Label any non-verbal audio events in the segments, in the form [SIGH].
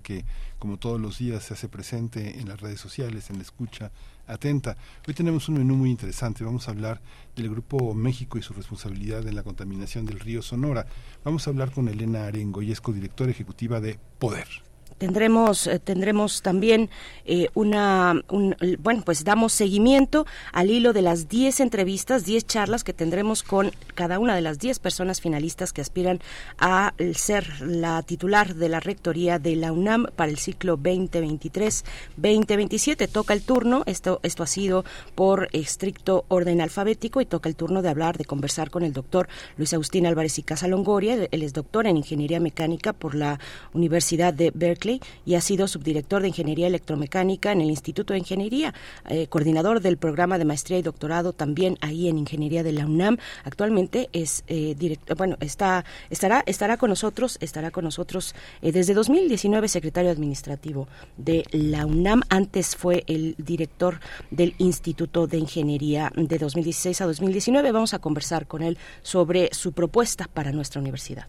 Que, como todos los días, se hace presente en las redes sociales, en la escucha atenta. Hoy tenemos un menú muy interesante. Vamos a hablar del Grupo México y su responsabilidad en la contaminación del río Sonora. Vamos a hablar con Elena Arengo, y es codirectora ejecutiva de Poder tendremos eh, tendremos también eh, una bueno pues damos seguimiento al hilo de las 10 entrevistas 10 charlas que tendremos con cada una de las 10 personas finalistas que aspiran a ser la titular de la rectoría de la UNAM para el ciclo 2023-2027 toca el turno esto esto ha sido por estricto orden alfabético y toca el turno de hablar de conversar con el doctor Luis Agustín Álvarez y Casa Longoria. Él es doctor en ingeniería mecánica por la Universidad de Berkeley y ha sido subdirector de Ingeniería Electromecánica en el Instituto de Ingeniería, eh, coordinador del programa de maestría y doctorado también ahí en Ingeniería de la UNAM. Actualmente es eh, director, bueno, está, estará, estará con nosotros, estará con nosotros eh, desde 2019 secretario administrativo de la UNAM. Antes fue el director del Instituto de Ingeniería de 2016 a 2019. Vamos a conversar con él sobre su propuesta para nuestra universidad.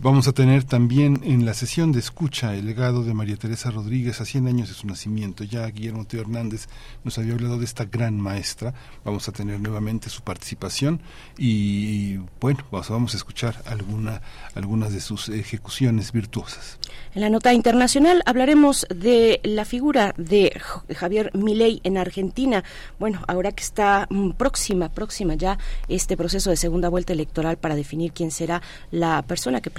Vamos a tener también en la sesión de escucha el legado de María Teresa Rodríguez a 100 años de su nacimiento. Ya Guillermo Teo Hernández nos había hablado de esta gran maestra. Vamos a tener nuevamente su participación y, bueno, vamos a escuchar alguna, algunas de sus ejecuciones virtuosas. En la nota internacional hablaremos de la figura de Javier Milei en Argentina. Bueno, ahora que está mm, próxima, próxima ya este proceso de segunda vuelta electoral para definir quién será la persona que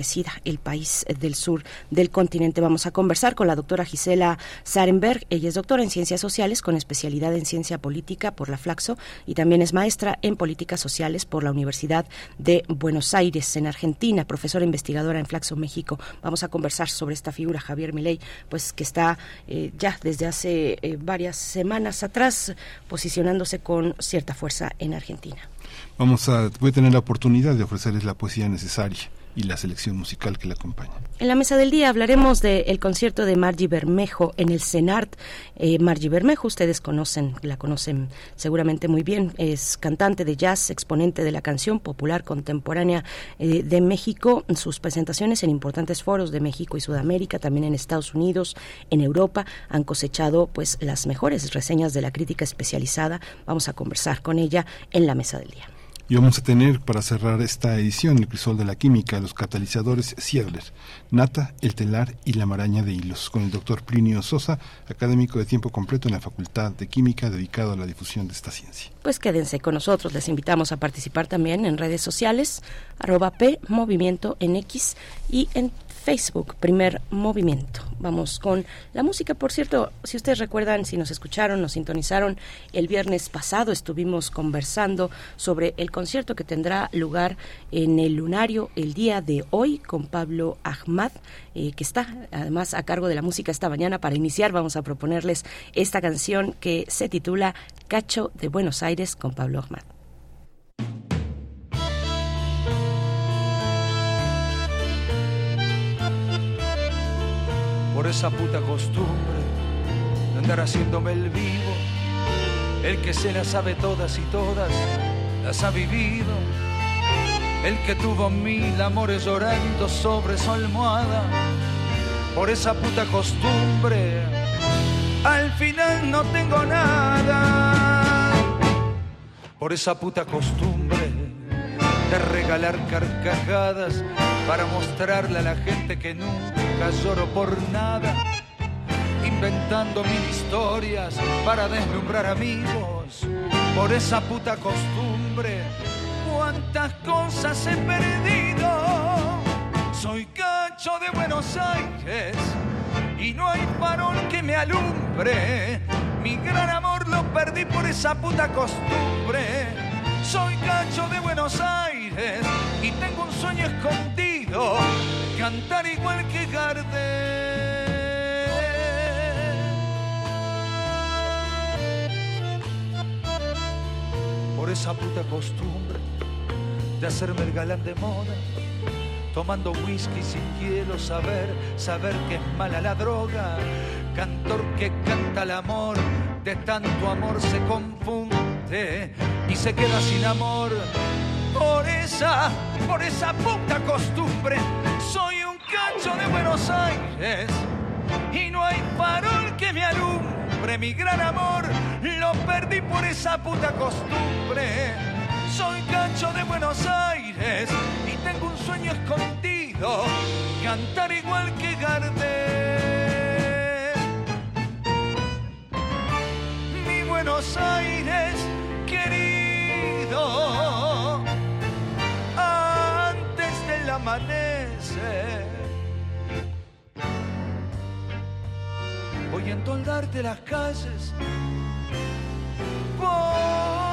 el país del sur del continente. Vamos a conversar con la doctora Gisela Sarenberg. Ella es doctora en Ciencias Sociales con especialidad en Ciencia Política por la Flaxo y también es maestra en Políticas Sociales por la Universidad de Buenos Aires en Argentina, profesora investigadora en Flaxo México. Vamos a conversar sobre esta figura, Javier Milei, pues que está eh, ya desde hace eh, varias semanas atrás posicionándose con cierta fuerza en Argentina. Vamos a, voy a tener la oportunidad de ofrecerles la poesía necesaria y la selección musical que la acompaña. En la mesa del día hablaremos del concierto de Margie Bermejo en el CENART. Eh, Margie Bermejo, ustedes conocen, la conocen seguramente muy bien, es cantante de jazz, exponente de la canción popular contemporánea eh, de México. Sus presentaciones en importantes foros de México y Sudamérica, también en Estados Unidos, en Europa, han cosechado pues las mejores reseñas de la crítica especializada. Vamos a conversar con ella en la mesa del día. Y vamos a tener para cerrar esta edición el crisol de la química, los catalizadores Siedler, Nata, el telar y la maraña de hilos, con el doctor Plinio Sosa, académico de tiempo completo en la Facultad de Química dedicado a la difusión de esta ciencia. Pues quédense con nosotros, les invitamos a participar también en redes sociales, arroba P, Movimiento en X y en Facebook, primer movimiento. Vamos con la música. Por cierto, si ustedes recuerdan, si nos escucharon, nos sintonizaron, el viernes pasado estuvimos conversando sobre el concierto que tendrá lugar en el Lunario el día de hoy con Pablo Ahmad, eh, que está además a cargo de la música esta mañana. Para iniciar, vamos a proponerles esta canción que se titula Cacho de Buenos Aires con Pablo Ahmad. Por esa puta costumbre de andar haciéndome el vivo. El que se las sabe todas y todas las ha vivido. El que tuvo mil amores llorando sobre su almohada. Por esa puta costumbre, al final no tengo nada. Por esa puta costumbre de regalar carcajadas para mostrarle a la gente que nunca lloro por nada, inventando mil historias para deslumbrar amigos, por esa puta costumbre, cuántas cosas he perdido. Soy cacho de Buenos Aires y no hay farol que me alumbre. Mi gran amor lo perdí por esa puta costumbre. Soy cacho de Buenos Aires y tengo un sueño escondido cantar igual que Gardel. Por esa puta costumbre de hacerme el galán de moda, tomando whisky sin quiero saber, saber que es mala la droga, cantor que canta el amor, de tanto amor se confunde y se queda sin amor. Por esa, por esa puta costumbre, soy un cacho de Buenos Aires y no hay farol que me alumbre mi gran amor, lo perdí por esa puta costumbre. Soy cacho de Buenos Aires y tengo un sueño escondido, cantar igual que Gardel. Mi Buenos Aires querido, antes del amanecer. Voy a entoldarte las calles por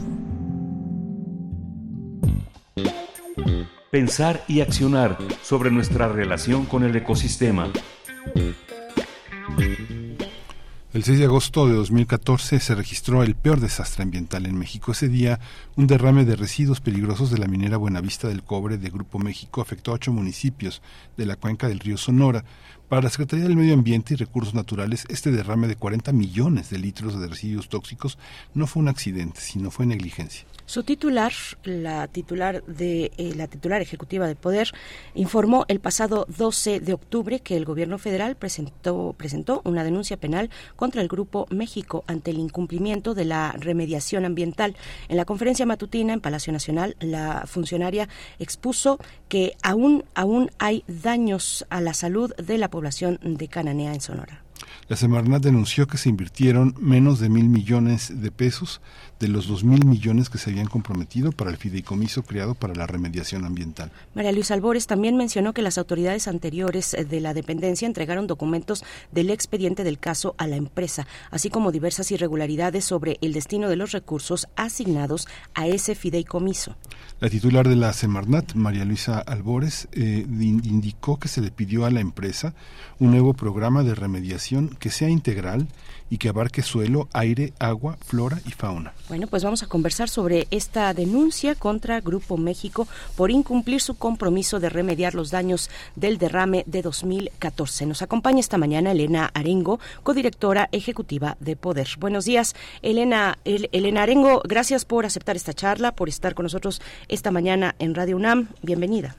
Pensar y accionar sobre nuestra relación con el ecosistema. El 6 de agosto de 2014 se registró el peor desastre ambiental en México. Ese día, un derrame de residuos peligrosos de la minera Buenavista del Cobre de Grupo México afectó a ocho municipios de la cuenca del río Sonora. Para la Secretaría del Medio Ambiente y Recursos Naturales, este derrame de 40 millones de litros de residuos tóxicos no fue un accidente, sino fue negligencia. Su titular, la titular de eh, la titular ejecutiva de Poder, informó el pasado 12 de octubre que el Gobierno federal presentó presentó una denuncia penal contra el Grupo México ante el incumplimiento de la remediación ambiental. En la conferencia matutina en Palacio Nacional, la funcionaria expuso que aún aún hay daños a la salud de la población de Cananea en Sonora. La Semarnat denunció que se invirtieron menos de mil millones de pesos de los dos mil millones que se habían comprometido para el fideicomiso creado para la remediación ambiental. María Luisa Albores también mencionó que las autoridades anteriores eh, de la dependencia entregaron documentos del expediente del caso a la empresa, así como diversas irregularidades sobre el destino de los recursos asignados a ese fideicomiso. La titular de la Semarnat, María Luisa Albores, eh, indicó que se le pidió a la empresa un nuevo programa de remediación que sea integral y que abarque suelo, aire, agua, flora y fauna. Bueno, pues vamos a conversar sobre esta denuncia contra Grupo México por incumplir su compromiso de remediar los daños del derrame de 2014. Nos acompaña esta mañana Elena Arengo, codirectora ejecutiva de Poder. Buenos días, Elena. Elena Arengo, gracias por aceptar esta charla, por estar con nosotros esta mañana en Radio UNAM. Bienvenida.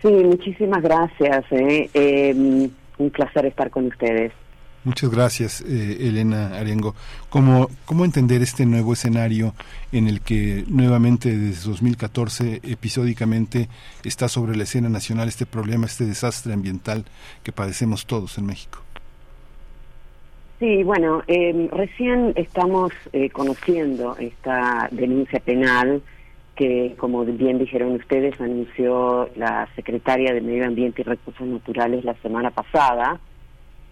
Sí, muchísimas gracias. Eh. Eh, un placer estar con ustedes. Muchas gracias, eh, Elena Arengo. ¿Cómo, ¿Cómo entender este nuevo escenario en el que nuevamente desde 2014 episódicamente está sobre la escena nacional este problema, este desastre ambiental que padecemos todos en México? Sí, bueno, eh, recién estamos eh, conociendo esta denuncia penal que, como bien dijeron ustedes, anunció la secretaria de Medio Ambiente y Recursos Naturales la semana pasada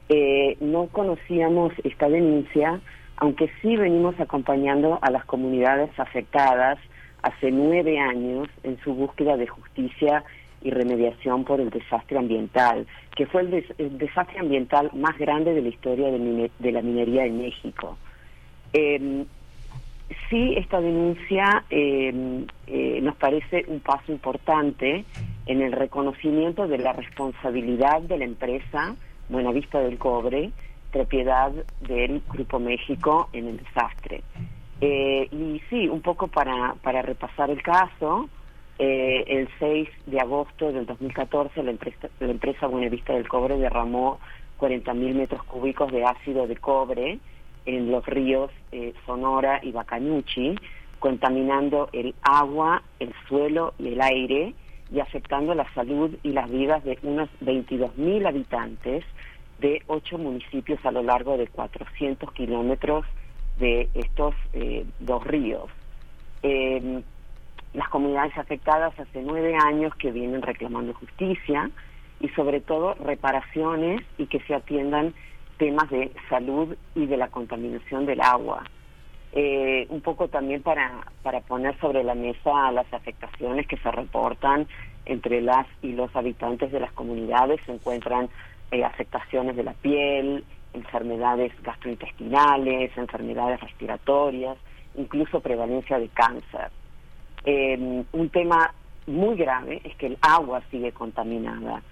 eh, no conocíamos esta denuncia, aunque sí venimos acompañando a las comunidades afectadas hace nueve años en su búsqueda de justicia y remediación por el desastre ambiental, que fue el, desastre ambiental más grande de la historia de, la minería en México. Eh, sí, esta denuncia em, eh, nos parece un paso importante en el reconocimiento de la responsabilidad de la empresa Buenavista del Cobre, propiedad del Grupo México en el desastre. Eh, y sí, un poco para, para repasar el caso, eh, el 6 de agosto del 2014 la empresa, la empresa Buenavista del Cobre derramó 40.000 metros cúbicos de ácido de cobre en los ríos eh, Sonora y Bacañuchi, contaminando el agua, el suelo y el aire y afectando la salud y las vidas de unos 22.000 habitantes de ocho municipios a lo largo de 400 kilómetros de estos eh, dos ríos. Em, las comunidades afectadas hace nueve años que vienen reclamando justicia y sobre todo reparaciones y que se atiendan temas de salud y de la contaminación del agua. Eh, un poco también para, para poner sobre la mesa las afectaciones que se reportan entre las y los habitantes de las comunidades. Se encuentran eh, afectaciones de la piel, enfermedades gastrointestinales, enfermedades respiratorias, incluso prevalencia de cáncer. Eh, un tema muy grave es que el agua sigue contaminada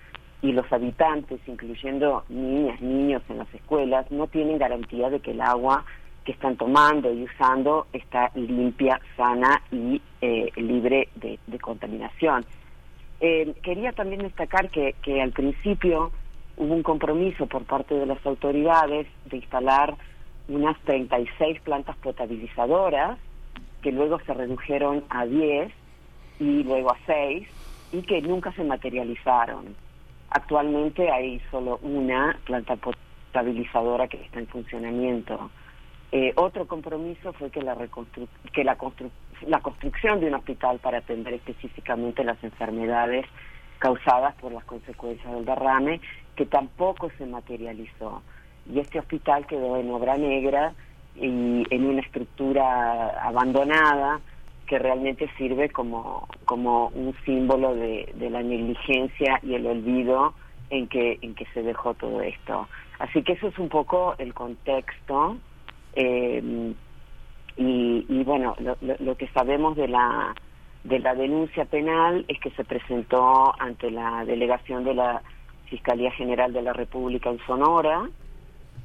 y los habitantes, incluyendo niñas, niños en las escuelas, no tienen garantía de que el agua que están tomando y usando está limpia, sana y eh, libre de, contaminación. Eh, quería también destacar que al principio hubo un compromiso por parte de las autoridades de instalar unas 36 plantas potabilizadoras que luego se redujeron a 10 y luego a 6 y que nunca se materializaron. Actualmente hay solo una planta potabilizadora que está en funcionamiento. Eh, otro compromiso fue que la, que la, la construcción de un hospital para atender específicamente las enfermedades causadas por las consecuencias del derrame, que tampoco se materializó. Y este hospital quedó en obra negra y en una estructura abandonada que realmente sirve como, como un símbolo de, de la negligencia y el olvido en que, en que se dejó todo esto. Así que eso es un poco el contexto eh, y, bueno, lo, que sabemos de la, de la denuncia penal es que se presentó ante la delegación de la Fiscalía General de la República en Sonora,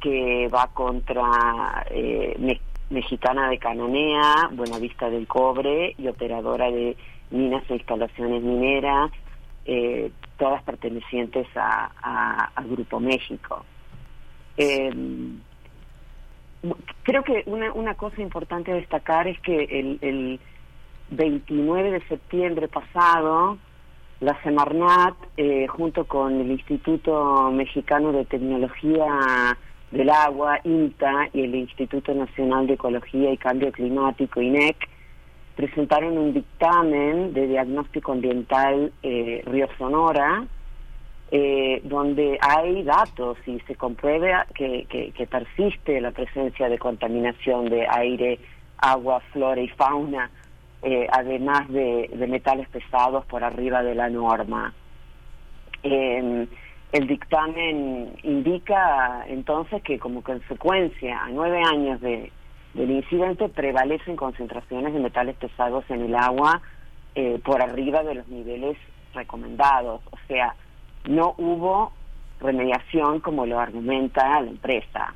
que va contra eh, Mexicana de Cananea, Buenavista del Cobre y operadora de minas e instalaciones mineras, eh, todas pertenecientes a, Grupo México. Eh, creo que una, una cosa importante a destacar es que el, el 29 de septiembre pasado, la Semarnat, eh, junto con el Instituto Mexicano de Tecnología del Agua, INTA, y el Instituto Nacional de Ecología y Cambio Climático, INEC, presentaron un dictamen de diagnóstico ambiental eh, Río Sonora, eh, donde hay datos y se comprueba que, que, persiste la presencia de contaminación de aire, agua, flora y fauna, eh, además de, metales pesados por arriba de la norma. Em, el dictamen indica entonces que como consecuencia a nueve años de, del incidente prevalecen concentraciones de metales pesados en el agua eh, por arriba de los niveles recomendados, o sea, no hubo remediación como lo argumenta la empresa.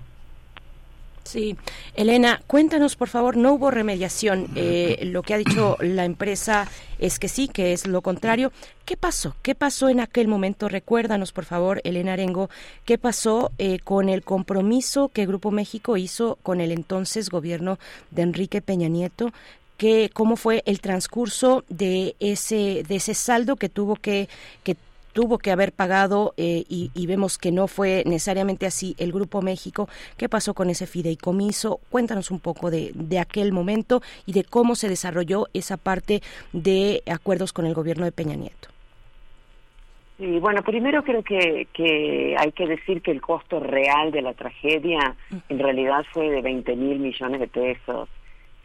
Sí, Elena, cuéntanos por favor, no hubo remediación. Eh, lo que ha dicho [CLEARS THROAT] la empresa es que sí, que es lo contrario. ¿Qué pasó? ¿Qué pasó en aquel momento? Recuérdanos por favor, Elena Arengo, qué pasó eh, con el compromiso que Grupo México hizo con el entonces gobierno de Enrique Peña Nieto que, cómo fue el transcurso de ese de ese saldo que tuvo que que tuvo que haber pagado eh, y, vemos que no fue necesariamente así el Grupo México. ¿Qué pasó con ese fideicomiso? Cuéntanos un poco de, de aquel momento y de cómo se desarrolló esa parte de acuerdos con el gobierno de Peña Nieto. Sí, bueno, primero creo que, que hay que decir que el costo real de la tragedia en realidad fue de 20 mil millones de pesos.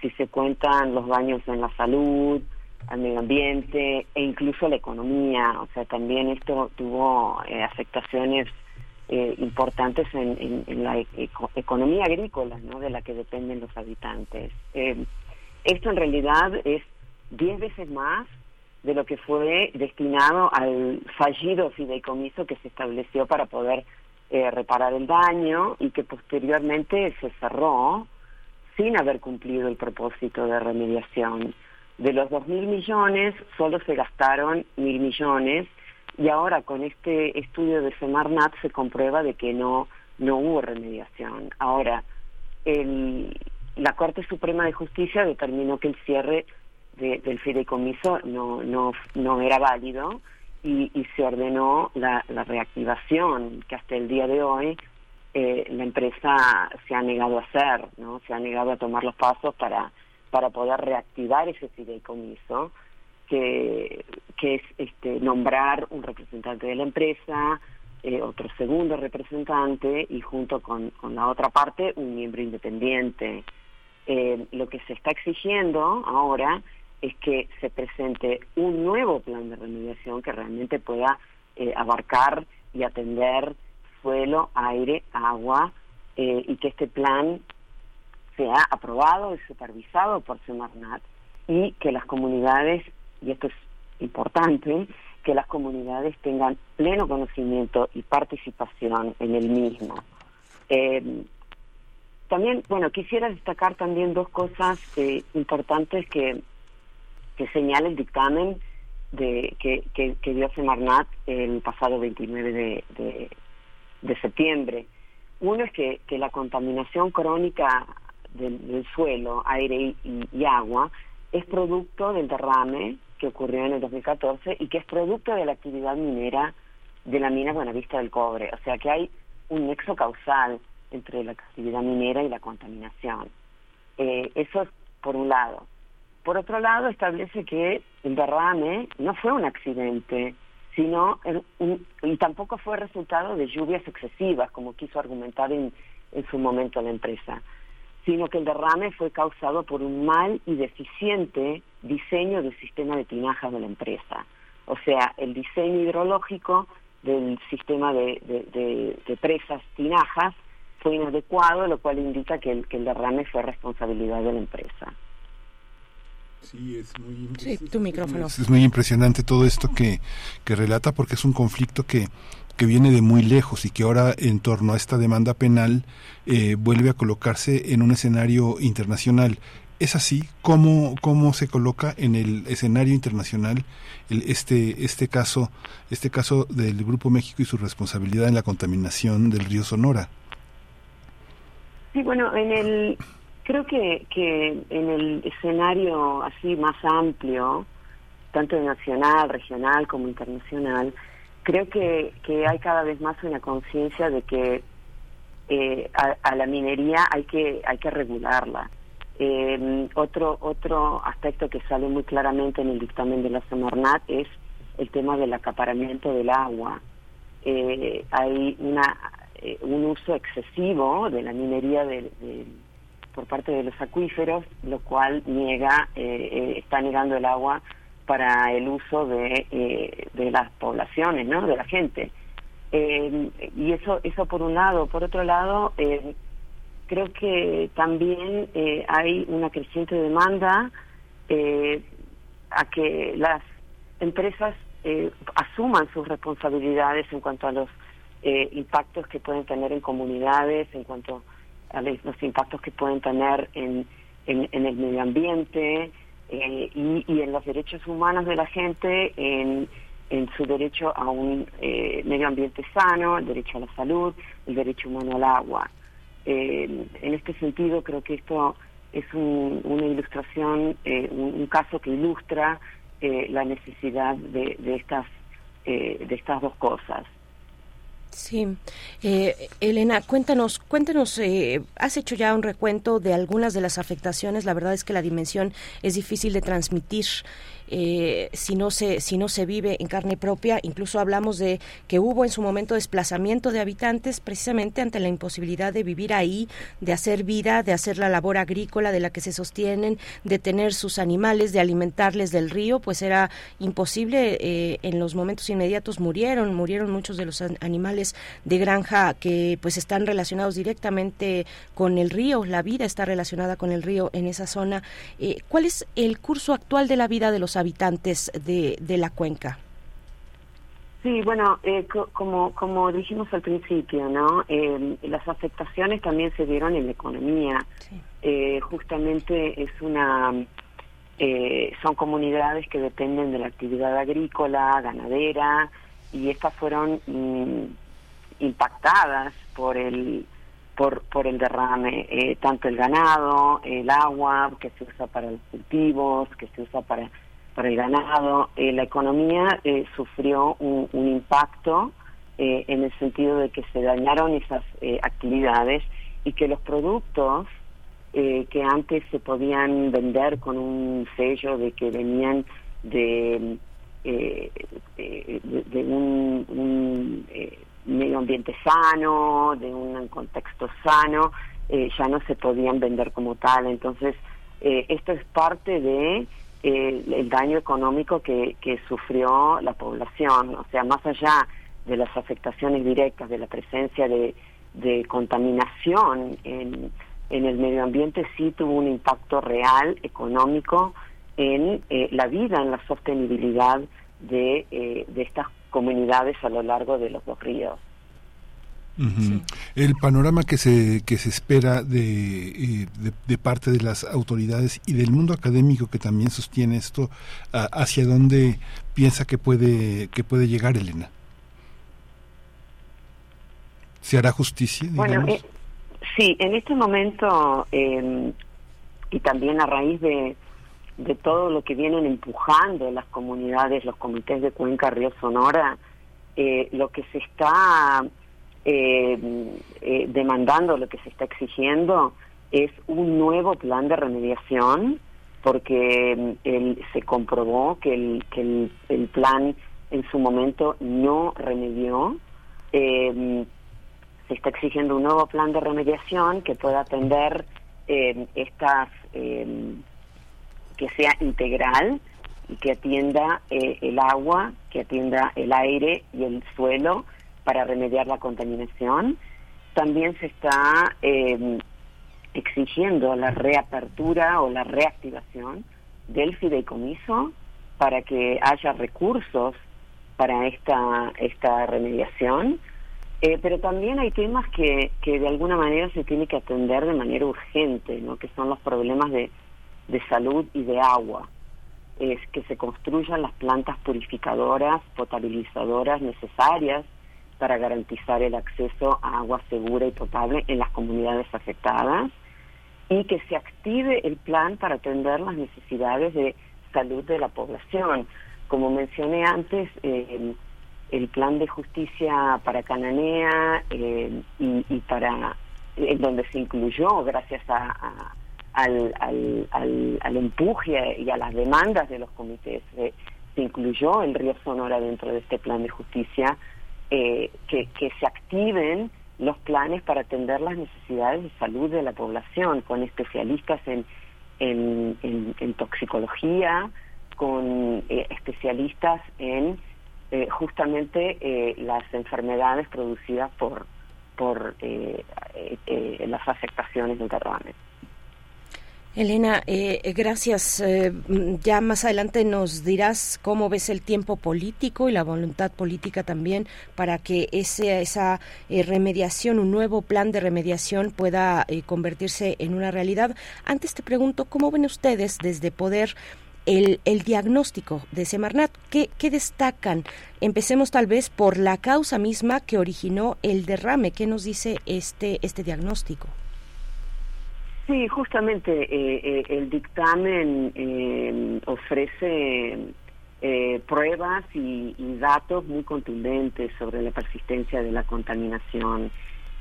Si se cuentan los daños en la salud, al medio ambiente e incluso la economía. O sea, también esto tuvo eh, afectaciones eh, importantes en, la economía agrícola, ¿no? De la que dependen los habitantes. Eh, esto en realidad es diez veces más de lo que fue destinado al fallido fideicomiso que se estableció para poder reparar el daño y que posteriormente se cerró sin haber cumplido el propósito de remediación. De los dos mil millones, solo se gastaron mil millones y ahora con este estudio de Semarnat se comprueba de que no, no hubo remediación. Ahora, el, la Corte Suprema de Justicia determinó que el cierre del fideicomiso no, no, no era válido y, se ordenó la, reactivación que hasta el día de hoy eh, la empresa se ha negado a hacer, ¿no? se ha negado a tomar los pasos para, para poder reactivar ese fideicomiso, que, que es este, nombrar un representante de la empresa, eh, otro segundo representante y junto con, con, la otra parte un miembro independiente. Eh, lo que se está exigiendo ahora es que se presente un nuevo plan de remediación que realmente pueda eh, abarcar y atender suelo, aire, agua, y que este plan sea aprobado y supervisado por Semarnat y que las comunidades, y esto es importante, que las comunidades tengan pleno conocimiento y participación en el mismo. Eh, también, bueno, quisiera destacar también dos cosas importantes que que señala el dictamen de, que, que, dio Semarnat el pasado 29 de, de, septiembre. Uno es que, que la contaminación crónica del, suelo, aire y, agua es producto del derrame que ocurrió en el 2014 y que es producto de la actividad minera de la mina Buenavista del Cobre. O sea que hay un nexo causal entre la actividad minera y la contaminación. Eh, eso es por un lado. Por otro lado, establece que el derrame no fue un accidente, sino y tampoco fue resultado de lluvias excesivas, como quiso argumentar en, su momento la empresa, sino que el derrame fue causado por un mal y deficiente diseño del sistema de tinajas de la empresa. O sea, el diseño hidrológico del sistema de, presas tinajas fue inadecuado, lo cual indica que el derrame fue responsabilidad de la empresa. Sí, es muy, tu micrófono. Es, muy impresionante todo esto que, que relata porque es un conflicto que, que viene de muy lejos y que ahora en torno a esta demanda penal eh, vuelve a colocarse en un escenario internacional. ¿Es así? ¿Cómo, cómo se coloca en el escenario internacional el, este, este, caso, este caso del Grupo México y su responsabilidad en la contaminación del río Sonora? Sí, bueno, en el, Creo que, que en el escenario así más amplio, tanto nacional, regional como internacional, creo que, que hay cada vez más una conciencia de que eh, a, la minería hay que hay que regularla. Eh, otro otro aspecto que sale muy claramente en el dictamen de la Semarnat es el tema del acaparamiento del agua. Eh, hay una un uso excesivo de la minería de, de por parte de los acuíferos, lo cual niega, eh, eh, está negando el agua para el uso de, eh, de las poblaciones, ¿no? De la gente. y eso, eso por un lado. Por otro lado, creo que también hay una creciente demanda a que las empresas asuman sus responsabilidades en cuanto a los impactos que pueden tener en comunidades, en cuanto los impactos que pueden tener en, en, el medio ambiente eh, y, en los derechos humanos de la gente, en, en su derecho a un eh, medio ambiente sano, el derecho a la salud, el derecho humano al agua. Eh, en este sentido, creo que esto es una ilustración, un, caso que ilustra la necesidad de, de estas de estas dos cosas. Sí, eh, Elena, cuéntanos, cuéntanos, eh, has hecho ya un recuento de algunas de las afectaciones. La verdad es que la dimensión es difícil de transmitir eh, si no se si no se vive en carne propia. Incluso hablamos de que hubo en su momento desplazamiento de habitantes precisamente ante la imposibilidad de vivir ahí, de hacer vida, de hacer la labor agrícola de la que se sostienen, de tener sus animales, de alimentarles del río, pues era imposible. Eh, en los momentos inmediatos murieron, murieron muchos de los animales de granja que pues están relacionados directamente con el río. La vida está relacionada con el río en esa zona. Eh, ¿Cuál es el curso actual de la vida de los habitantes de, de la cuenca? Sí, bueno, eh, como, como dijimos al principio, ¿no? Eh, las afectaciones también se dieron en la economía. Eh, justamente es una, son comunidades que dependen de la actividad agrícola, ganadera, y estas fueron mm, impactadas por el por, por el derrame, eh, tanto el ganado, el agua que se usa para los cultivos, que se usa para, para el ganado. Eh, la economía eh, sufrió un, impacto en el sentido de que se dañaron esas actividades y que los productos que antes se podían vender con un sello de que venían de, de, un, un medio ambiente sano, de un contexto sano, eh, ya no se podían vender como tal. Entonces, eh, esto es parte de eh, el daño económico que, sufrió la población. O sea, más allá de las afectaciones directas, de la presencia de, contaminación en, el medio ambiente, sí tuvo un impacto real, económico, en la vida, en la sostenibilidad de, de estas comunidades a lo largo de los dos ríos. El panorama que se que se espera eh, de, de, parte de las autoridades y del mundo académico que también sostiene esto, ¿hacia dónde piensa que puede que puede llegar Elena? ¿Se hará justicia? Bueno, eh, sí, en este momento em, y también a raíz de, de todo lo que vienen empujando las comunidades, los comités de Cuenca Río Sonora, eh, lo que se está eh, eh, demandando, lo que se está exigiendo es un nuevo plan de remediación, porque mm, se comprobó que, el, que el, plan en su momento no remedió. se está exigiendo un nuevo plan de remediación que pueda atender estas que sea integral y que atienda eh, el agua, que atienda el aire y el suelo para remediar la contaminación. También se está eh, exigiendo la reapertura o la reactivación del fideicomiso para que haya recursos para esta, esta remediación. Eh, pero también hay temas que, que de alguna manera se tiene que atender de manera urgente, ¿no? que son los problemas de de salud y de agua. Es que se construyan las plantas purificadoras, potabilizadoras necesarias para garantizar el acceso a agua segura y potable en las comunidades afectadas y que se active el plan para atender las necesidades de salud de la población. Como mencioné antes, eh, el plan de justicia para Cananea eh, y, para en donde se incluyó gracias a al, al, al, empuje y a las demandas de los comités. se incluyó el río Sonora dentro de este plan de justicia, eh, que, se activen los planes para atender las necesidades de salud de la población, con especialistas en, en, toxicología, con eh, especialistas en eh, justamente las enfermedades producidas por, por las afectaciones del derrame. Elena, eh, eh, gracias. Eh, ya más adelante nos dirás cómo ves el tiempo político y la voluntad política también para que ese, esa remediación, un nuevo plan de remediación pueda convertirse en una realidad. Antes te pregunto, ¿cómo ven ustedes desde Poder el, el diagnóstico de Semarnat? ¿Qué, ¿Qué destacan? Empecemos tal vez por la causa misma que originó el derrame. ¿Qué nos dice este, este diagnóstico? Sí, justamente eh, eh, el dictamen eh, ofrece pruebas y, datos muy contundentes sobre la persistencia de la contaminación.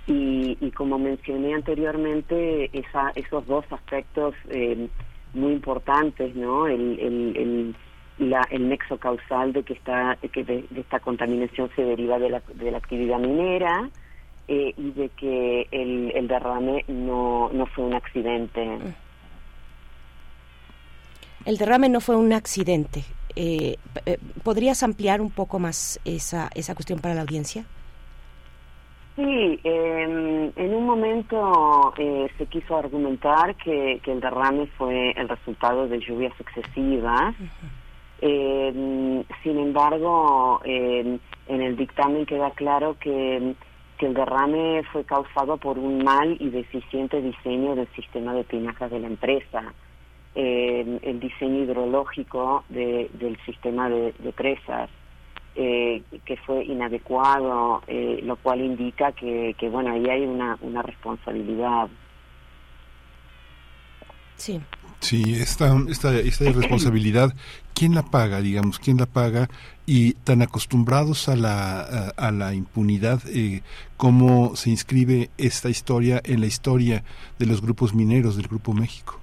Y, como mencioné anteriormente, esa, esos dos aspectos muy importantes, ¿no? El, el, el, nexo causal de que, está, que de, esta contaminación se deriva de la, de la actividad minera, eh, y de que el, el derrame no, no fue un accidente. El derrame no fue un accidente. Eh, eh, ¿Podrías ampliar un poco más esa, esa cuestión para la audiencia? Sí, em, en un momento se quiso argumentar que, que, el derrame fue el resultado de lluvias excesivas. Em, sin embargo, em, en el dictamen queda claro que que el derrame fue causado por un mal y deficiente diseño del sistema de tinajas de la empresa, eh, el diseño hidrológico del sistema de, presas. que fue inadecuado, lo cual indica que, que, bueno, ahí hay una, una responsabilidad. Sí. Sí, esta, esta, esta irresponsabilidad, ¿quién la paga, digamos? ¿Quién la paga? Y tan acostumbrados a la, a, la impunidad, eh, ¿cómo se inscribe esta historia en la historia de los grupos mineros del Grupo México?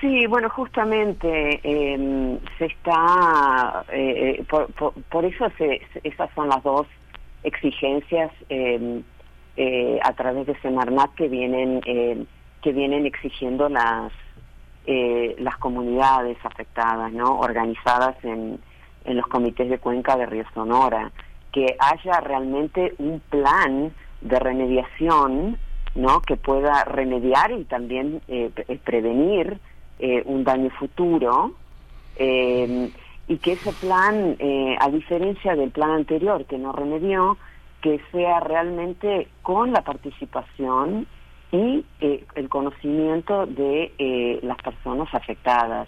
Sí, bueno, justamente em, se está, eh, eh, por, por, eso se, esas son las dos exigencias em, a través de Semarnat que vienen em, que vienen exigiendo las eh, las comunidades afectadas, ¿no? Organizadas en, en los comités de cuenca de Río Sonora, que haya realmente un plan de remediación, ¿no? Que pueda remediar y también eh, prevenir eh, un daño futuro. y que ese plan, a diferencia del plan anterior que no remedió, que sea realmente con la participación y eh, el conocimiento de eh, las personas afectadas.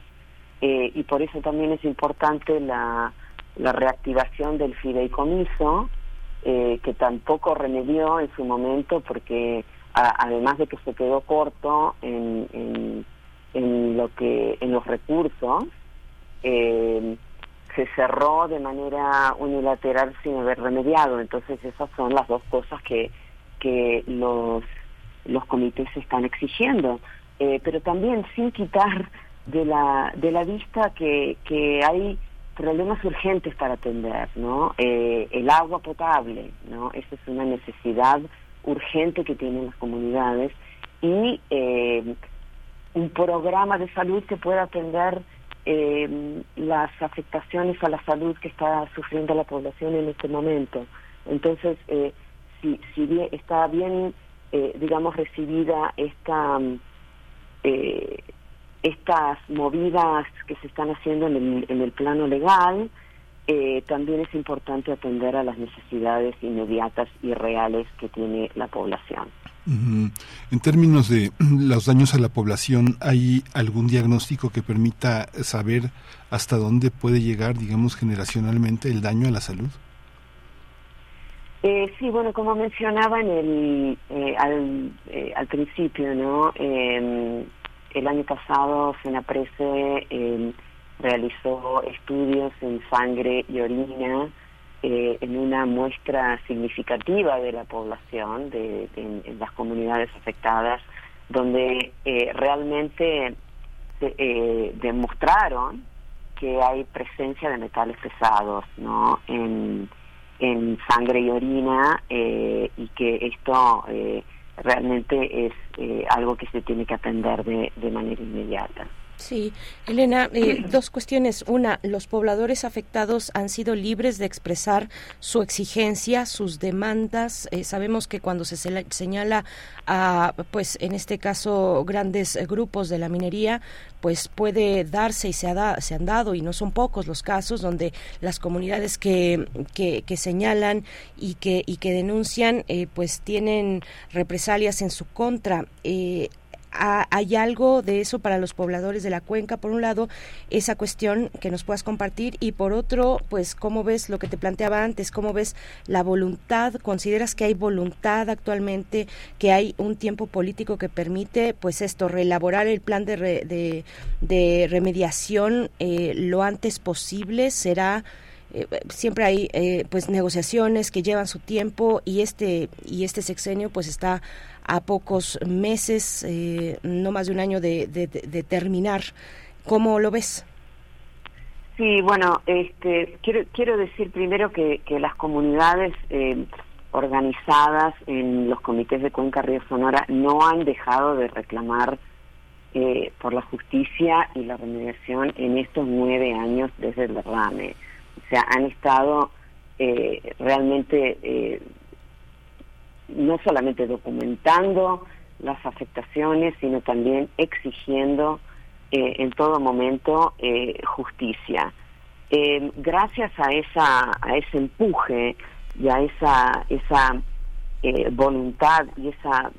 Eh, y por eso también es importante la, la reactivación del fideicomiso, que tampoco remedió en su momento porque además de que se quedó corto en, en, en lo que en los recursos, se cerró de manera unilateral sin haber remediado. Entonces esas son las dos cosas que, que los los comités están exigiendo, eh, pero también sin quitar de la, de la vista que, que hay problemas urgentes para atender, ¿no? Eh, el agua potable, ¿no? Esa es una necesidad urgente que tienen las comunidades y eh, un programa de salud que pueda atender las afectaciones a la salud que está sufriendo la población en este momento. Entonces, si, si bien está bien eh, digamos, recibida esta, eh, estas movidas que se están haciendo en el, en el plano legal, eh, también es importante atender a las necesidades inmediatas y reales que tiene la población. En términos de [CLEARS THROAT] los daños a la población, ¿hay algún diagnóstico que permita saber hasta dónde puede llegar, digamos, generacionalmente el daño a la salud? Eh, sí, bueno, como mencionaba en el, eh, al, eh, al principio, ¿no? El año pasado Senaprese eh, realizó estudios en sangre y orina en una muestra significativa de la población, de, en, las comunidades afectadas, donde realmente demostraron que hay presencia de metales pesados, ¿no? En, en sangre y orina eh, y que esto eh, realmente es eh, algo que se tiene que atender de, de manera inmediata. Sí, Elena, eh, [CLEARS THROAT] dos cuestiones. Una, los pobladores afectados han sido libres de expresar su exigencia, sus demandas. Eh, sabemos que cuando se señala a, pues en este caso, grandes grupos de la minería, pues puede darse y se, ha se han dado, y no son pocos los casos donde las comunidades que, que, señalan y que, y que denuncian, eh, pues tienen represalias en su contra hay algo de eso para los pobladores de la cuenca, por un lado, esa cuestión que nos puedas compartir y por otro, pues cómo ves lo que te planteaba antes, cómo ves la voluntad, consideras que hay voluntad actualmente, que hay un tiempo político que permite, pues esto, reelaborar el plan de, de, remediación eh, lo antes posible, será eh, siempre hay eh, pues negociaciones que llevan su tiempo y este y este sexenio pues está a pocos meses, eh, no más de un año de, terminar. ¿Cómo lo ves? Sí, bueno, este, quiero, quiero decir primero que, las comunidades eh, organizadas en los comités de Cuenca Río Sonora no han dejado de reclamar eh, por la justicia y la remediación en estos nueve años desde el derrame. O sea, han estado realmente no solamente documentando las afectaciones, sino también exigiendo eh, en todo momento eh, justicia. Eh, gracias a esa a ese empuje y a esa esa voluntad y esa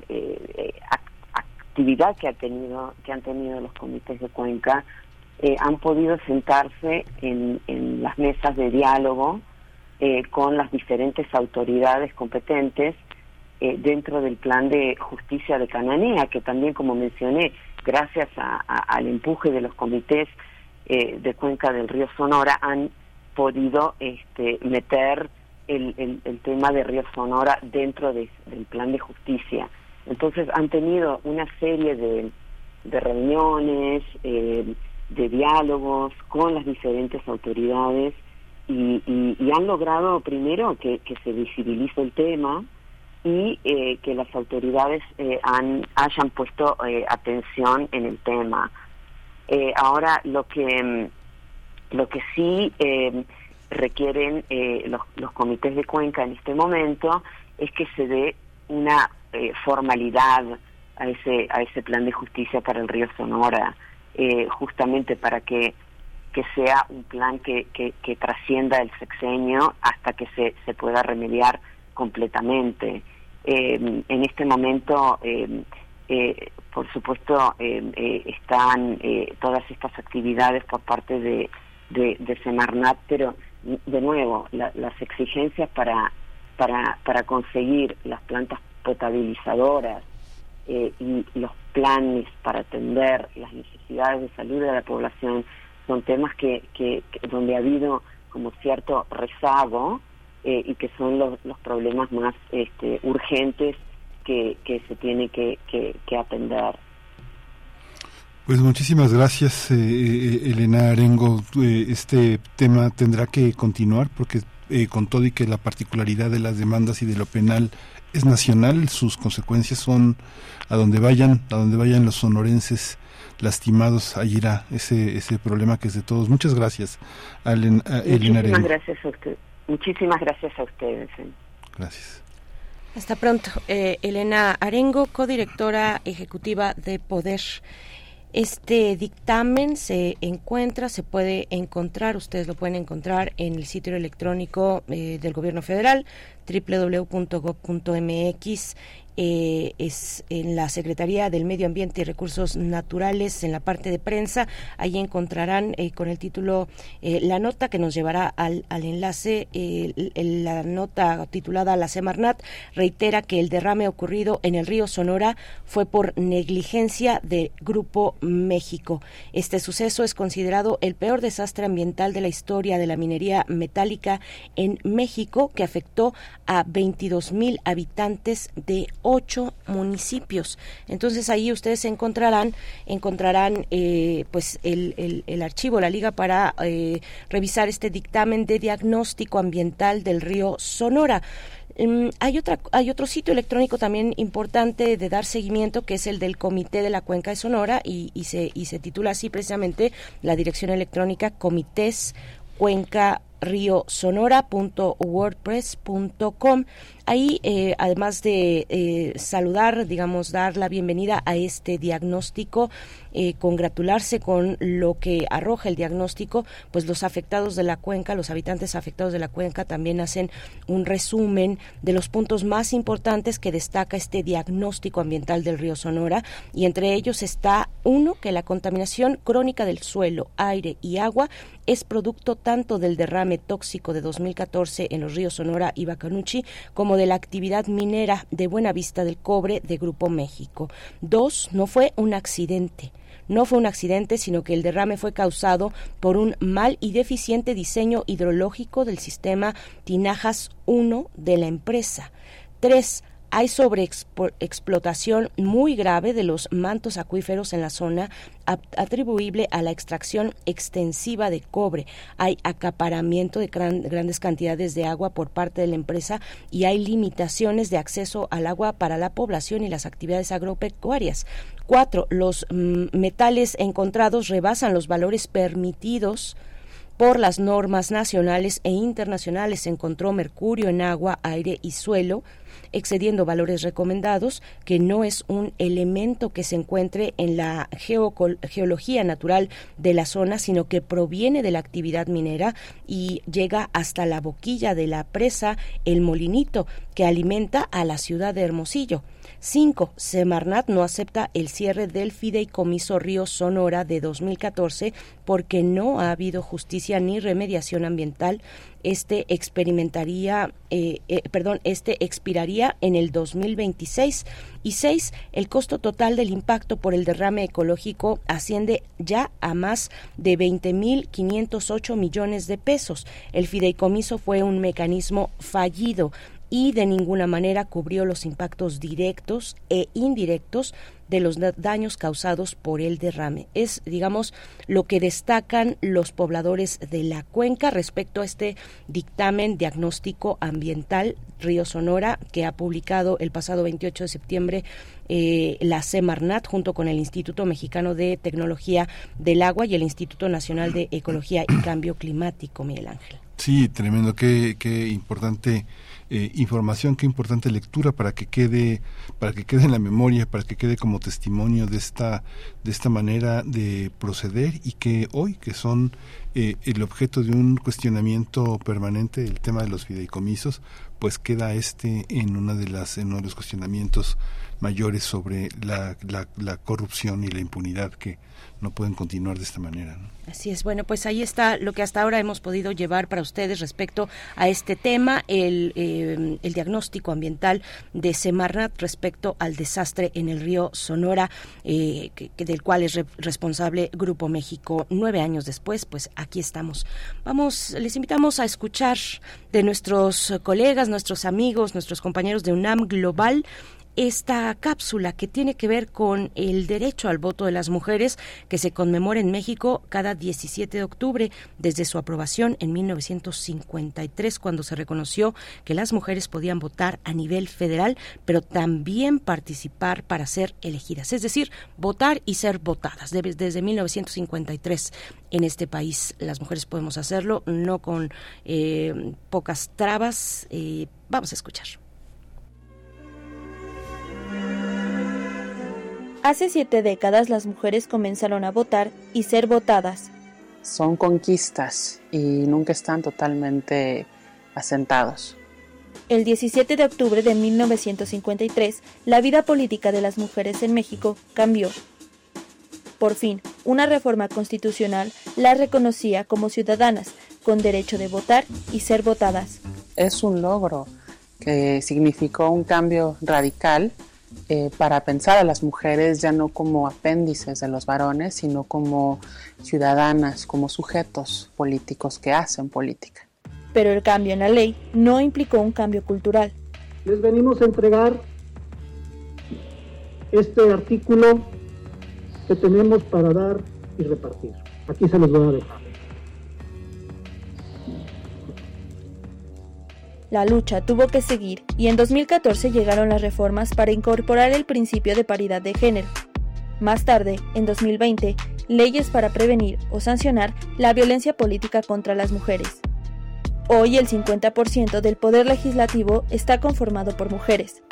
actividad que ha tenido que han tenido los comités de Cuenca, han podido sentarse en, las mesas de diálogo con las diferentes autoridades competentes eh, dentro del plan de justicia de Cananea, que también, como mencioné, gracias al empuje de los comités de cuenca del río Sonora, han podido este, meter el, tema de Río Sonora dentro del plan de justicia. Entonces han tenido una serie de, reuniones, eh, de diálogos con las diferentes autoridades y, han logrado primero que, se visibilice el tema y eh, que las autoridades eh, han, hayan puesto atención en el tema. ahora lo que lo que sí requieren los, los comités de cuenca en este momento es que se dé una eh, formalidad a ese a ese plan de justicia para el río Sonora eh, justamente para que que sea un plan que, que, trascienda el sexenio hasta que se, se pueda remediar completamente. Eh, en este momento por supuesto están todas estas actividades por parte de, de, Semarnat pero de nuevo las exigencias para para, para conseguir las plantas potabilizadoras eh, y los planes para atender las necesidades de salud de la población son temas que, que, donde ha habido como cierto rezago eh, y que son los, los problemas más este, urgentes que, que se tiene que, que, atender. Pues muchísimas gracias, eh, Elena Arengo. este tema tendrá que continuar porque con todo y que la particularidad de las demandas y de lo penal es nacional, sus consecuencias son a donde vayan, a donde vayan los sonorenses lastimados, ahí irá ese, ese problema que es de todos. Muchas gracias, a Elena Muchísimas gracias a usted. Muchísimas gracias a ustedes. Eh. Gracias. Hasta pronto. Eh, Elena Arengo, codirectora ejecutiva de Poder. Este dictamen se encuentra, se puede encontrar, ustedes lo pueden encontrar en el sitio electrónico eh, del Gobierno Federal, www.gov.mx eh, es en la Secretaría del Medio Ambiente y Recursos Naturales, en la parte de prensa. Ahí encontrarán eh, con el título eh, la nota que nos llevará al, al enlace. la nota titulada La Semarnat reitera que el derrame ocurrido en el río Sonora fue por negligencia de Grupo México. Este suceso es considerado el peor desastre ambiental de la historia de la minería metálica en México, que afectó a 22 mil habitantes de ocho municipios. Entonces ahí ustedes encontrarán encontrarán eh, pues el, el, archivo, la liga para eh, revisar este dictamen de diagnóstico ambiental del río Sonora. Mm, hay, otra, hay otro sitio electrónico también importante de dar seguimiento que es el del Comité de la Cuenca de Sonora y, y, se, y se titula así precisamente la dirección electrónica comités cuenca riosonora.wordpress.com Ahí, eh, además de eh, saludar, digamos, dar la bienvenida a este diagnóstico, eh, congratularse con lo que arroja el diagnóstico, pues los afectados de la cuenca, los habitantes afectados de la cuenca también hacen un resumen de los puntos más importantes que destaca este diagnóstico ambiental del río Sonora y entre ellos está uno que la contaminación crónica del suelo, aire y agua es producto tanto del derrame tóxico de 2014 en los ríos Sonora y Bacanuchi como de la actividad minera de Buenavista del Cobre de Grupo México. Dos, no fue un accidente. No fue un accidente, sino que el derrame fue causado por un mal y deficiente diseño hidrológico del sistema Tinajas 1 de la empresa. Tres, hay sobreexplotación muy grave de los mantos acuíferos en la zona atribuible a la extracción extensiva de cobre. Hay acaparamiento de grandes cantidades de agua por parte de la empresa y hay limitaciones de acceso al agua para la población y las actividades agropecuarias. Cuatro, los mm, metales encontrados rebasan los valores permitidos por las normas nacionales e internacionales. Se encontró mercurio en agua, aire y suelo, excediendo valores recomendados, que no es un elemento que se encuentre en la geología natural de la zona, sino que proviene de la actividad minera y llega hasta la boquilla de la presa El Molinito, que alimenta a la ciudad de Hermosillo. 5. Semarnat no acepta el cierre del fideicomiso Río Sonora de 2014 porque no ha habido justicia ni remediación ambiental. Este experimentaría, eh, eh, perdón, este expiraría en el 2026. Y 6. El costo total del impacto por el derrame ecológico asciende ya a más de 20.508 millones de pesos. El fideicomiso fue un mecanismo fallido y de ninguna manera cubrió los impactos directos e indirectos de los daños causados por el derrame. Es, digamos, lo que destacan los pobladores de la cuenca respecto a este dictamen diagnóstico ambiental Río Sonora que ha publicado el pasado 28 de septiembre eh, la Semarnat junto con el Instituto Mexicano de Tecnología del Agua y el Instituto Nacional de Ecología y Cambio Climático, Miguel Ángel. Sí, tremendo, qué, qué importante eh, información, qué importante lectura para que quede, para que quede en la memoria, para que quede como testimonio de esta, de esta manera de proceder y que hoy, que son eh, el objeto de un cuestionamiento permanente, el tema de los fideicomisos, pues queda este en una de las, en uno de los cuestionamientos mayores sobre la, la, corrupción y la impunidad que no pueden continuar de esta manera. Así es, bueno, pues ahí está lo que hasta ahora hemos podido llevar para ustedes respecto a este tema, el, eh, el diagnóstico ambiental de Semarnat respecto al desastre en el río Sonora, eh, que, del cual es responsable Grupo México. Nueve años después, pues aquí estamos. Vamos, les invitamos a escuchar de nuestros colegas, nuestros amigos, nuestros compañeros de UNAM Global esta cápsula que tiene que ver con el derecho al voto de las mujeres que se conmemora en México cada 17 de octubre desde su aprobación en 1953 cuando se reconoció que las mujeres podían votar a nivel federal pero también participar para ser elegidas, es decir, votar y ser votadas. Desde 1953 en este país las mujeres podemos hacerlo, no con eh, pocas trabas. Eh, vamos a escuchar. Hace siete décadas las mujeres comenzaron a votar y ser votadas. Son conquistas y nunca están totalmente asentados. El 17 de octubre de 1953, la vida política de las mujeres en México cambió. Por fin, una reforma constitucional las reconocía como ciudadanas, con derecho de votar y ser votadas. Es un logro que significó un cambio radical eh, para pensar a las mujeres ya no como apéndices de los varones, sino como ciudadanas, como sujetos políticos que hacen política. Pero el cambio en la ley no implicó un cambio cultural. Les venimos a entregar este artículo que tenemos para dar y repartir. Aquí se los voy a dejar. La lucha tuvo que seguir y en 2014 llegaron las reformas para incorporar el principio de paridad de género. Más tarde, en 2020, leyes para prevenir o sancionar la violencia política contra las mujeres. Hoy el 50% del poder legislativo está conformado por mujeres,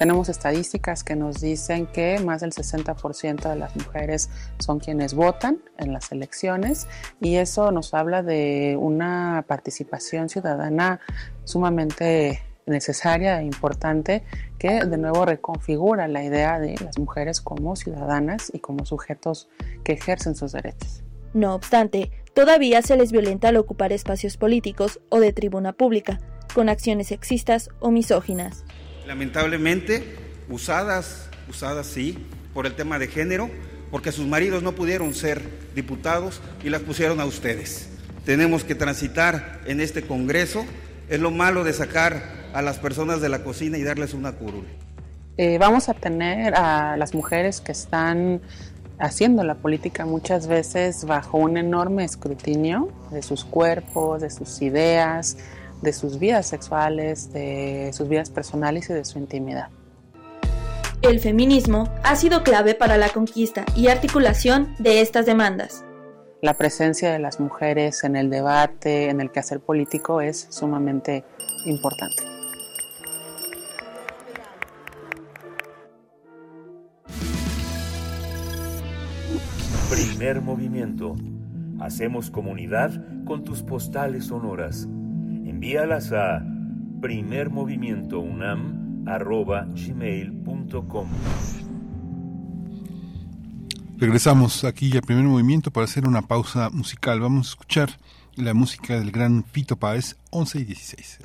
tenemos estadísticas que nos dicen que más del 60% de las mujeres son quienes votan en las elecciones y eso nos habla de una participación ciudadana sumamente necesaria e importante que de nuevo reconfigura la idea de las mujeres como ciudadanas y como sujetos que ejercen sus derechos. No obstante, todavía se les violenta al ocupar espacios políticos o de tribuna pública, con acciones sexistas o misóginas lamentablemente usadas, usadas sí, por el tema de género, porque sus maridos no pudieron ser diputados y las pusieron a ustedes. Tenemos que transitar en este Congreso, es lo malo de sacar a las personas de la cocina y darles una curul. Eh, vamos a tener a las mujeres que están haciendo la política muchas veces bajo un enorme escrutinio de sus cuerpos, de sus ideas, de sus vidas sexuales, de sus vidas personales y de su intimidad. El feminismo ha sido clave para la conquista y articulación de estas demandas. La presencia de las mujeres en el debate, en el quehacer político es sumamente importante. Primer movimiento. Hacemos comunidad con tus postales sonoras envíalas a primermovimientounam.gmail.com Regresamos aquí al primer movimiento para hacer una pausa musical. Vamos a escuchar la música del gran Fito Páez, 11 y 16.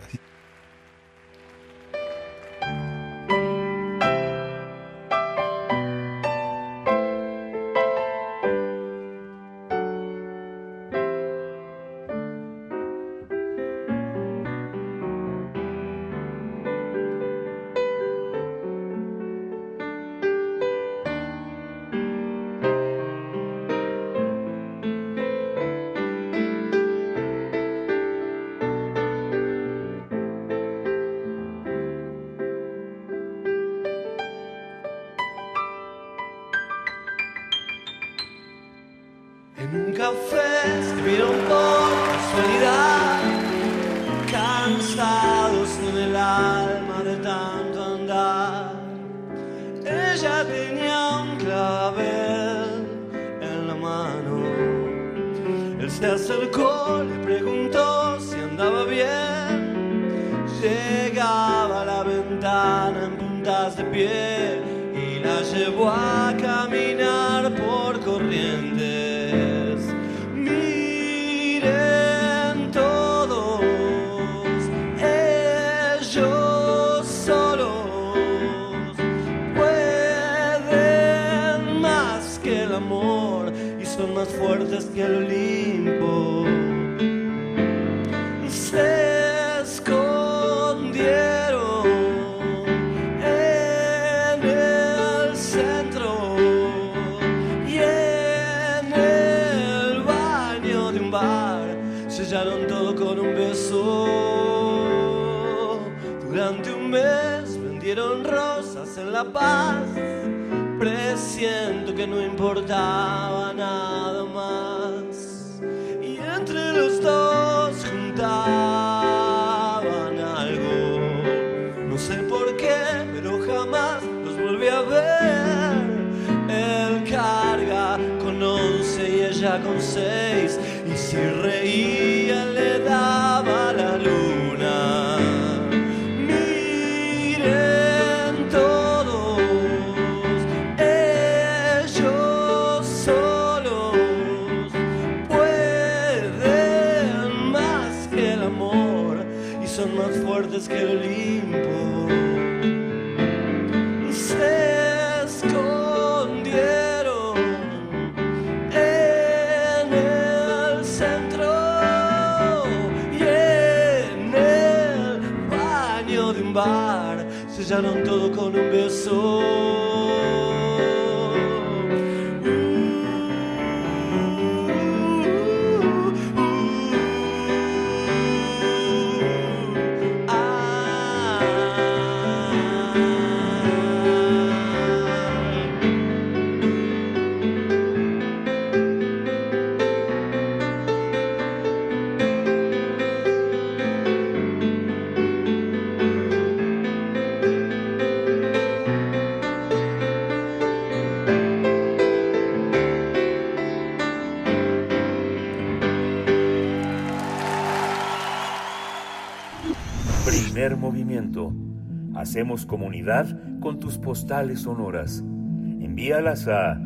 Hacemos comunidad con tus postales sonoras. Envíalas a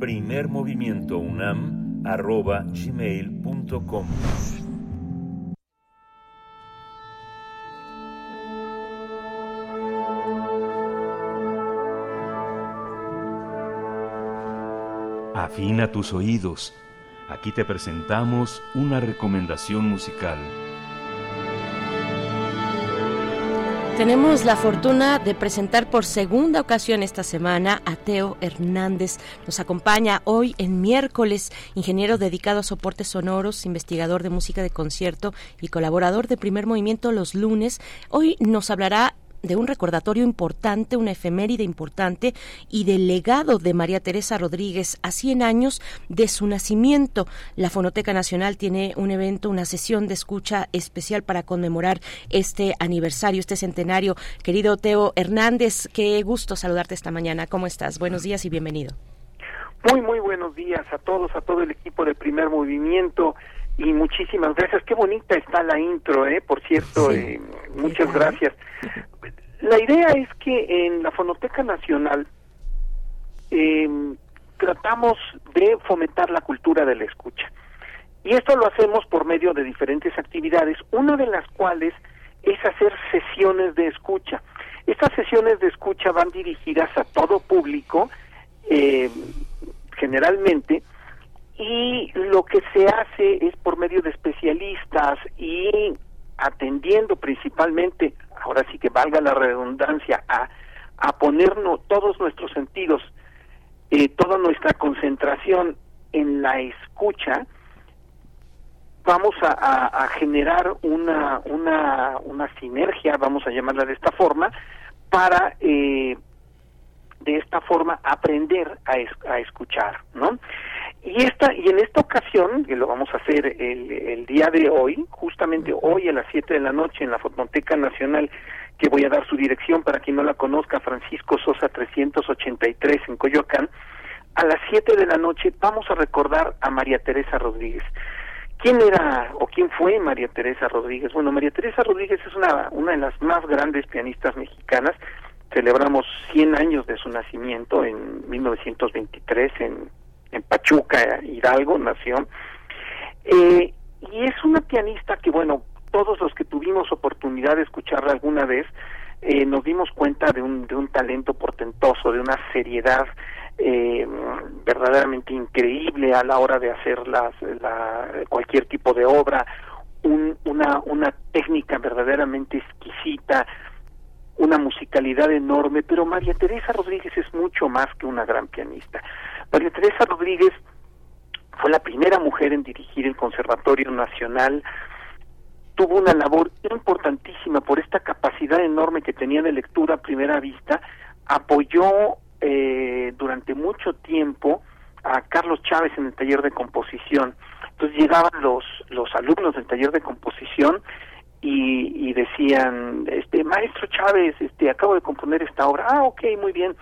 primermovimientounam.gmail.com Afina tus oídos. Aquí te presentamos una recomendación musical. Tenemos la fortuna de presentar por segunda ocasión esta semana a Teo Hernández. Nos acompaña hoy en miércoles, ingeniero dedicado a soportes sonoros, investigador de música de concierto y colaborador de primer movimiento los lunes. Hoy nos hablará de un recordatorio importante, una efeméride importante y del legado de María Teresa Rodríguez a 100 años de su nacimiento. La Fonoteca Nacional tiene un evento, una sesión de escucha especial para conmemorar este aniversario, este centenario. Querido Teo Hernández, qué gusto saludarte esta mañana. ¿Cómo estás? Buenos días y bienvenido. Muy, muy buenos días a todos, a todo el equipo de primer movimiento y muchísimas gracias. Qué bonita está la intro, ¿eh? Por cierto, eh, muchas gracias. La idea es que en la Fonoteca Nacional eh, tratamos de fomentar la cultura de la escucha. Y esto lo hacemos por medio de diferentes actividades, una de las cuales es hacer sesiones de escucha. Estas sesiones de escucha van dirigidas a todo público, eh, generalmente, y lo que se hace es por medio de especialistas y atendiendo principalmente, ahora sí que valga la redundancia, a, a ponernos todos nuestros sentidos, eh, toda nuestra concentración en la escucha, vamos a, generar una, una, una sinergia, vamos a llamarla de esta forma, para eh, de esta forma aprender a, a escuchar, ¿no? Y esta y en esta ocasión, que lo vamos a hacer el, el día de hoy, justamente hoy a las 7 de la noche en la Fototeca Nacional, que voy a dar su dirección para quien no la conozca, Francisco Sosa 383 en Coyoacán, a las 7 de la noche vamos a recordar a María Teresa Rodríguez. ¿Quién era o quién fue María Teresa Rodríguez? Bueno, María Teresa Rodríguez es una, una de las más grandes pianistas mexicanas. Celebramos 100 años de su nacimiento en 1923 en, en Pachuca, Hidalgo, nació. Eh, y es una pianista que, bueno, todos los que tuvimos oportunidad de escucharla alguna vez, eh, nos dimos cuenta de un, de un talento portentoso, de una seriedad eh, verdaderamente increíble a la hora de hacer las, la, cualquier tipo de obra, una, una técnica verdaderamente exquisita, una musicalidad enorme, pero María Teresa Rodríguez es mucho más que una gran pianista. María Teresa Rodríguez fue la primera mujer en dirigir el Conservatorio Nacional, tuvo una labor importantísima por esta capacidad enorme que tenía de lectura a primera vista, apoyó eh, durante mucho tiempo a Carlos Chávez en el taller de composición. Entonces llegaban los, los alumnos del taller de composición y, decían, este maestro Chávez, este acabo de componer esta obra. Ah, ok, muy bien.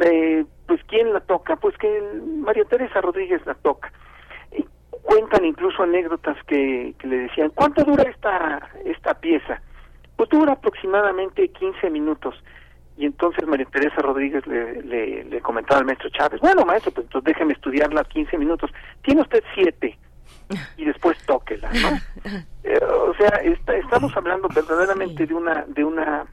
Eh, pues quién la toca? Pues que María Teresa Rodríguez la toca. Y cuentan incluso anécdotas que, que le decían, ¿cuánto dura esta esta pieza? Pues dura aproximadamente 15 minutos. Y entonces María Teresa Rodríguez le, le, comentaba al maestro Chávez, bueno maestro, pues entonces déjeme estudiarla 15 minutos. Tiene usted siete y después tóquela, ¿no? [LAUGHS] Eh, o sea, estamos hablando verdaderamente de una, de una,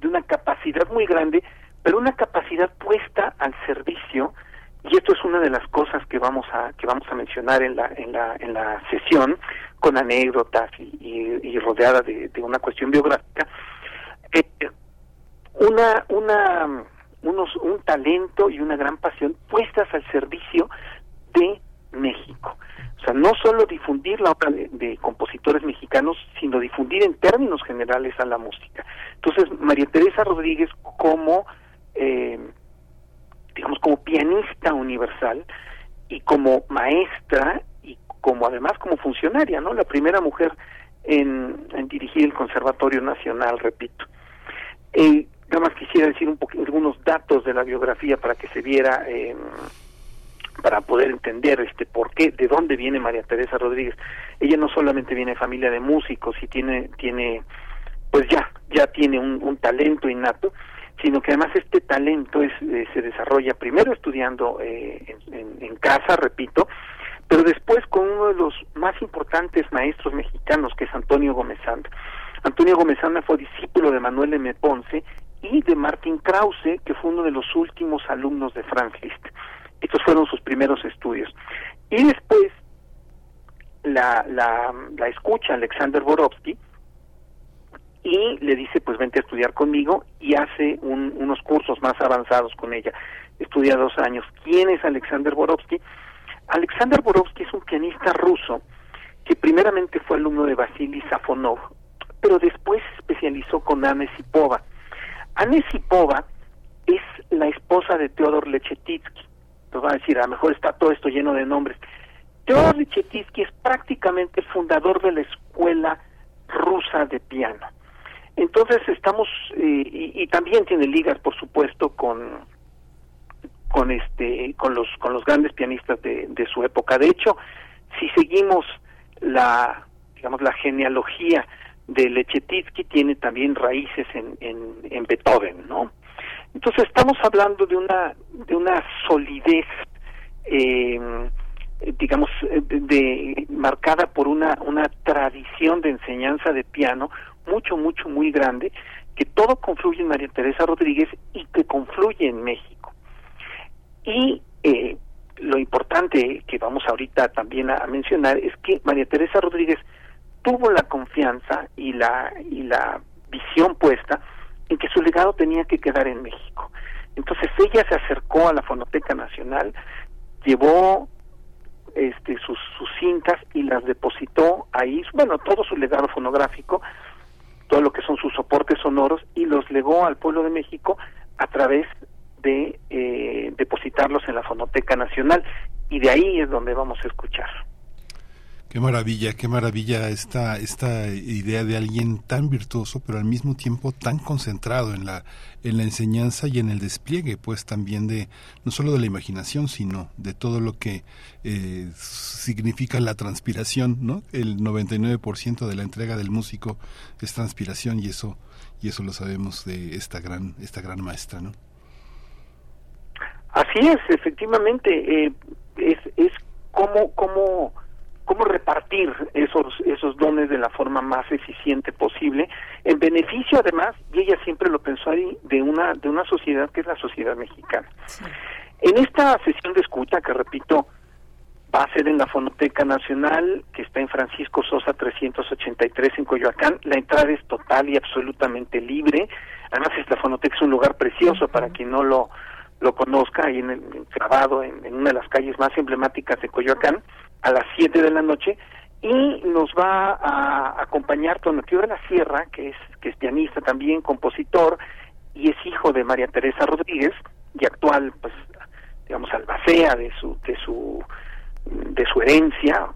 de una capacidad muy grande, pero una capacidad puesta al servicio y esto es una de las cosas que vamos a que vamos a mencionar en la en la en la sesión con anécdotas y, y, rodeada de, de, una cuestión biográfica eh, una, una, unos, un talento y una gran pasión puestas al servicio de México. O sea, no solo difundir la obra de, compositores mexicanos, sino difundir en términos generales a la música. Entonces, María Teresa Rodríguez como, eh, digamos, como pianista universal y como maestra y como además como funcionaria, ¿no? La primera mujer en, dirigir el Conservatorio Nacional, repito. Eh, Nada más quisiera decir un poco, algunos datos de la biografía para que se viera, eh, para poder entender este por qué, de dónde viene María Teresa Rodríguez. Ella no solamente viene de familia de músicos y tiene, tiene, pues ya, ya tiene un, talento innato, sino que además este talento es, eh, se desarrolla primero estudiando eh, en, casa, repito, pero después con uno de los más importantes maestros mexicanos, que es Antonio Gómez Antonio Gómez fue discípulo de Manuel M. Ponce y de Martin Krause, que fue uno de los últimos alumnos de Franz Liszt. Estos fueron sus primeros estudios. Y después la, la, la escucha Alexander Borovsky y le dice, pues vente a estudiar conmigo y hace unos cursos más avanzados con ella. Estudia dos años. ¿Quién es Alexander Borovsky? Alexander Borovsky es un pianista ruso que primeramente fue alumno de Vasily Safonov, pero después se especializó con Anne Sipova. Anne Sipova es la esposa de Teodor Lechetitsky. Nos van a decir, a lo mejor está todo esto lleno de nombres. Teodor Lechetitsky es prácticamente el fundador de la escuela rusa de piano. Entonces estamos eh, y, también tiene ligas, por supuesto, con con este con los con los grandes pianistas de, de su época. De hecho, si seguimos la, digamos, la genealogía de Lechetitsky tiene también raíces en, en, Beethoven, ¿no? Entonces estamos hablando de una de una solidez, eh, digamos, de, marcada por una una tradición de enseñanza de piano mucho mucho muy grande que todo confluye en María Teresa Rodríguez y que confluye en México. Y eh, lo importante que vamos ahorita también a, mencionar es que María Teresa Rodríguez tuvo la confianza y la y la visión puesta en que su legado tenía que quedar en México. Entonces ella se acercó a la Fonoteca Nacional, llevó este sus, sus cintas y las depositó ahí, bueno, todo su legado fonográfico lo que son sus soportes sonoros y los legó al pueblo de México a través de eh, depositarlos en la Fonoteca Nacional y de ahí es donde vamos a escuchar. Qué maravilla, qué maravilla esta, esta idea de alguien tan virtuoso, pero al mismo tiempo tan concentrado en la, en la enseñanza y en el despliegue, pues también de, no solo de la imaginación, sino de todo lo que eh, significa la transpiración, ¿no? El 99% de la entrega del músico es transpiración y eso, y eso lo sabemos de esta gran, esta gran maestra, ¿no? Así es, efectivamente, eh, es, es como, como cómo repartir esos esos dones de la forma más eficiente posible en beneficio además y ella siempre lo pensó ahí de una de una sociedad que es la sociedad mexicana. En esta sesión de escucha que repito va a ser en la Fonoteca Nacional que está en Francisco Sosa 383 en Coyoacán la entrada es total y absolutamente libre. Además esta Fonoteca es un lugar precioso para quien no lo lo conozca ahí en el grabado en, en una de las calles más emblemáticas de Coyoacán a las 7 de la noche y nos va a acompañar Tonatio de la Sierra, que es, que es pianista también, compositor, y es hijo de María Teresa Rodríguez, y actual, pues, digamos, albacea de su, de su, de su herencia,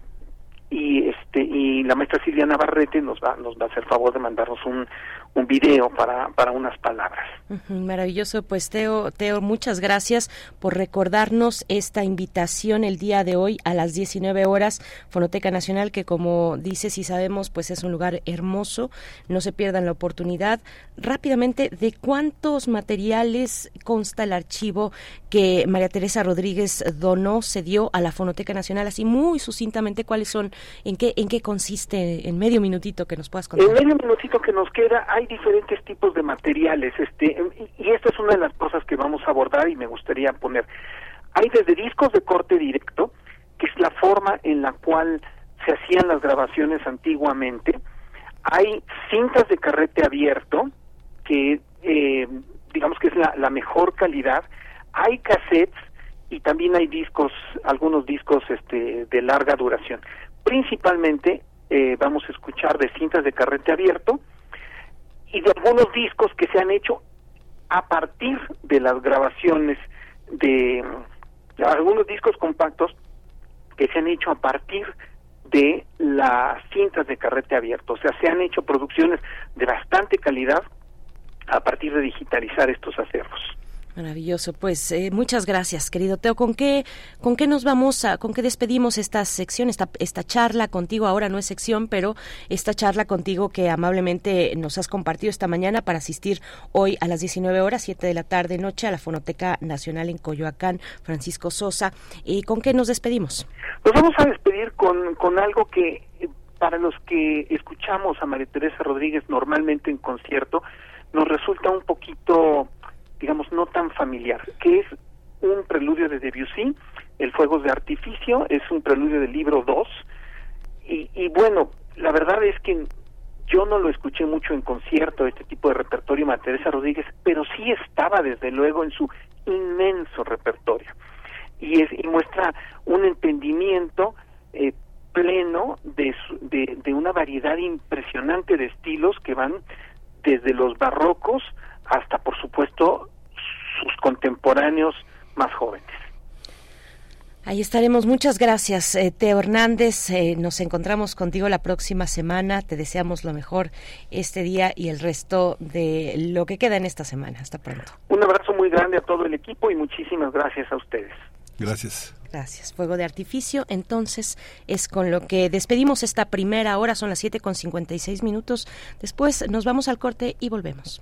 y este, y la maestra Silvia Navarrete nos va, nos va a hacer favor de mandarnos un, un video para, para unas palabras. Maravilloso, pues Teo, Teo, muchas gracias por recordarnos esta invitación el día de hoy a las 19 horas, Fonoteca Nacional, que como dices y sabemos, pues es un lugar hermoso, no se pierdan la oportunidad. Rápidamente, ¿de cuántos materiales consta el archivo que María Teresa Rodríguez donó, se dio a la Fonoteca Nacional? Así muy sucintamente, ¿cuáles son, en qué, en qué consiste, en medio minutito que nos puedas contar? En medio minutito que nos queda, hay diferentes tipos de materiales, este, y esta es una de las cosas que vamos a abordar y me gustaría poner. Hay desde discos de corte directo, que es la forma en la cual se hacían las grabaciones antiguamente. Hay cintas de carrete abierto, que eh, digamos que es la, la mejor calidad. Hay cassettes y también hay discos, algunos discos este, de larga duración. Principalmente eh, vamos a escuchar de cintas de carrete abierto, y de algunos discos que se han hecho a partir de las grabaciones de, algunos discos compactos que se han hecho a partir de las cintas de carrete abierto. O sea, se han hecho producciones de bastante calidad a partir de digitalizar estos acervos. Maravilloso, pues eh, muchas gracias, querido Teo. ¿Con qué, con qué nos vamos a, con qué despedimos esta sección, esta, esta charla contigo? Ahora no es sección, pero esta charla contigo que amablemente nos has compartido esta mañana para asistir hoy a las 19 horas, 7 de la tarde, noche, a la Fonoteca Nacional en Coyoacán, Francisco Sosa. ¿Y con qué nos despedimos? Nos vamos a despedir con, con algo que para los que escuchamos a María Teresa Rodríguez normalmente en concierto, nos resulta un poquito digamos, no tan familiar, que es un preludio de Debussy, El Fuego de Artificio, es un preludio del libro 2, y, y bueno, la verdad es que yo no lo escuché mucho en concierto, este tipo de repertorio, María Teresa Rodríguez, pero sí estaba desde luego en su inmenso repertorio. Y, es, y muestra un entendimiento eh, pleno de, de, de una variedad impresionante de estilos que van desde los barrocos hasta, por supuesto, sus contemporáneos más jóvenes. Ahí estaremos. Muchas gracias, eh, Teo Hernández. Eh, nos encontramos contigo la próxima semana. Te deseamos lo mejor este día y el resto de lo que queda en esta semana. Hasta pronto. Un abrazo muy grande a todo el equipo y muchísimas gracias a ustedes. Gracias. Gracias. Fuego de artificio. Entonces es con lo que despedimos esta primera hora. Son las 7 con 56 minutos. Después nos vamos al corte y volvemos.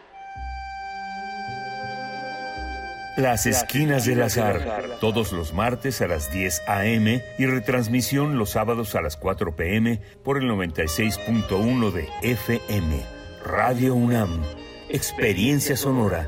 Las Esquinas del Azar, todos los martes a las 10 a.m. y retransmisión los sábados a las 4 p.m. por el 96.1 de FM. Radio UNAM, Experiencia Sonora.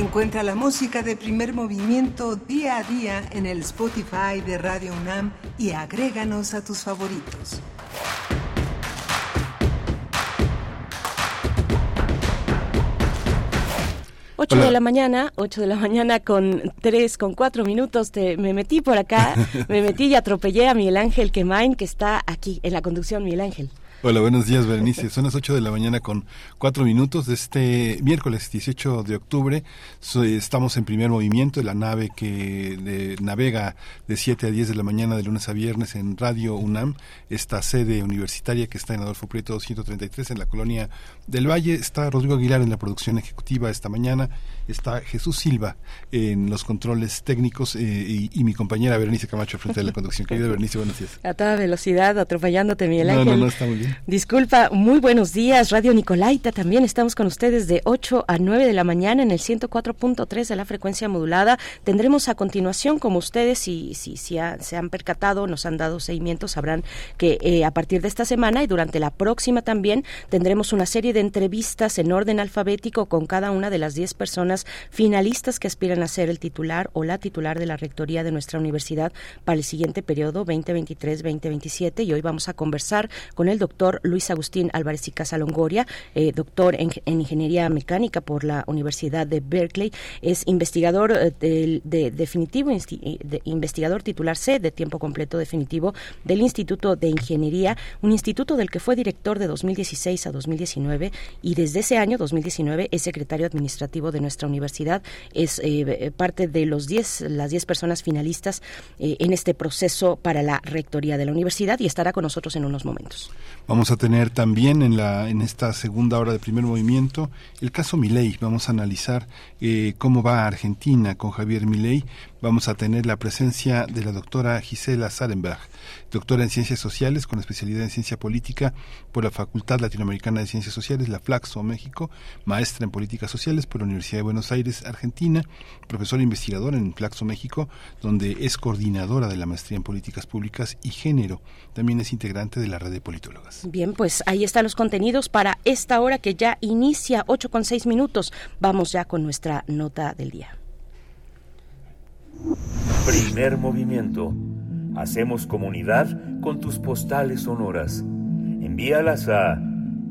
Encuentra la música de primer movimiento día a día en el Spotify de Radio UNAM y agréganos a tus favoritos. 8 de la mañana, 8 de la mañana con 3, con 4 minutos, te, me metí por acá, me metí y atropellé a Miguel Ángel Quemain, que está aquí en la conducción, Miguel Ángel. Hola, buenos días, Berenice. Son las 8 de la mañana con 4 minutos de este miércoles 18 de octubre. estamos en primer movimiento, la nave que navega de 7 a 10 de la mañana de lunes a viernes en Radio UNAM, esta sede universitaria que está en Adolfo Prieto 233 en la colonia del Valle. Está Rodrigo Aguilar en la producción ejecutiva esta mañana. Está Jesús Silva en los controles técnicos eh, y, y, mi compañera Berenice Camacho frente a la conducción. [LAUGHS] Querida Berenice, buenos días. A toda velocidad, atropellándote, Miguel Ángel. No, no, no, está muy bien. Disculpa, muy buenos días, Radio Nicolaita. También estamos con ustedes de 8 a 9 de la mañana en el 104.3 de la frecuencia modulada. Tendremos a continuación, como ustedes, si, si, si se han percatado, nos han dado seguimiento, sabrán que eh, a partir de esta semana y durante la próxima también tendremos una serie de entrevistas en orden alfabético con cada una de las 10 personas finalistas que aspiran a ser el titular o la titular de la rectoría de nuestra universidad para el siguiente periodo 2023-2027. Y hoy vamos a conversar con el doctor Luis Agustín Álvarez y Casa Longoria, eh, doctor en, Ingeniería Mecánica por la Universidad de Berkeley. Es investigador eh, de, definitivo, de, investigador titular C de tiempo completo definitivo del Instituto de Ingeniería, un instituto del que fue director de 2016 a 2019 y desde ese año, 2019, es secretario administrativo de nuestra universidad. Es eh, parte de los 10, las 10 personas finalistas en este proceso para la rectoría de la universidad y estará con nosotros en unos momentos. Vamos a tener también en, la, en esta segunda hora de primer movimiento el caso Milei. Vamos a analizar eh, cómo va Argentina con Javier Milei. Vamos a tener la presencia de la doctora Gisela Sarenberg, doctora en Ciencias Sociales con especialidad en Ciencia Política por la Facultad Latinoamericana de Ciencias Sociales, la Flaxo, México, maestra en Políticas Sociales por la Universidad de Buenos Aires, Argentina, profesora investigadora en Flaxo, México, donde es coordinadora de la maestría en Políticas Públicas y Género. También es integrante de la red de politólogas. Bien, pues ahí están los contenidos para esta hora que ya inicia 8 con 6 minutos. Vamos ya con nuestra nota del día. Primer movimiento. Hacemos comunidad con tus postales sonoras. Envíalas a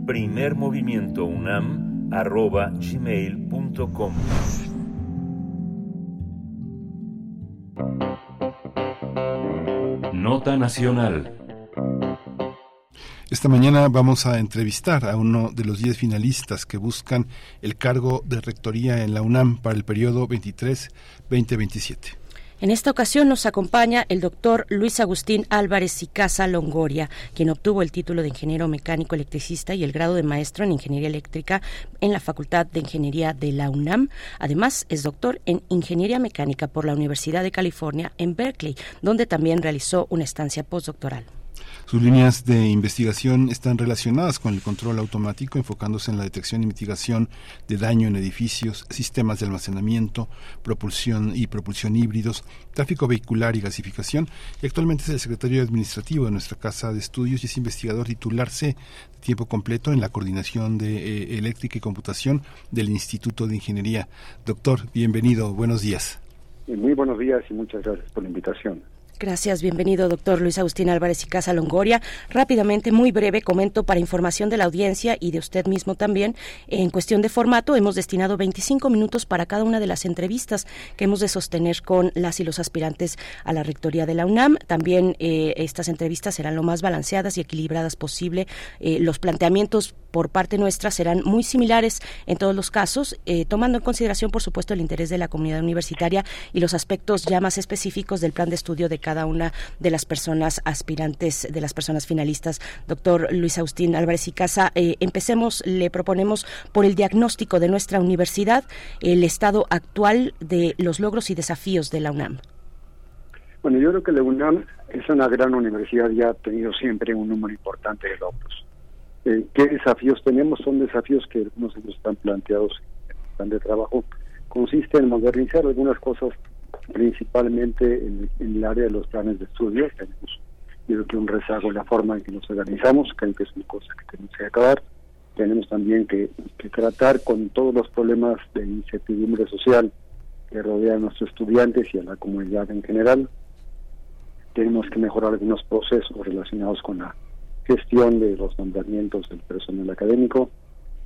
primermovimientounam.gmail.com Nota Nacional Esta mañana vamos a entrevistar a uno de los 10 finalistas que buscan el cargo de rectoría en la UNAM para el periodo 23-2027. En esta ocasión nos acompaña el doctor Luis Agustín Álvarez y Casa Longoria, quien obtuvo el título de ingeniero mecánico electricista y el grado de maestro en ingeniería eléctrica en la Facultad de Ingeniería de la UNAM. Además, es doctor en ingeniería mecánica por la Universidad de California en Berkeley, donde también realizó una estancia postdoctoral. Sus líneas de investigación están relacionadas con el control automático, enfocándose en la detección y mitigación de daño en edificios, sistemas de almacenamiento, propulsión y propulsión híbridos, tráfico vehicular y gasificación. Y actualmente es el secretario administrativo de nuestra casa de estudios y es investigador titular de tiempo completo en la coordinación de eh, eléctrica y computación del Instituto de Ingeniería. Doctor, bienvenido, buenos días. Muy buenos días y muchas gracias por la invitación. Gracias, bienvenido, doctor Luis Agustín Álvarez y Casa Longoria. Rápidamente, muy breve, comento para información de la audiencia y de usted mismo también. En cuestión de formato, hemos destinado 25 minutos para cada una de las entrevistas que hemos de sostener con las y los aspirantes a la rectoría de la UNAM. También eh, estas entrevistas serán lo más balanceadas y equilibradas posible. Eh, los planteamientos por parte nuestra serán muy similares en todos los casos, eh, tomando en consideración, por supuesto, el interés de la comunidad universitaria y los aspectos ya más específicos del plan de estudio de cada una de las personas aspirantes, de las personas finalistas. Doctor Luis Agustín Álvarez y Casa, eh, empecemos, le proponemos por el diagnóstico de nuestra universidad, el estado actual de los logros y desafíos de la UNAM. Bueno, yo creo que la UNAM es una gran universidad y ha tenido siempre un número importante de logros eh, ¿Qué desafíos tenemos? Son desafíos que algunos de ellos están planteados en el plan de trabajo. Consiste en modernizar algunas cosas, principalmente en, el área de los planes de estudio. Tenemos, creo que un rezago en la forma en que nos organizamos, creo que es una cosa que tenemos que acabar. Tenemos también que, que tratar con todos los problemas de incertidumbre social que rodean a nuestros estudiantes y a la comunidad en general. Tenemos que mejorar algunos procesos relacionados con la gestión de los nombramientos del personal académico.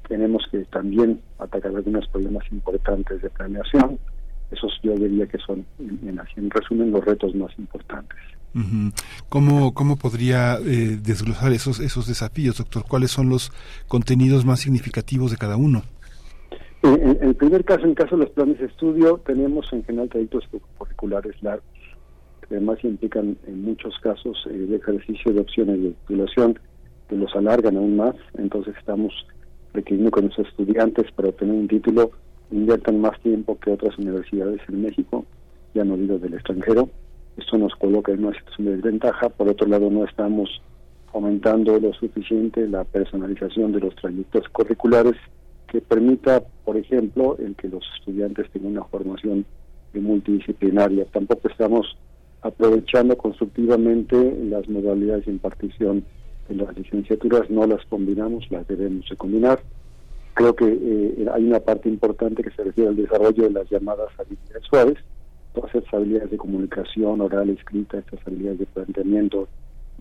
Tenemos que también atacar algunos problemas importantes de planeación. Esos yo diría que son, en, en resumen, los retos más importantes. ¿Cómo, ¿Cómo podría eh, desglosar esos, esos desafíos, doctor? ¿Cuáles son los contenidos más significativos de cada uno? En, el primer caso, en el caso de los planes de estudio, tenemos en general trayectos curriculares largos además implican en muchos casos el ejercicio de opciones de titulación que los alargan aún más, entonces estamos requiriendo que nuestros estudiantes para obtener un título inviertan más tiempo que otras universidades en México, ya no digo del extranjero. Esto nos coloca en una situación de desventaja. Por otro lado, no estamos aumentando lo suficiente la personalización de los trayectos curriculares que permita, por ejemplo, el que los estudiantes tengan una formación multidisciplinaria. Tampoco estamos aprovechando constructivamente las modalidades de impartición de las licenciaturas, no las combinamos, las debemos de combinar. Creo que eh, hay una parte importante que se refiere al desarrollo de las llamadas habilidades suaves, todas esas habilidades de comunicación oral, escrita, estas habilidades de planteamiento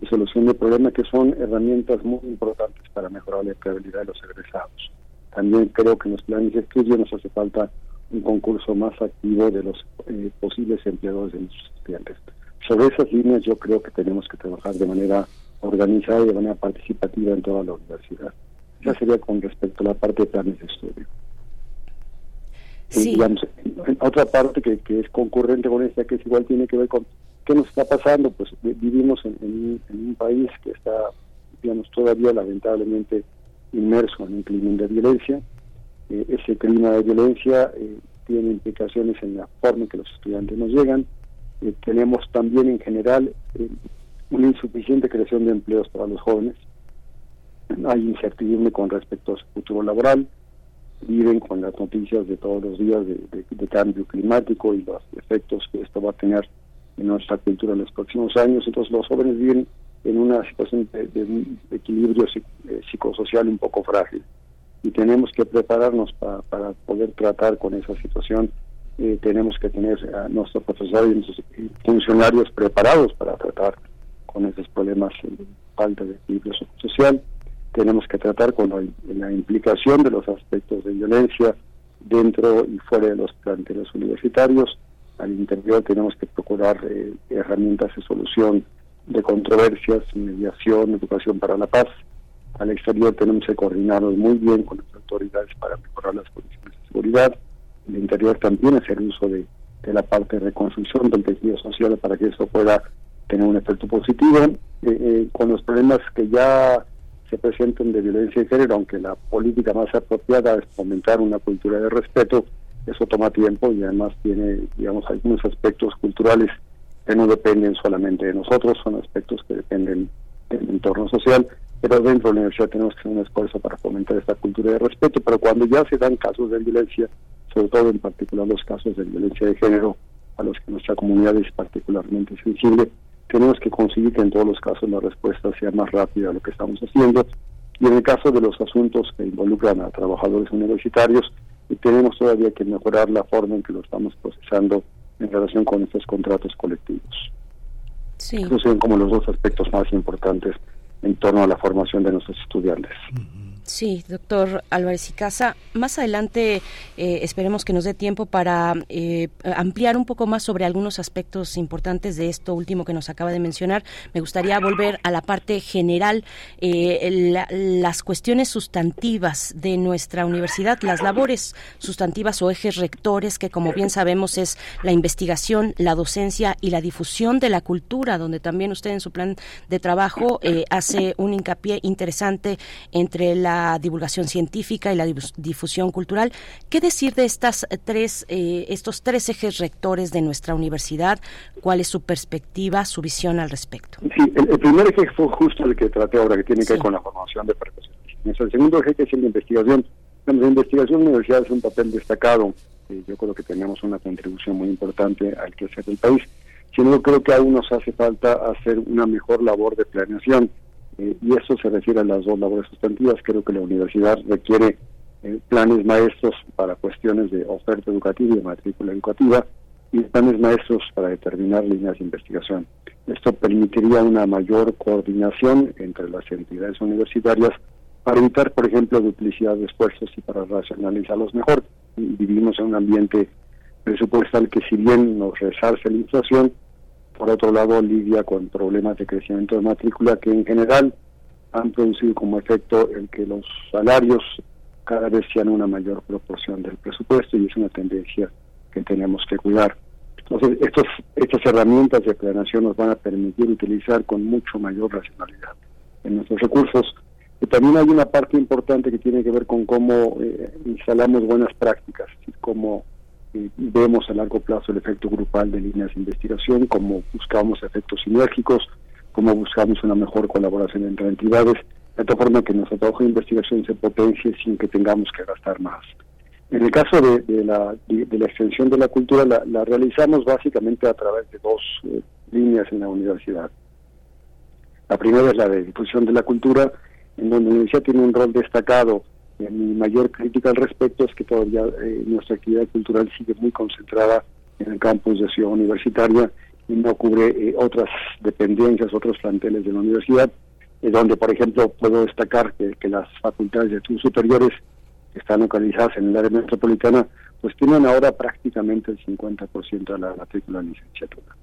y solución de problemas que son herramientas muy importantes para mejorar la empleabilidad de los egresados. También creo que en los planes de estudio nos hace falta un concurso más activo de los eh, posibles empleadores de nuestros estudiantes. Sobre esas líneas yo creo que tenemos que trabajar de manera organizada y de manera participativa en toda la universidad. Ya sería con respecto a la parte de planes de estudio. Sí. otra parte que, que es concurrente con esta, que es igual tiene que ver con qué nos está pasando, pues vivimos en, un país que está, digamos, todavía lamentablemente inmerso en un clima de violencia, eh, ese clima de violencia eh, tiene implicaciones en la forma en que los estudiantes nos llegan. Eh, tenemos también en general una insuficiente creación de empleos para los jóvenes. Hay incertidumbre con respecto a su futuro laboral. Viven con las noticias de todos los días de, cambio climático y los efectos que esto va a tener en nuestra cultura en los próximos años. Entonces los jóvenes viven en una situación de, equilibrio psicosocial un poco frágil y tenemos que prepararnos para poder tratar con esa situación. Eh, tenemos que tener a nuestros profesores y nuestros funcionarios preparados para tratar con esos problemas de falta de equilibrio social. Tenemos que tratar con la, implicación de los aspectos de violencia dentro y fuera de los planteles universitarios. Al interior tenemos que procurar eh, herramientas de solución de controversias, mediación, educación para la paz al exterior tenemos que coordinarnos muy bien con las autoridades para mejorar las condiciones de seguridad. El interior también hacer uso de, de la parte de reconstrucción del tejido social para que eso pueda tener un efecto positivo. Eh, eh, con los problemas que ya se presenten de violencia de género, aunque la política más apropiada es fomentar una cultura de respeto, eso toma tiempo y además tiene, digamos, algunos aspectos culturales que no dependen solamente de nosotros, son aspectos que dependen del entorno social, pero dentro de la universidad tenemos que hacer un esfuerzo para fomentar esta cultura de respeto, pero cuando ya se dan casos de violencia, sobre todo en particular los casos de violencia de género, a los que nuestra comunidad es particularmente sensible, tenemos que conseguir que en todos los casos la respuesta sea más rápida de lo que estamos haciendo. Y en el caso de los asuntos que involucran a trabajadores universitarios, tenemos todavía que mejorar la forma en que lo estamos procesando en relación con estos contratos colectivos. Sí. Esos son como los dos aspectos más importantes en torno a la formación de nuestros estudiantes. Sí, doctor Álvarez y Casa. Más adelante eh, esperemos que nos dé tiempo para eh, ampliar un poco más sobre algunos aspectos importantes de esto último que nos acaba de mencionar. Me gustaría volver a la parte general, eh, las cuestiones sustantivas de nuestra universidad, las labores sustantivas o ejes rectores, que como bien sabemos es la investigación, la docencia y la difusión de la cultura, donde también usted en su plan de trabajo hace un hincapié interesante entre la divulgación científica y la difusión cultural. ¿Qué decir de estas tres, eh, estos tres ejes rectores de nuestra universidad? ¿Cuál es su perspectiva, su visión al respecto? Sí, el, primer eje fue justo el que traté ahora, que tiene que ver con la formación de profesionales. El segundo eje que es la investigación. la investigación en la universidad es un papel destacado. yo creo que tenemos una contribución muy importante al crecer del país. Sin embargo, creo que aún nos hace falta hacer una mejor labor de planeación eh, y eso se refiere a las dos labores sustantivas. Creo que la universidad requiere eh, planes maestros para cuestiones de oferta educativa y de matrícula educativa y planes maestros para determinar líneas de investigación. Esto permitiría una mayor coordinación entre las entidades universitarias para evitar, por ejemplo, duplicidad de esfuerzos y para racionalizarlos mejor. Vivimos en un ambiente presupuestal que si bien nos resarce la inflación, por otro lado lidia con problemas de crecimiento de matrícula que en general han producido como efecto el que los salarios cada vez sean una mayor proporción del presupuesto y es una tendencia que tenemos que cuidar. Entonces, estos, estas herramientas de planeación nos van a permitir utilizar con mucho mayor racionalidad en nuestros recursos. Y también hay una parte importante que tiene que ver con cómo eh, instalamos buenas prácticas, cómo vemos a largo plazo el efecto grupal de líneas de investigación, como buscamos efectos sinérgicos, como buscamos una mejor colaboración entre entidades, de tal forma que nuestro trabajo de investigación se potencie sin que tengamos que gastar más. En el caso de, la, de, la extensión de la cultura, la, realizamos básicamente a través de dos eh, líneas en la universidad. La primera es la de difusión de la cultura, en donde la universidad tiene un rol destacado mi mayor crítica al respecto es que todavía eh, nuestra actividad cultural sigue muy concentrada en el campus de Ciudad Universitaria y no cubre eh, otras dependencias, otros planteles de la universidad, eh, donde, por ejemplo, puedo destacar que, las facultades de estudios superiores que están localizadas en el área metropolitana, pues tienen ahora prácticamente el 50% de la matrícula de licenciatura.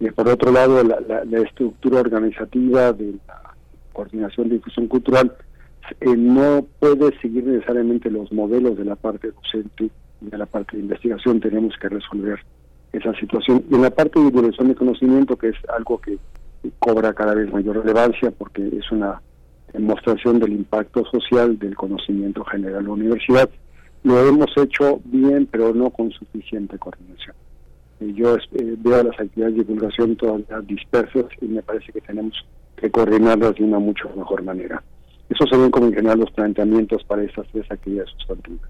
Y por otro lado, la, la estructura organizativa de la coordinación de difusión cultural eh, no puede seguir necesariamente los modelos de la parte docente y de la parte de investigación. Tenemos que resolver esa situación. Y en la parte de divulgación de conocimiento, que es algo que cobra cada vez mayor relevancia porque es una demostración del impacto social del conocimiento general de la universidad, lo hemos hecho bien, pero no con suficiente coordinación. Yo eh, veo las actividades de divulgación todavía dispersas y me parece que tenemos que coordinarlas de una mucho mejor manera. Esos serían como en general los planteamientos para esas tres actividades sustantivas.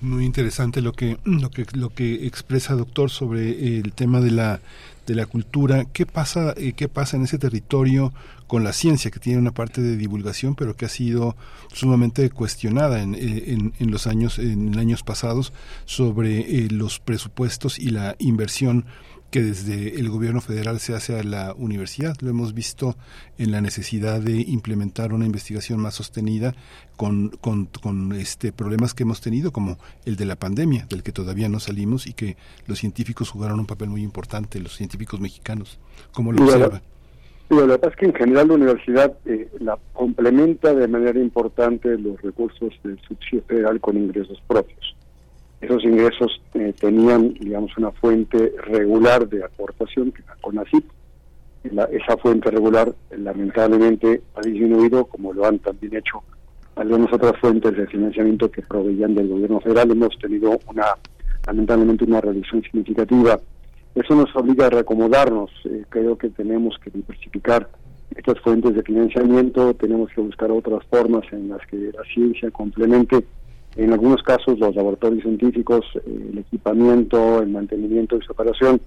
Muy interesante lo que lo que lo que expresa doctor sobre el tema de la de la cultura. ¿Qué pasa eh, qué pasa en ese territorio con la ciencia que tiene una parte de divulgación pero que ha sido sumamente cuestionada en, eh, en, los años en años pasados sobre eh, los presupuestos y la inversión que desde el gobierno federal se hace a la universidad. Lo hemos visto en la necesidad de implementar una investigación más sostenida con, con, con, este problemas que hemos tenido, como el de la pandemia, del que todavía no salimos y que los científicos jugaron un papel muy importante, los científicos mexicanos. ¿Cómo lo observa? Lo que pasa es que en general la universidad eh, la complementa de manera importante los recursos del subsidio federal con ingresos propios. Esos ingresos eh, tenían, digamos, una fuente regular de aportación, que la CONACYT. La, esa fuente regular lamentablemente ha disminuido, como lo han también hecho algunas otras fuentes de financiamiento que proveían del gobierno federal. Hemos tenido una, lamentablemente, una reducción significativa eso nos obliga a reacomodarnos. Eh, creo que tenemos que diversificar estas fuentes de financiamiento, tenemos que buscar otras formas en las que la ciencia complemente, en algunos casos, los laboratorios científicos, eh, el equipamiento, el mantenimiento y su operación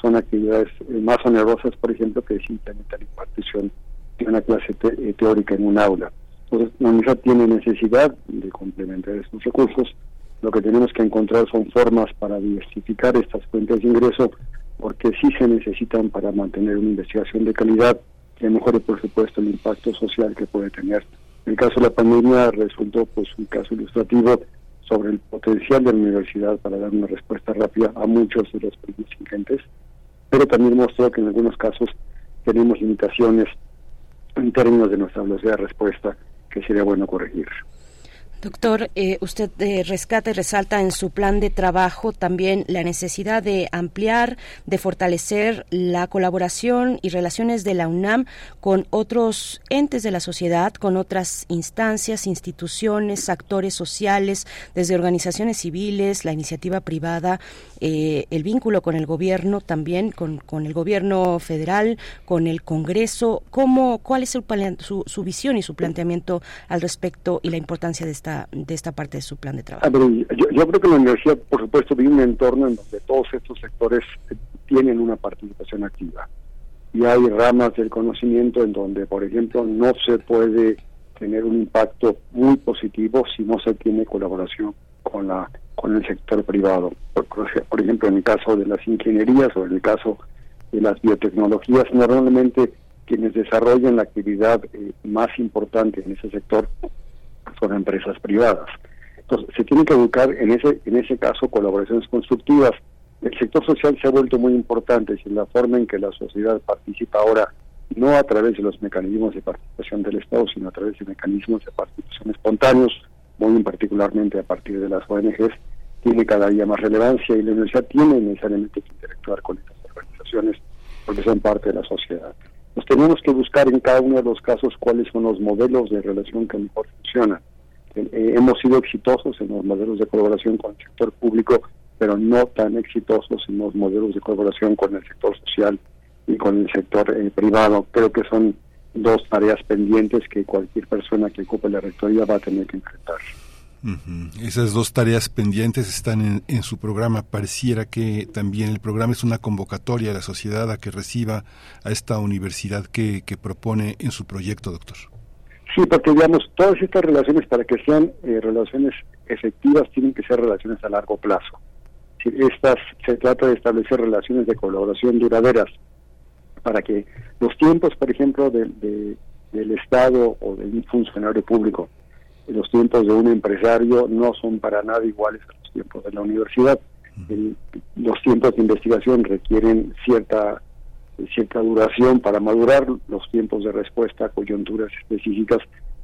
son actividades eh, más onerosas, por ejemplo, que simplemente la impartición de una clase teórica en un aula. Entonces, la universidad tiene necesidad de complementar estos recursos lo que tenemos que encontrar son formas para diversificar estas fuentes de ingreso, porque sí se necesitan para mantener una investigación de calidad que mejore, por supuesto, el impacto social que puede tener. El caso de la pandemia resultó pues un caso ilustrativo sobre el potencial de la universidad para dar una respuesta rápida a muchos de los problemas ingentes, pero también mostró que en algunos casos tenemos limitaciones en términos de nuestra velocidad de respuesta que sería bueno corregir. Doctor, eh, usted eh, rescata y resalta en su plan de trabajo también la necesidad de ampliar, de fortalecer la colaboración y relaciones de la UNAM con otros entes de la sociedad, con otras instancias, instituciones, actores sociales, desde organizaciones civiles, la iniciativa privada, eh, el vínculo con el gobierno también, con, con, el gobierno federal, con el Congreso. ¿Cómo, ¿Cuál es su, su visión y su planteamiento al respecto y la importancia de esta de esta parte de su plan de trabajo? yo, creo que la universidad, por supuesto, vive un entorno en donde todos estos sectores eh, tienen una participación activa. Y hay ramas del conocimiento en donde, por ejemplo, no se puede tener un impacto muy positivo si no se tiene colaboración con la con el sector privado. Por, ejemplo, en el caso de las ingenierías o en el caso de las biotecnologías, normalmente quienes desarrollan la actividad eh, más importante en ese sector son empresas privadas. Entonces, se tiene que buscar en ese, en ese caso colaboraciones constructivas. El sector social se ha vuelto muy importante, es la forma en que la sociedad participa ahora, no a través de los mecanismos de participación del Estado, sino a través de mecanismos de participación espontáneos, muy particularmente a partir de las ONGs, tiene cada día más relevancia y la universidad tiene necesariamente que interactuar con estas organizaciones porque son parte de la sociedad. Nos tenemos que buscar en cada uno de los casos cuáles son los modelos de relación que mejor funcionan. Eh, hemos sido exitosos en los modelos de colaboración con el sector público, pero no tan exitosos en los modelos de colaboración con el sector social y con el sector eh, privado. Creo que son dos tareas pendientes que cualquier persona que ocupe la rectoría va a tener que enfrentar. Esas dos tareas pendientes están en, su programa. Pareciera que también el programa es una convocatoria a la sociedad a que reciba a esta universidad que, propone en su proyecto, doctor. Sí, porque digamos, todas estas relaciones para que sean eh, relaciones efectivas tienen que ser relaciones a largo plazo. Estas se trata de establecer relaciones de colaboración duraderas para que los tiempos, por ejemplo, del Estado o de un funcionario público los tiempos de un empresario no son para nada iguales a los tiempos de la universidad. los tiempos de investigación requieren cierta cierta duración para madurar, los tiempos de respuesta a coyunturas específicas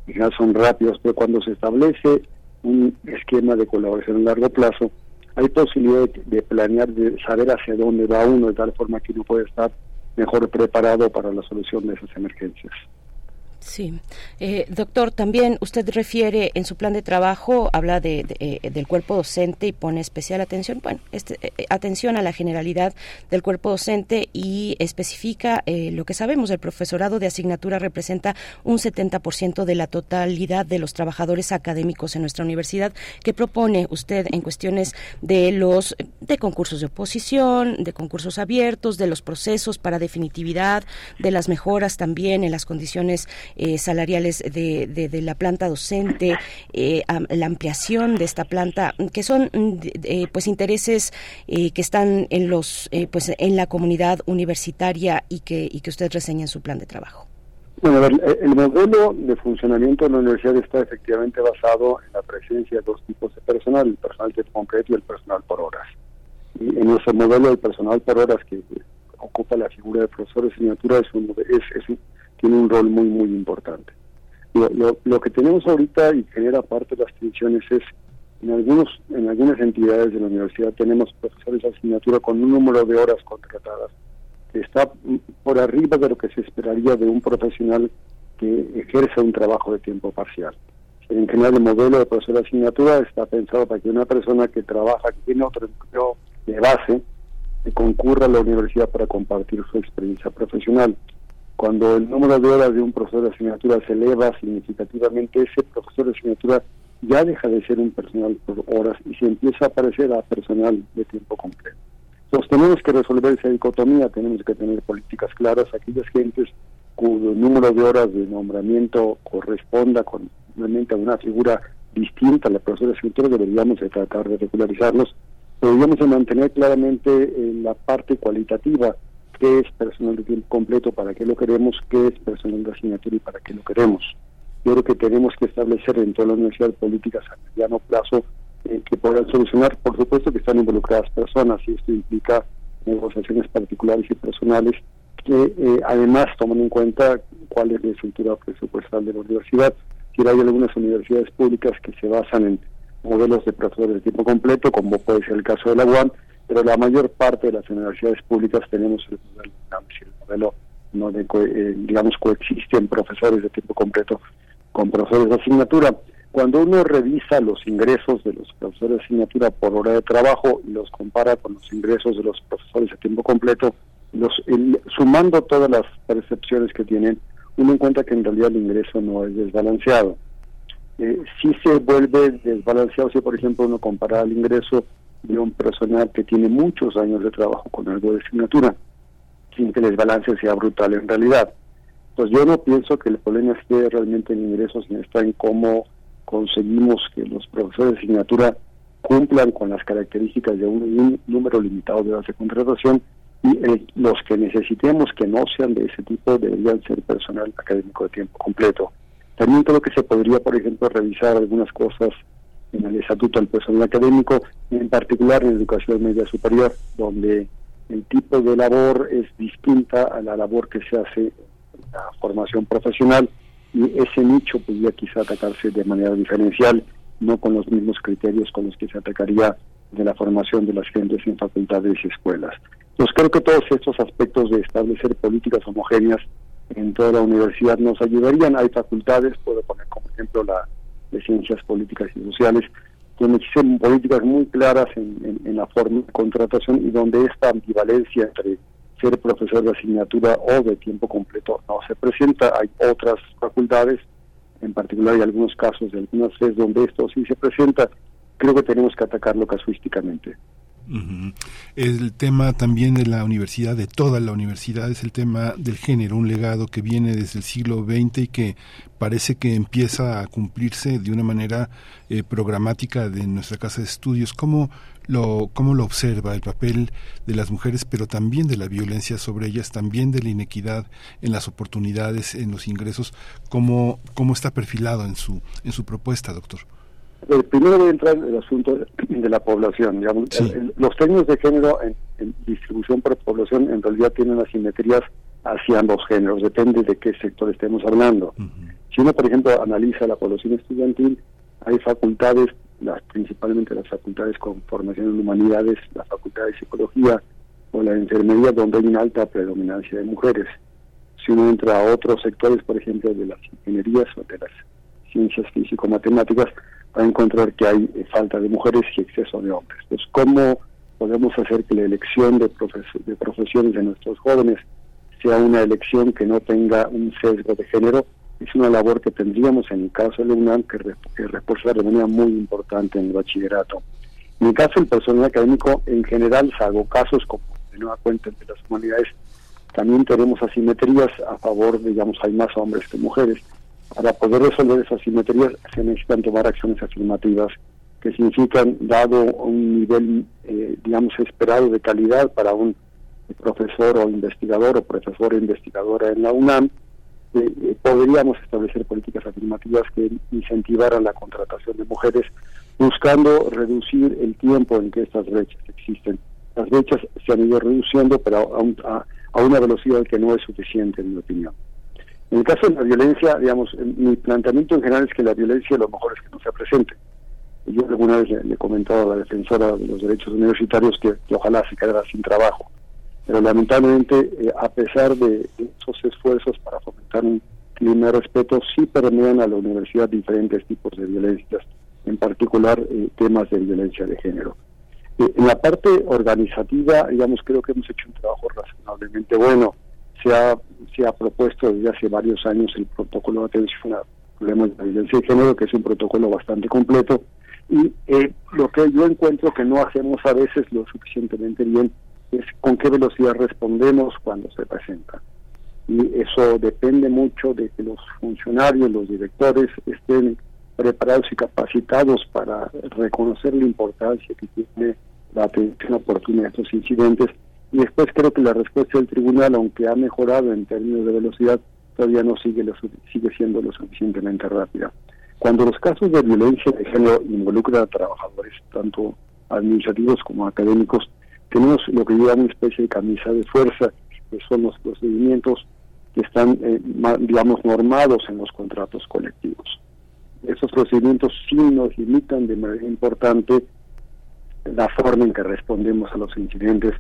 general son rápidos, pero cuando se establece un esquema de colaboración a largo plazo, hay posibilidad de planear, de saber hacia dónde va uno, de tal forma que uno puede estar mejor preparado para la solución de esas emergencias. Sí. Eh, doctor, también usted refiere en su plan de trabajo, habla de, eh, del cuerpo docente y pone especial atención, bueno, este, eh, atención a la generalidad del cuerpo docente y especifica lo que sabemos, el profesorado de asignatura representa un 70% de la totalidad de los trabajadores académicos en nuestra universidad. ¿Qué propone usted en cuestiones de los de concursos de oposición, de concursos abiertos, de los procesos para definitividad, de las mejoras también en las condiciones eh, salariales de, de, la planta docente, eh, la ampliación de esta planta, que son mm, pues intereses eh, que están en los pues en la comunidad universitaria y que y que usted reseña en su plan de trabajo. Bueno, a ver, el modelo de funcionamiento de la universidad está efectivamente basado en la presencia de dos tipos de personal, el personal de concreto y el personal por horas. Y en nuestro modelo del personal por horas, que ocupa la figura de profesor de asignatura es, un, es, tiene un rol muy, muy importante. Lo, que tenemos ahorita y genera parte de las tensiones es en algunos en algunas entidades de la universidad tenemos profesores de asignatura con un número de horas contratadas que está por arriba de lo que se esperaría de un profesional que ejerce un trabajo de tiempo parcial. En general, el modelo de profesor de asignatura está pensado para que una persona que trabaja, que tiene otro empleo de base, concurra a la universidad para compartir su experiencia profesional. Cuando el número de horas de un profesor de asignatura se eleva significativamente, ese profesor de asignatura ya deja de ser un personal por horas y se empieza a parecer a personal de tiempo completo. Entonces tenemos que resolver esa dicotomía, tenemos que tener políticas claras, aquellas gentes cuyo número de horas de nombramiento corresponda con realmente a una figura distinta a la profesora de escritura, deberíamos de tratar de regularizarlos, deberíamos de mantener claramente eh, la parte cualitativa, qué es personal de tiempo completo, para qué lo queremos, qué es personal de asignatura y para qué lo queremos. Yo creo que tenemos que establecer dentro de la universidad políticas a mediano plazo eh, que puedan solucionar, por supuesto que están involucradas personas y esto implica negociaciones particulares y personales que eh, además toman en cuenta cuál es la estructura presupuestal de la universidad. Si hay algunas universidades públicas que se basan en modelos de profesores de tiempo completo, como puede ser el caso de la UAM, pero la mayor parte de las universidades públicas tenemos el modelo, el modelo no de, eh, digamos, coexisten profesores de tiempo completo con profesores de asignatura. Cuando uno revisa los ingresos de los profesores de asignatura por hora de trabajo y los compara con los ingresos de los profesores de tiempo completo, los, sumando todas las percepciones que tienen, uno encuentra que en realidad el ingreso no es desbalanceado. Eh, si se vuelve desbalanceado si, por ejemplo, uno compara el ingreso de un personal que tiene muchos años de trabajo con algo de asignatura, sin que el desbalance sea brutal en realidad. Pues yo no pienso que el problema esté realmente en ingresos, sino está en cómo conseguimos que los profesores de asignatura cumplan con las características de un, número limitado de horas de contratación y eh, los que necesitemos que no sean de ese tipo deberían ser personal académico de tiempo completo. También creo que se podría, por ejemplo, revisar algunas cosas en el estatuto del personal académico, en particular en educación media superior, donde el tipo de labor es distinta a la labor que se hace en la formación profesional y ese nicho podría quizá atacarse de manera diferencial, no con los mismos criterios con los que se atacaría de la formación de las gentes en facultades y escuelas. Entonces creo que todos estos aspectos de establecer políticas homogéneas en toda la universidad nos ayudarían. Hay facultades, puedo poner como ejemplo la de Ciencias Políticas y Sociales, donde existen políticas muy claras en, la forma de contratación y donde esta ambivalencia entre ser profesor de asignatura o de tiempo completo no se presenta. Hay otras facultades, en particular hay algunos casos de algunas veces donde esto sí se presenta. Creo que tenemos que atacarlo casuísticamente. El tema también de la universidad, de toda la universidad, es el tema del género, un legado que viene desde el siglo XX y que parece que empieza a cumplirse de una manera eh, programática de nuestra casa de estudios. ¿Cómo lo, ¿Cómo lo observa el papel de las mujeres, pero también de la violencia sobre ellas, también de la inequidad en las oportunidades, en los ingresos? ¿Cómo, cómo está perfilado en su, en su propuesta, doctor? Eh, primero voy a entrar en el asunto de, la población. los términos de género en, distribución por población en realidad tienen asimetrías hacia ambos géneros, depende de qué sector estemos hablando. Si uno, por ejemplo, analiza la población estudiantil, hay facultades, las principalmente las facultades con formación en humanidades, la facultad de psicología o la enfermería, donde hay una alta predominancia de mujeres. Si uno entra a otros sectores, por ejemplo, de las ingenierías o de las ciencias físico-matemáticas, va a encontrar que hay falta de mujeres y exceso de hombres. Entonces, ¿cómo podemos hacer que la elección de, profesiones de nuestros jóvenes sea una elección que no tenga un sesgo de género? Es una labor que tendríamos en el caso de UNAM que, que reforzar de manera muy importante en el bachillerato. En el caso del personal académico, en general, salvo casos como de nueva cuenta de las humanidades, también tenemos asimetrías a favor, digamos, hay más hombres que mujeres para poder resolver esas simetrías se necesitan tomar acciones afirmativas que significan, dado un nivel, eh, digamos, esperado de calidad para un profesor o investigador o profesor o investigadora en la UNAM, eh, eh, podríamos establecer políticas afirmativas que incentivaran la contratación de mujeres, buscando reducir el tiempo en que estas brechas existen. las brechas se han ido reduciendo, pero a, a, una velocidad que no es suficiente, en mi opinión. En el caso de la violencia, digamos, mi planteamiento en general es que la violencia lo mejor es que no sea presente. Yo alguna vez le, he comentado a la defensora de los derechos universitarios que, ojalá se quedara sin trabajo. Pero lamentablemente, eh, a pesar de esos esfuerzos para fomentar un clima de respeto, sí permean a la universidad diferentes tipos de violencias, en particular eh, temas de violencia de género. Eh, en la parte organizativa, digamos, creo que hemos hecho un trabajo razonablemente bueno. Se ha, se ha propuesto desde hace varios años el protocolo de atención a problemas de violencia de género, que es un protocolo bastante completo. Y eh, lo que yo encuentro que no hacemos a veces lo suficientemente bien es con qué velocidad respondemos cuando se presenta. Y eso depende mucho de que los funcionarios, los directores estén preparados y capacitados para reconocer la importancia que tiene la atención oportuna a estos incidentes. Y después creo que la respuesta del tribunal, aunque ha mejorado en términos de velocidad, todavía no sigue, sigue siendo lo suficientemente rápida. Cuando los casos de violencia de género involucran a trabajadores, tanto administrativos como académicos, tenemos lo que llama una especie de camisa de fuerza, que son los procedimientos que están, eh, digamos, normados en los contratos colectivos esos procedimientos sí nos limitan de manera importante la forma en que respondemos a los incidentes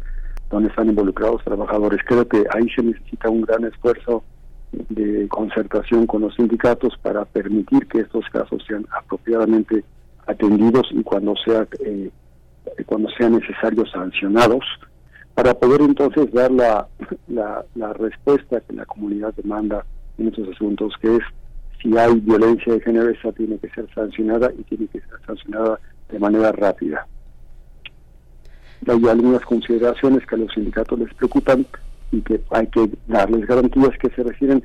donde están involucrados trabajadores. Creo que ahí se necesita un gran esfuerzo de concertación con los sindicatos para permitir que estos casos sean apropiadamente atendidos y cuando sea eh, cuando sea necesario sancionados para poder entonces dar la, la, la respuesta que la comunidad demanda en estos asuntos que es si hay violencia de género, esa tiene que ser sancionada y tiene que ser sancionada de manera rápida. Hay algunas consideraciones que a los sindicatos les preocupan y que hay que darles garantías que se refieren,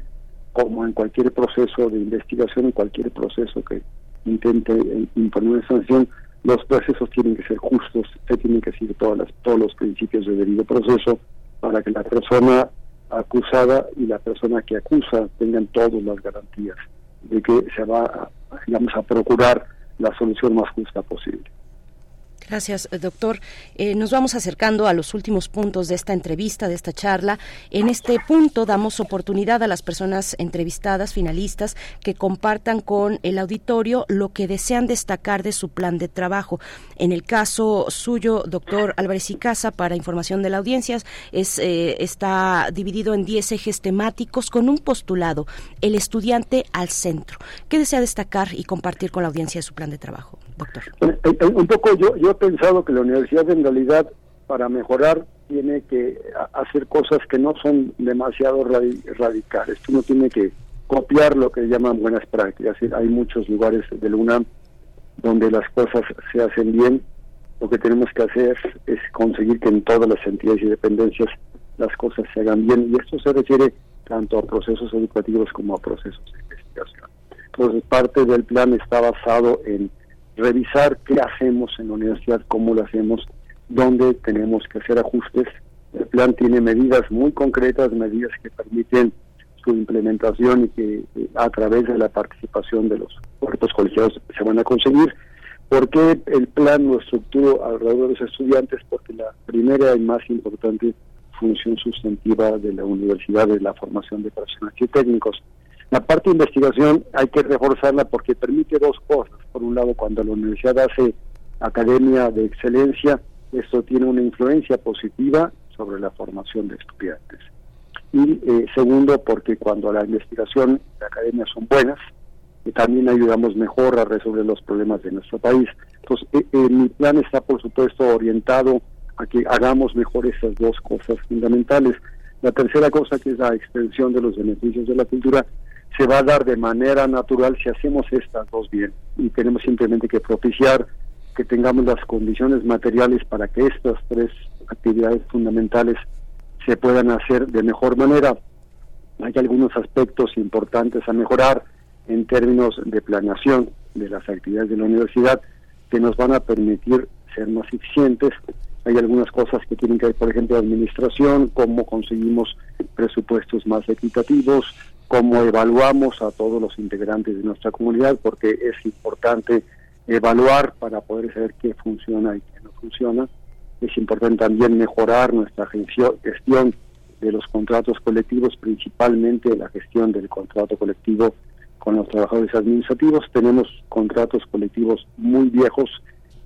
como en cualquier proceso de investigación, en cualquier proceso que intente imponer una sanción, los procesos tienen que ser justos, se tienen que seguir todas las, todos los principios de debido proceso para que la persona acusada y la persona que acusa tengan todas las garantías de que se va, digamos, a procurar la solución más justa posible. Gracias, doctor. Eh, nos vamos acercando a los últimos puntos de esta entrevista, de esta charla. En este punto damos oportunidad a las personas entrevistadas, finalistas, que compartan con el auditorio lo que desean destacar de su plan de trabajo. En el caso suyo, doctor Álvarez y Casa, para información de la audiencia, es, eh, está dividido en 10 ejes temáticos con un postulado, el estudiante al centro. ¿Qué desea destacar y compartir con la audiencia de su plan de trabajo? Eh, eh, un poco yo, yo he pensado que la universidad en realidad para mejorar tiene que hacer cosas que no son demasiado radicales. Uno tiene que copiar lo que llaman buenas prácticas. Hay muchos lugares del UNAM donde las cosas se hacen bien. Lo que tenemos que hacer es conseguir que en todas las entidades y dependencias las cosas se hagan bien. Y esto se refiere tanto a procesos educativos como a procesos de investigación. Entonces, parte del plan está basado en revisar qué hacemos en la universidad, cómo lo hacemos, dónde tenemos que hacer ajustes. El plan tiene medidas muy concretas, medidas que permiten su implementación y que eh, a través de la participación de los cuerpos colegiados se van a conseguir. ¿Por qué el plan lo estructuró alrededor de los estudiantes? Porque la primera y más importante función sustantiva de la universidad es la formación de profesionales y técnicos. La parte de investigación hay que reforzarla porque permite dos cosas. Por un lado, cuando la universidad hace academia de excelencia, esto tiene una influencia positiva sobre la formación de estudiantes. Y eh, segundo, porque cuando la investigación y la academia son buenas, eh, también ayudamos mejor a resolver los problemas de nuestro país. Entonces, eh, mi plan está, por supuesto, orientado a que hagamos mejor esas dos cosas fundamentales. La tercera cosa, que es la extensión de los beneficios de la cultura, se va a dar de manera natural si hacemos estas dos bien y tenemos simplemente que propiciar que tengamos las condiciones materiales para que estas tres actividades fundamentales se puedan hacer de mejor manera. Hay algunos aspectos importantes a mejorar en términos de planeación de las actividades de la universidad que nos van a permitir ser más eficientes. Hay algunas cosas que tienen que ver, por ejemplo, administración, cómo conseguimos presupuestos más equitativos, cómo evaluamos a todos los integrantes de nuestra comunidad, porque es importante evaluar para poder saber qué funciona y qué no funciona. Es importante también mejorar nuestra gestión de los contratos colectivos, principalmente la gestión del contrato colectivo con los trabajadores administrativos. Tenemos contratos colectivos muy viejos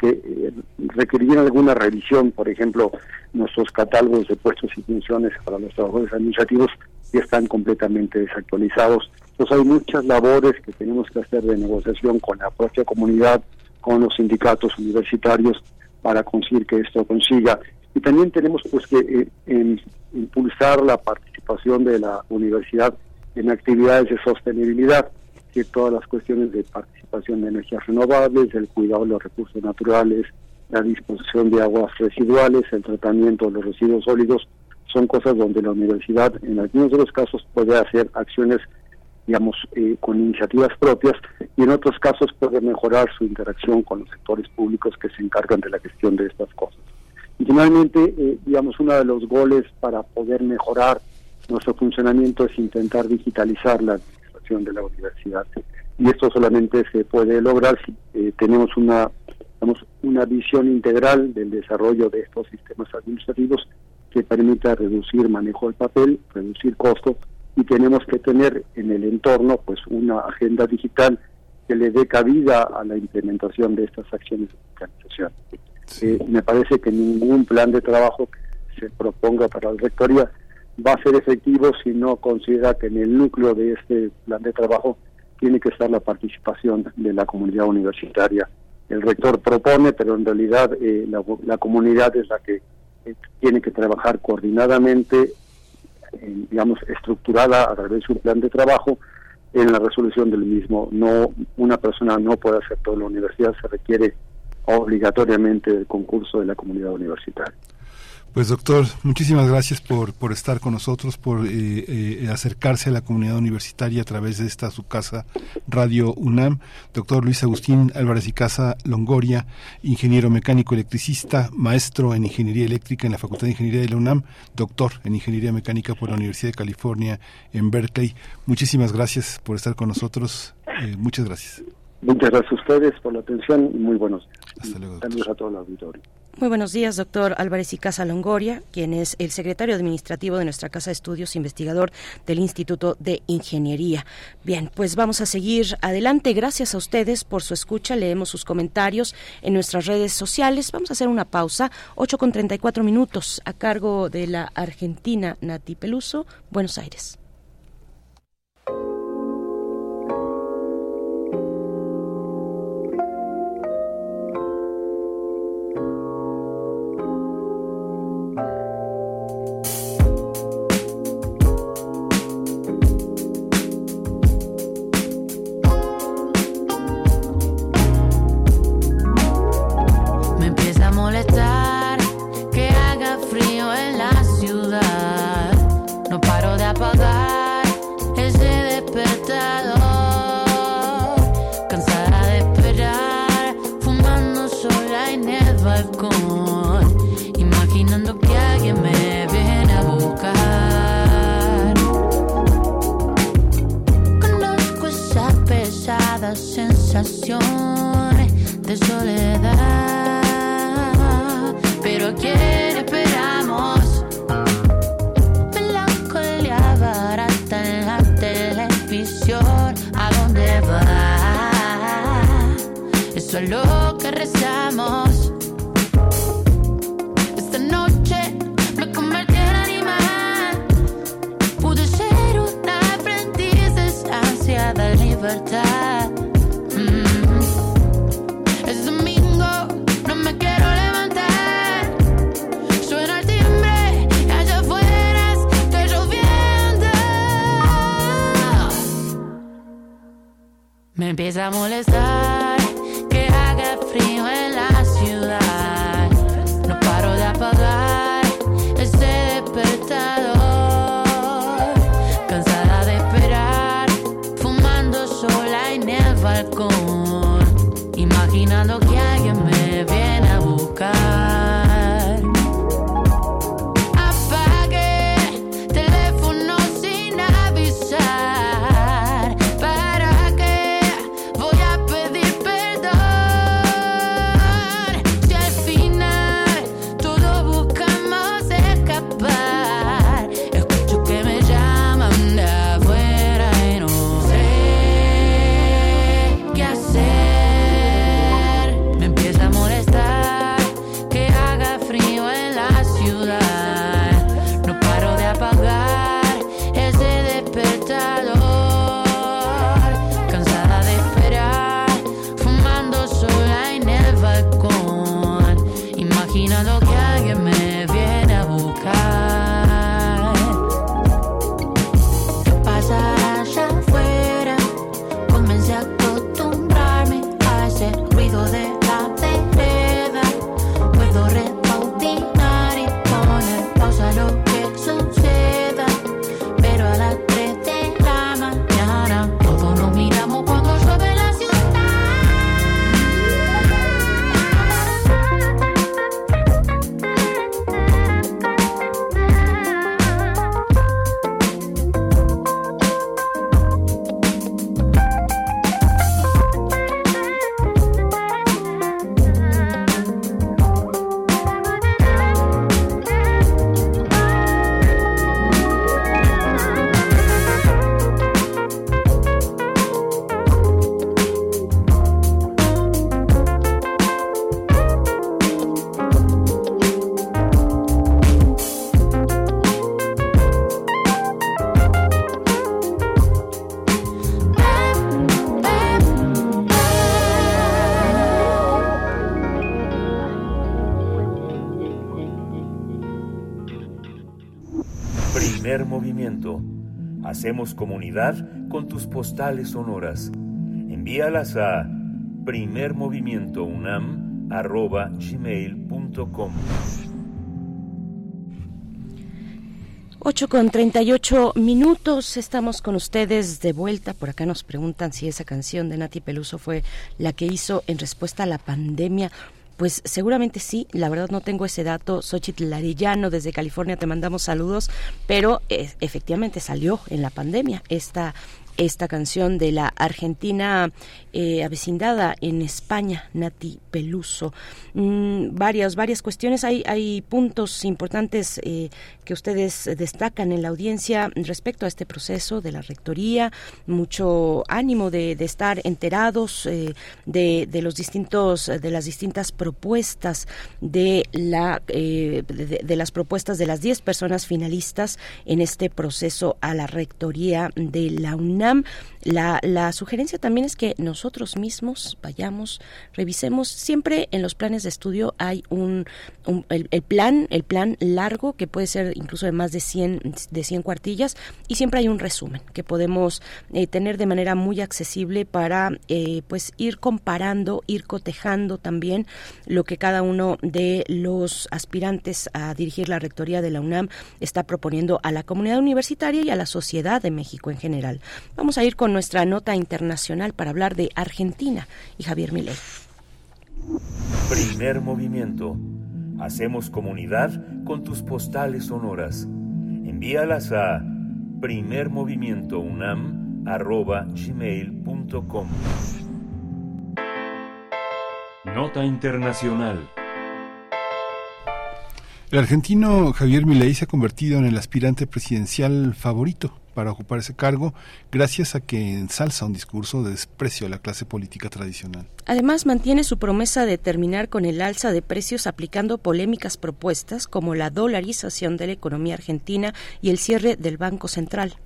que eh, alguna revisión, por ejemplo, nuestros catálogos de puestos y funciones para los trabajadores administrativos ya están completamente desactualizados. Entonces hay muchas labores que tenemos que hacer de negociación con la propia comunidad, con los sindicatos universitarios para conseguir que esto consiga. Y también tenemos pues que eh, impulsar la participación de la universidad en actividades de sostenibilidad, que todas las cuestiones de participación de energías renovables, el cuidado de los recursos naturales, la disposición de aguas residuales, el tratamiento de los residuos sólidos, son cosas donde la universidad en algunos de los casos puede hacer acciones digamos, eh, con iniciativas propias y en otros casos puede mejorar su interacción con los sectores públicos que se encargan de la gestión de estas cosas. Y finalmente, eh, digamos, uno de los goles para poder mejorar nuestro funcionamiento es intentar digitalizar la de la universidad. Y esto solamente se puede lograr si eh, tenemos una, digamos, una visión integral del desarrollo de estos sistemas administrativos que permita reducir manejo del papel, reducir costos y tenemos que tener en el entorno pues una agenda digital que le dé cabida a la implementación de estas acciones de digitalización. Eh, me parece que ningún plan de trabajo que se proponga para la rectoría va a ser efectivo si no considera que en el núcleo de este plan de trabajo tiene que estar la participación de la comunidad universitaria. El rector propone, pero en realidad eh, la, comunidad es la que eh, tiene que trabajar coordinadamente digamos, estructurada a través de un plan de trabajo en la resolución del mismo. No, una persona no puede hacer todo en la universidad, se requiere obligatoriamente el concurso de la comunidad universitaria. Pues doctor, muchísimas gracias por, por estar con nosotros, por eh, eh, acercarse a la comunidad universitaria a través de esta su casa Radio UNAM. Doctor Luis Agustín Álvarez y Casa Longoria, ingeniero mecánico electricista, maestro en ingeniería eléctrica en la Facultad de Ingeniería de la UNAM, doctor en ingeniería mecánica por la Universidad de California en Berkeley. Muchísimas gracias por estar con nosotros. Eh, muchas gracias. Muchas gracias a ustedes por la atención y muy buenos días. Hasta luego. Saludos a todo el auditorio. Muy buenos días, doctor Álvarez y Casa Longoria, quien es el secretario administrativo de nuestra Casa de Estudios, investigador del Instituto de Ingeniería. Bien, pues vamos a seguir adelante. Gracias a ustedes por su escucha. Leemos sus comentarios en nuestras redes sociales. Vamos a hacer una pausa, 8 con 34 minutos, a cargo de la Argentina Nati Peluso, Buenos Aires. Hacemos comunidad con tus postales sonoras. Envíalas a primermovimientounam.gmail.com 8 con 38 minutos, estamos con ustedes de vuelta. Por acá nos preguntan si esa canción de Nati Peluso fue la que hizo en respuesta a la pandemia. Pues seguramente sí, la verdad no tengo ese dato. Xochitl Larillano desde California te mandamos saludos, pero eh, efectivamente salió en la pandemia esta esta canción de la argentina eh, avecindada en España, Nati Peluso. Mm, varias, varias cuestiones. Hay, hay puntos importantes eh, que ustedes destacan en la audiencia respecto a este proceso de la rectoría. Mucho ánimo de, estar enterados eh, de, de, los distintos, de las distintas propuestas de la, de, de las propuestas de las 10 personas finalistas en este proceso a la rectoría de la UNAM. La, la sugerencia también es que nosotros mismos vayamos, revisemos. Siempre en los planes de estudio hay un, el, plan, el plan largo que puede ser incluso de más de 100, de 100 cuartillas y siempre hay un resumen que podemos eh, tener de manera muy accesible para eh, pues ir comparando, ir cotejando también lo que cada uno de los aspirantes a dirigir la rectoría de la UNAM está proponiendo a la comunidad universitaria y a la sociedad de México en general. Vamos a ir con nuestra nota internacional para hablar de Argentina y Javier Milei. Primer movimiento. Hacemos comunidad con tus postales sonoras. Envíalas a primermovimientounam.gmail.com Nota internacional. El argentino Javier Milei se ha convertido en el aspirante presidencial favorito para ocupar ese cargo, gracias a que ensalza un discurso de desprecio a la clase política tradicional. Además, mantiene su promesa de terminar con el alza de precios aplicando polémicas propuestas como la dolarización de la economía argentina y el cierre del Banco Central.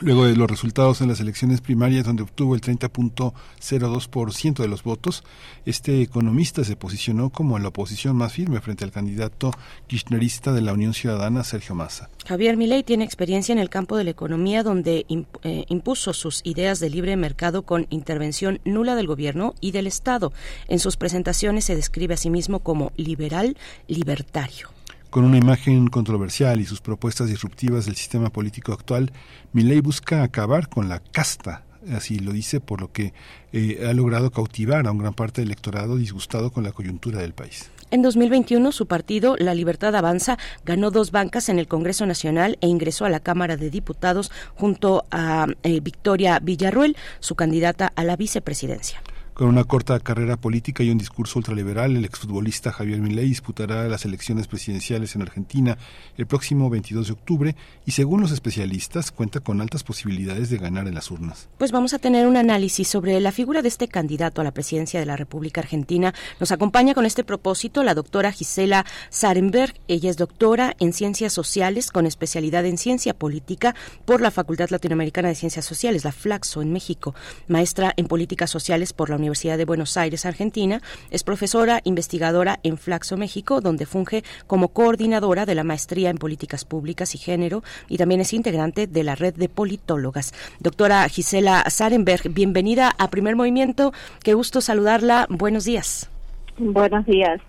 Luego de los resultados en las elecciones primarias, donde obtuvo el 30.02% de los votos, este economista se posicionó como la oposición más firme frente al candidato kirchnerista de la Unión Ciudadana, Sergio Massa. Javier Milei tiene experiencia en el campo de la economía, donde eh, impuso sus ideas de libre mercado con intervención nula del gobierno y del Estado. En sus presentaciones se describe a sí mismo como liberal libertario. Con una imagen controversial y sus propuestas disruptivas del sistema político actual, Milei busca acabar con la casta así lo dice, por lo que eh, ha logrado cautivar a un gran parte del electorado disgustado con la coyuntura del país. En 2021, su partido, La Libertad Avanza, ganó dos bancas en el Congreso Nacional e ingresó a la Cámara de Diputados junto a eh, Victoria Villarruel, su candidata a la vicepresidencia. Con una corta carrera política y un discurso ultraliberal, el exfutbolista Javier Milei disputará las elecciones presidenciales en Argentina el próximo 22 de octubre y según los especialistas cuenta con altas posibilidades de ganar en las urnas. Pues vamos a tener un análisis sobre la figura de este candidato a la presidencia de la República Argentina. Nos acompaña con este propósito la doctora Gisela Sarenberg. Ella es doctora en Ciencias Sociales con especialidad en Ciencia Política por la Facultad Latinoamericana de Ciencias Sociales, la FLAXO en México, maestra en Políticas Sociales por la Universidad de Buenos Aires, Argentina. Es profesora investigadora en Flaxo, México, donde funge como coordinadora de la maestría en políticas públicas y género y también es integrante de la red de politólogas. Doctora Gisela Sarenberg, bienvenida a Primer Movimiento. Qué gusto saludarla. Buenos días. Buenos días.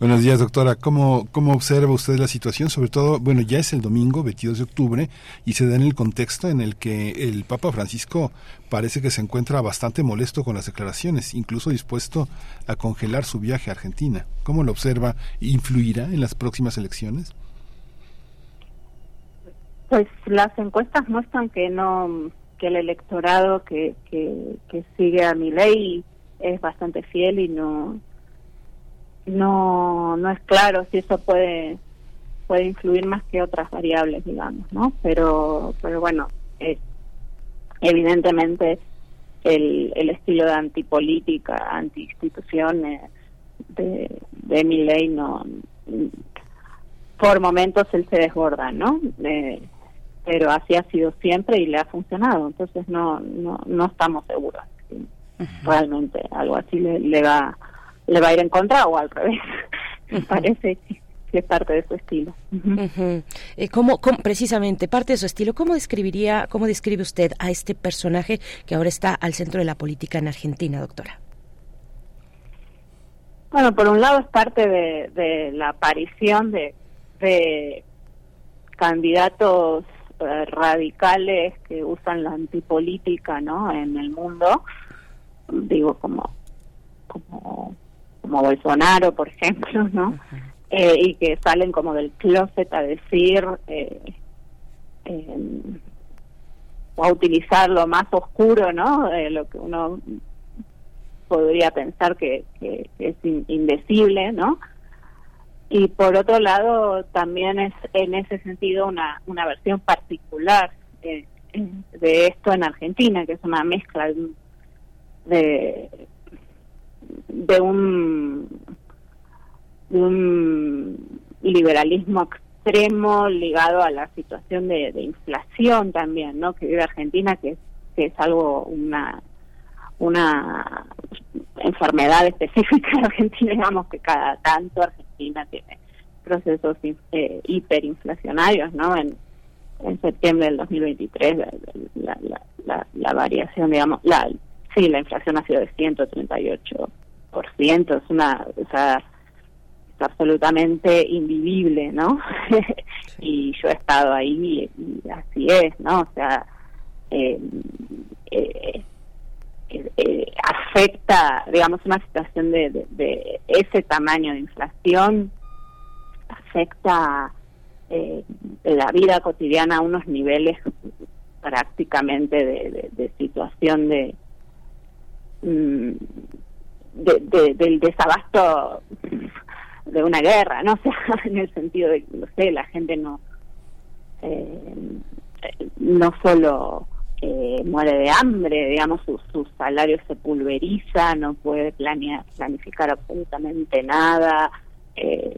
Buenos días, doctora. ¿Cómo, ¿Cómo observa usted la situación? Sobre todo, bueno, ya es el domingo, 22 de octubre, y se da en el contexto en el que el Papa Francisco parece que se encuentra bastante molesto con las declaraciones, incluso dispuesto a congelar su viaje a Argentina. ¿Cómo lo observa? ¿Influirá en las próximas elecciones? Pues las encuestas muestran que no que el electorado que, que, que sigue a mi ley es bastante fiel y no no no es claro si eso puede puede influir más que otras variables digamos no pero pero bueno eh, evidentemente el, el estilo de antipolítica anti instituciones de, de mi ley no por momentos él se desborda no eh, pero así ha sido siempre y le ha funcionado entonces no no no estamos seguros realmente algo así le, le va le va a ir en contra o al revés. [LAUGHS] Me parece que es parte de su estilo. Eh, ¿cómo- cómo- precisamente, parte de su estilo, ¿cómo describiría, cómo describe usted a este personaje que ahora está al centro de la política en Argentina, doctora? Bueno, por un lado es parte de, de la aparición de, de candidatos eh, radicales que usan la antipolítica, ¿no? En el mundo, digo como como como Bolsonaro, por ejemplo, ¿no? Eh, y que salen como del closet a decir eh, eh, o a utilizar lo más oscuro, ¿no? Eh, lo que uno podría pensar que, que- que es in- indecible, ¿no? Y por otro lado, también es en ese sentido una, una versión particular eh, de esto en Argentina, que es una mezcla de, de un de un liberalismo extremo ligado a la situación de, de inflación también, ¿no? Que vive Argentina, que, es- que es algo una una enfermedad específica de Argentina, digamos que cada tanto Argentina tiene procesos eh, hiperinflacionarios, ¿no? En, en septiembre del 2023 la, la, la, la- variación, digamos, la sí, la inflación ha sido de 138%, es una, o sea, es absolutamente invivible, ¿no? [LAUGHS] y yo he estado ahí y así es, ¿no? O sea, eh, eh, eh, eh, afecta, digamos, una situación de, de, de ese tamaño de inflación, afecta eh, la vida cotidiana a unos niveles prácticamente de, de- situación de, de- de- del desabasto de una guerra, ¿no? [LAUGHS] O sea, en el sentido de, no sé, la gente no eh, no solo eh, muere de hambre, digamos, su, su salario se pulveriza, no puede planear, planificar absolutamente nada. Eh,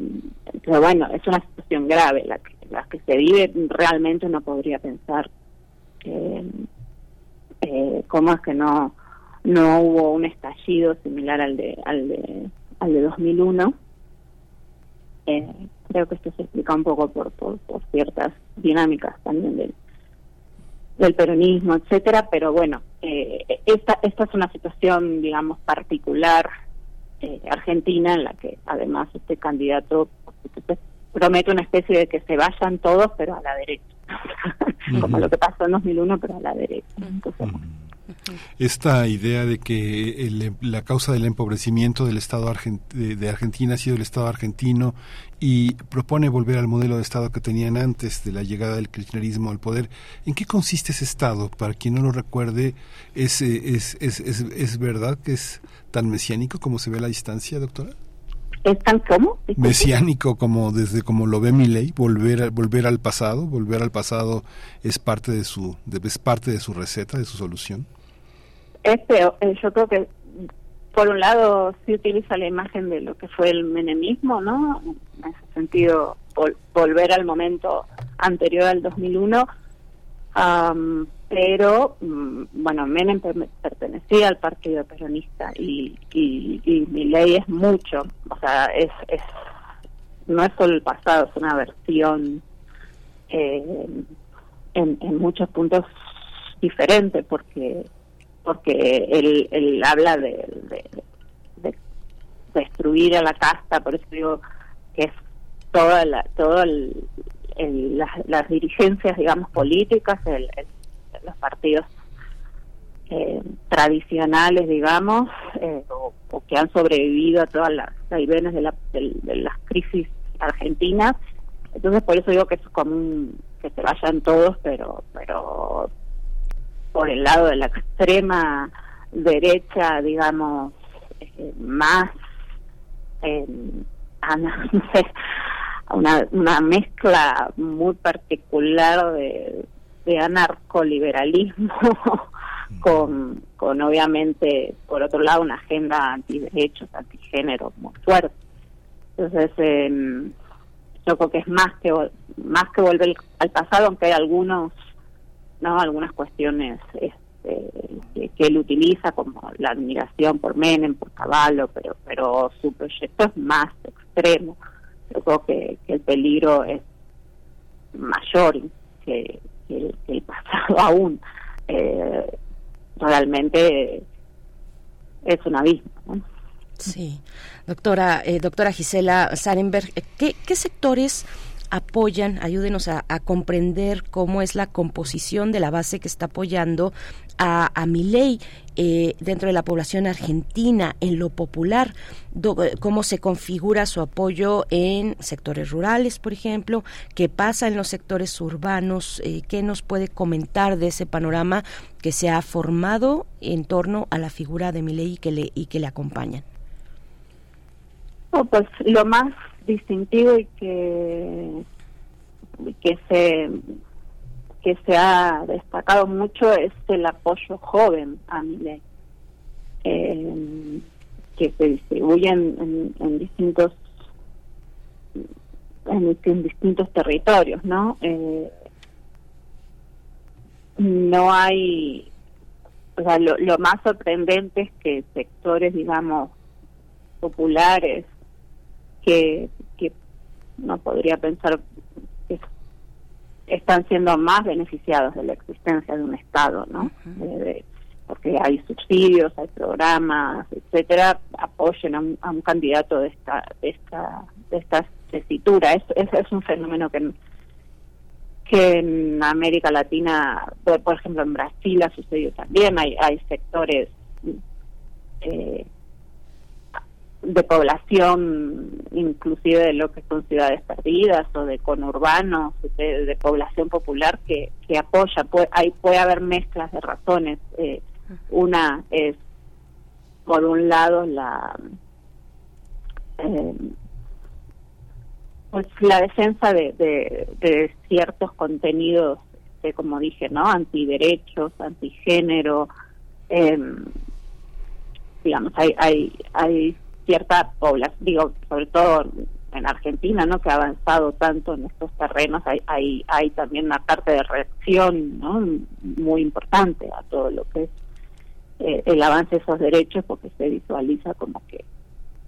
pero bueno, es una situación grave la que, la que se vive. Realmente uno podría pensar eh, cómo es que no no hubo un estallido similar al de al de al de 2001 eh, creo que esto se explica un poco por, por, por ciertas dinámicas también del, del peronismo, etcétera, pero bueno, eh, esta, esta es una situación, digamos, particular eh, argentina en la que además este candidato promete una especie de que se vayan todos, pero a la derecha, [LAUGHS] como lo que pasó en 2001, pero a la derecha. Entonces, esta idea de que el- la causa del empobrecimiento del Estado argen- de, Argentina ha sido el Estado argentino y propone volver al modelo de Estado que tenían antes de la llegada del kirchnerismo al poder. ¿En qué consiste ese Estado? Para quien no lo recuerde, ¿es, eh, es, es, es, es verdad que es tan mesiánico como se ve a la distancia, doctora? ¿Es tan como? Mesiánico como desde como lo ve mi ley, volver, volver al pasado, volver al pasado es parte de su, de- es parte de su receta, de su solución. Es peor, eh, yo creo que por un lado sí utiliza la imagen de lo que fue el menemismo, ¿no? En ese sentido, vol- volver al momento anterior al 2001, am, pero mm, bueno, Menem per- pertenecía al partido peronista y, y, y mi ley es mucho, o sea, es, es no es solo el pasado, es una versión eh, en muchos puntos diferente porque porque él, habla de, de, de destruir a la casta, por eso digo que es toda la, todo el, las, las dirigencias, digamos, políticas, el, los partidos eh, tradicionales, digamos, eh, o, que han sobrevivido a todas las vaivenes de, la, del- de las crisis argentinas. Entonces, por eso digo que es común que se vayan todos, pero pero por el lado de la extrema derecha, digamos, eh, más, eh, [LAUGHS] una, una mezcla muy particular de, de anarcoliberalismo [LAUGHS] con, con obviamente, por otro lado, una agenda antiderechos, antigénero muy fuerte. Entonces, eh, yo creo que es más que más que volver al pasado, aunque hay algunos no algunas cuestiones este, que, que él utiliza como la admiración por Menem, por Caballo, pero pero su proyecto es más extremo. creo que, el peligro es mayor que, el, pasado [LAUGHS] aún. Eh, realmente es un abismo. Sí, doctora, eh, doctora Gisela Sarenberg, ¿qué, ¿qué sectores apoyan, ayúdenos a, comprender cómo es la composición de la base que está apoyando a, a ley eh, dentro de la población argentina, en lo popular, cómo se configura su apoyo en sectores rurales, por ejemplo, qué pasa en los sectores urbanos, eh, qué nos puede comentar de ese panorama que se ha formado en torno a la figura de Milei y que le, y que le acompañan. Oh, pues lo más distintivo y que que se que se ha destacado mucho es el apoyo joven a mi eh, que se distribuye en, distintos en, distintos territorios no eh, no hay o sea lo, lo más sorprendente es que sectores digamos populares que, que no podría pensar que están siendo más beneficiados de la existencia de un Estado, ¿no? porque hay subsidios, hay programas, etcétera, apoyen a un, candidato de esta, de esta, de esta tesitura. Es, es, un fenómeno que que en América Latina, por, ejemplo en Brasil ha sucedido también, hay, hay sectores eh, de población inclusive de lo que son ciudades perdidas o de conurbanos, de, población popular que, que apoya. Puede, hay, puede haber mezclas de razones. Eh, una es, por un lado, la... Eh, pues la defensa de, de, ciertos contenidos, este, como dije, ¿no? Antiderechos, antigénero, eh, digamos, hay, hay, hay cierta población, digo, sobre todo en Argentina, ¿no? Que ha avanzado tanto en estos terrenos, hay, hay, hay también una parte de reacción, ¿no? Muy importante a todo lo que es eh, el avance de esos derechos, porque se visualiza como que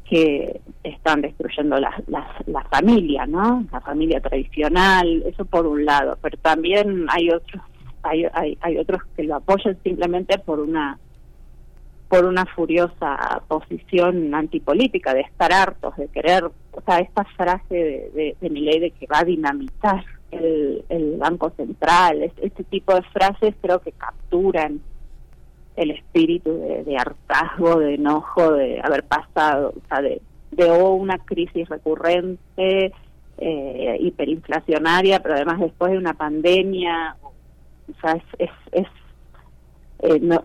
que están destruyendo la, la, la familia, ¿no? La familia tradicional, eso por un lado, pero también hay otros hay, hay, hay otros que lo apoyan simplemente por una por una furiosa posición antipolítica, de estar hartos, de querer, o sea, esta frase de, de, mi ley de que va a dinamitar el, el Banco Central, este tipo de frases creo que capturan el espíritu de, hartazgo, de enojo, de haber pasado, o sea, de, de una crisis recurrente, eh, hiperinflacionaria, pero además después de una pandemia, o sea, es, es, es eh, no,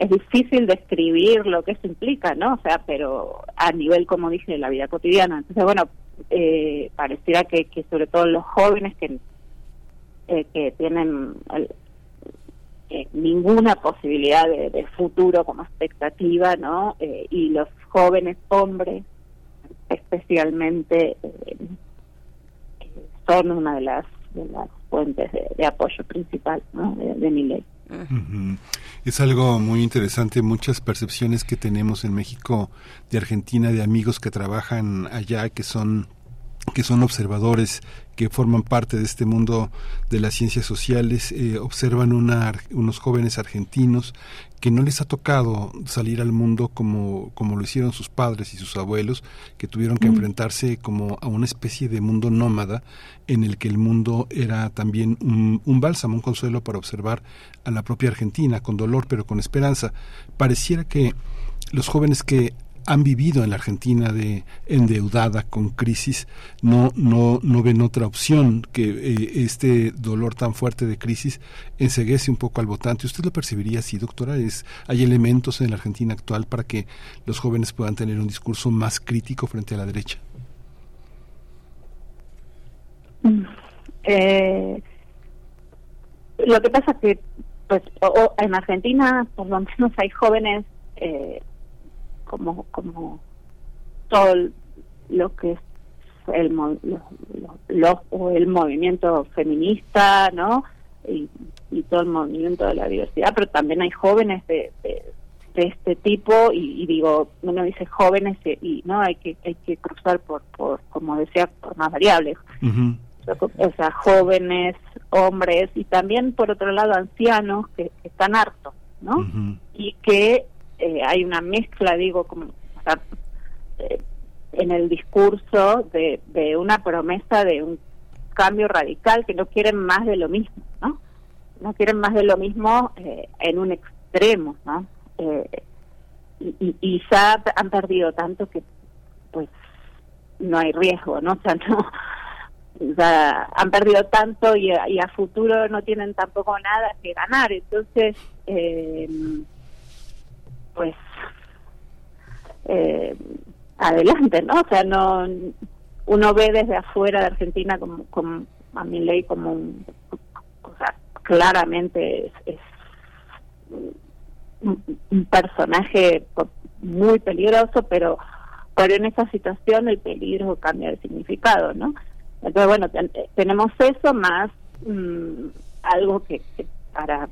es difícil describir lo que eso implica, ¿no? O sea, pero a nivel, como dije, de la vida cotidiana. Entonces, bueno, eh, pareciera que, sobre todo los jóvenes que, eh, que tienen eh, ninguna posibilidad de, futuro como expectativa, ¿no? y los jóvenes hombres, especialmente, son una de las, de las fuentes de, apoyo principal ¿no? de mi ley. Es algo muy interesante, muchas percepciones que tenemos en México de Argentina, de amigos que trabajan allá, que son que son observadores, que forman parte de este mundo de las ciencias sociales, eh, observan una, unos jóvenes argentinos que no les ha tocado salir al mundo como, como lo hicieron sus padres y sus abuelos, que tuvieron que mm. enfrentarse como a una especie de mundo nómada en el que el mundo era también un, un bálsamo, un consuelo para observar a la propia Argentina, con dolor pero con esperanza. Pareciera que los jóvenes que han vivido en la Argentina de endeudada con crisis no no no ven otra opción que eh, este dolor tan fuerte de crisis enseguece un poco al votante. Usted lo percibiría así doctora es hay elementos en la Argentina actual para que los jóvenes puedan tener un discurso más crítico frente a la derecha eh, lo que pasa que pues en Argentina por lo menos hay jóvenes eh, como como todo lo que es el o el movimiento feminista no y, todo el movimiento de la diversidad pero también hay jóvenes de, de, este tipo y, digo uno dice jóvenes y, no hay que hay que cruzar por, por como decía, por más variables. O sea, jóvenes, hombres y también, por otro lado, ancianos que, están hartos, ¿no? Y que eh, hay una mezcla, digo, como o sea, eh, en el discurso de, de una promesa de un cambio radical, que no quieren más de lo mismo, ¿no? No quieren más de lo mismo eh, en un extremo, ¿no? Eh, y, y, ya han perdido tanto que, pues, no hay riesgo, ¿no? [LAUGHS] O sea, no, o sea, han perdido tanto y, y, a futuro no tienen tampoco nada que ganar. Entonces, eh, pues, eh, adelante, ¿no? O sea, no uno ve desde afuera de Argentina como, como a mi ley como un, o sea, claramente es, un, personaje muy peligroso, pero pero en esa situación el peligro cambia de significado, ¿no? Entonces, bueno, tenemos eso más mm, algo que, para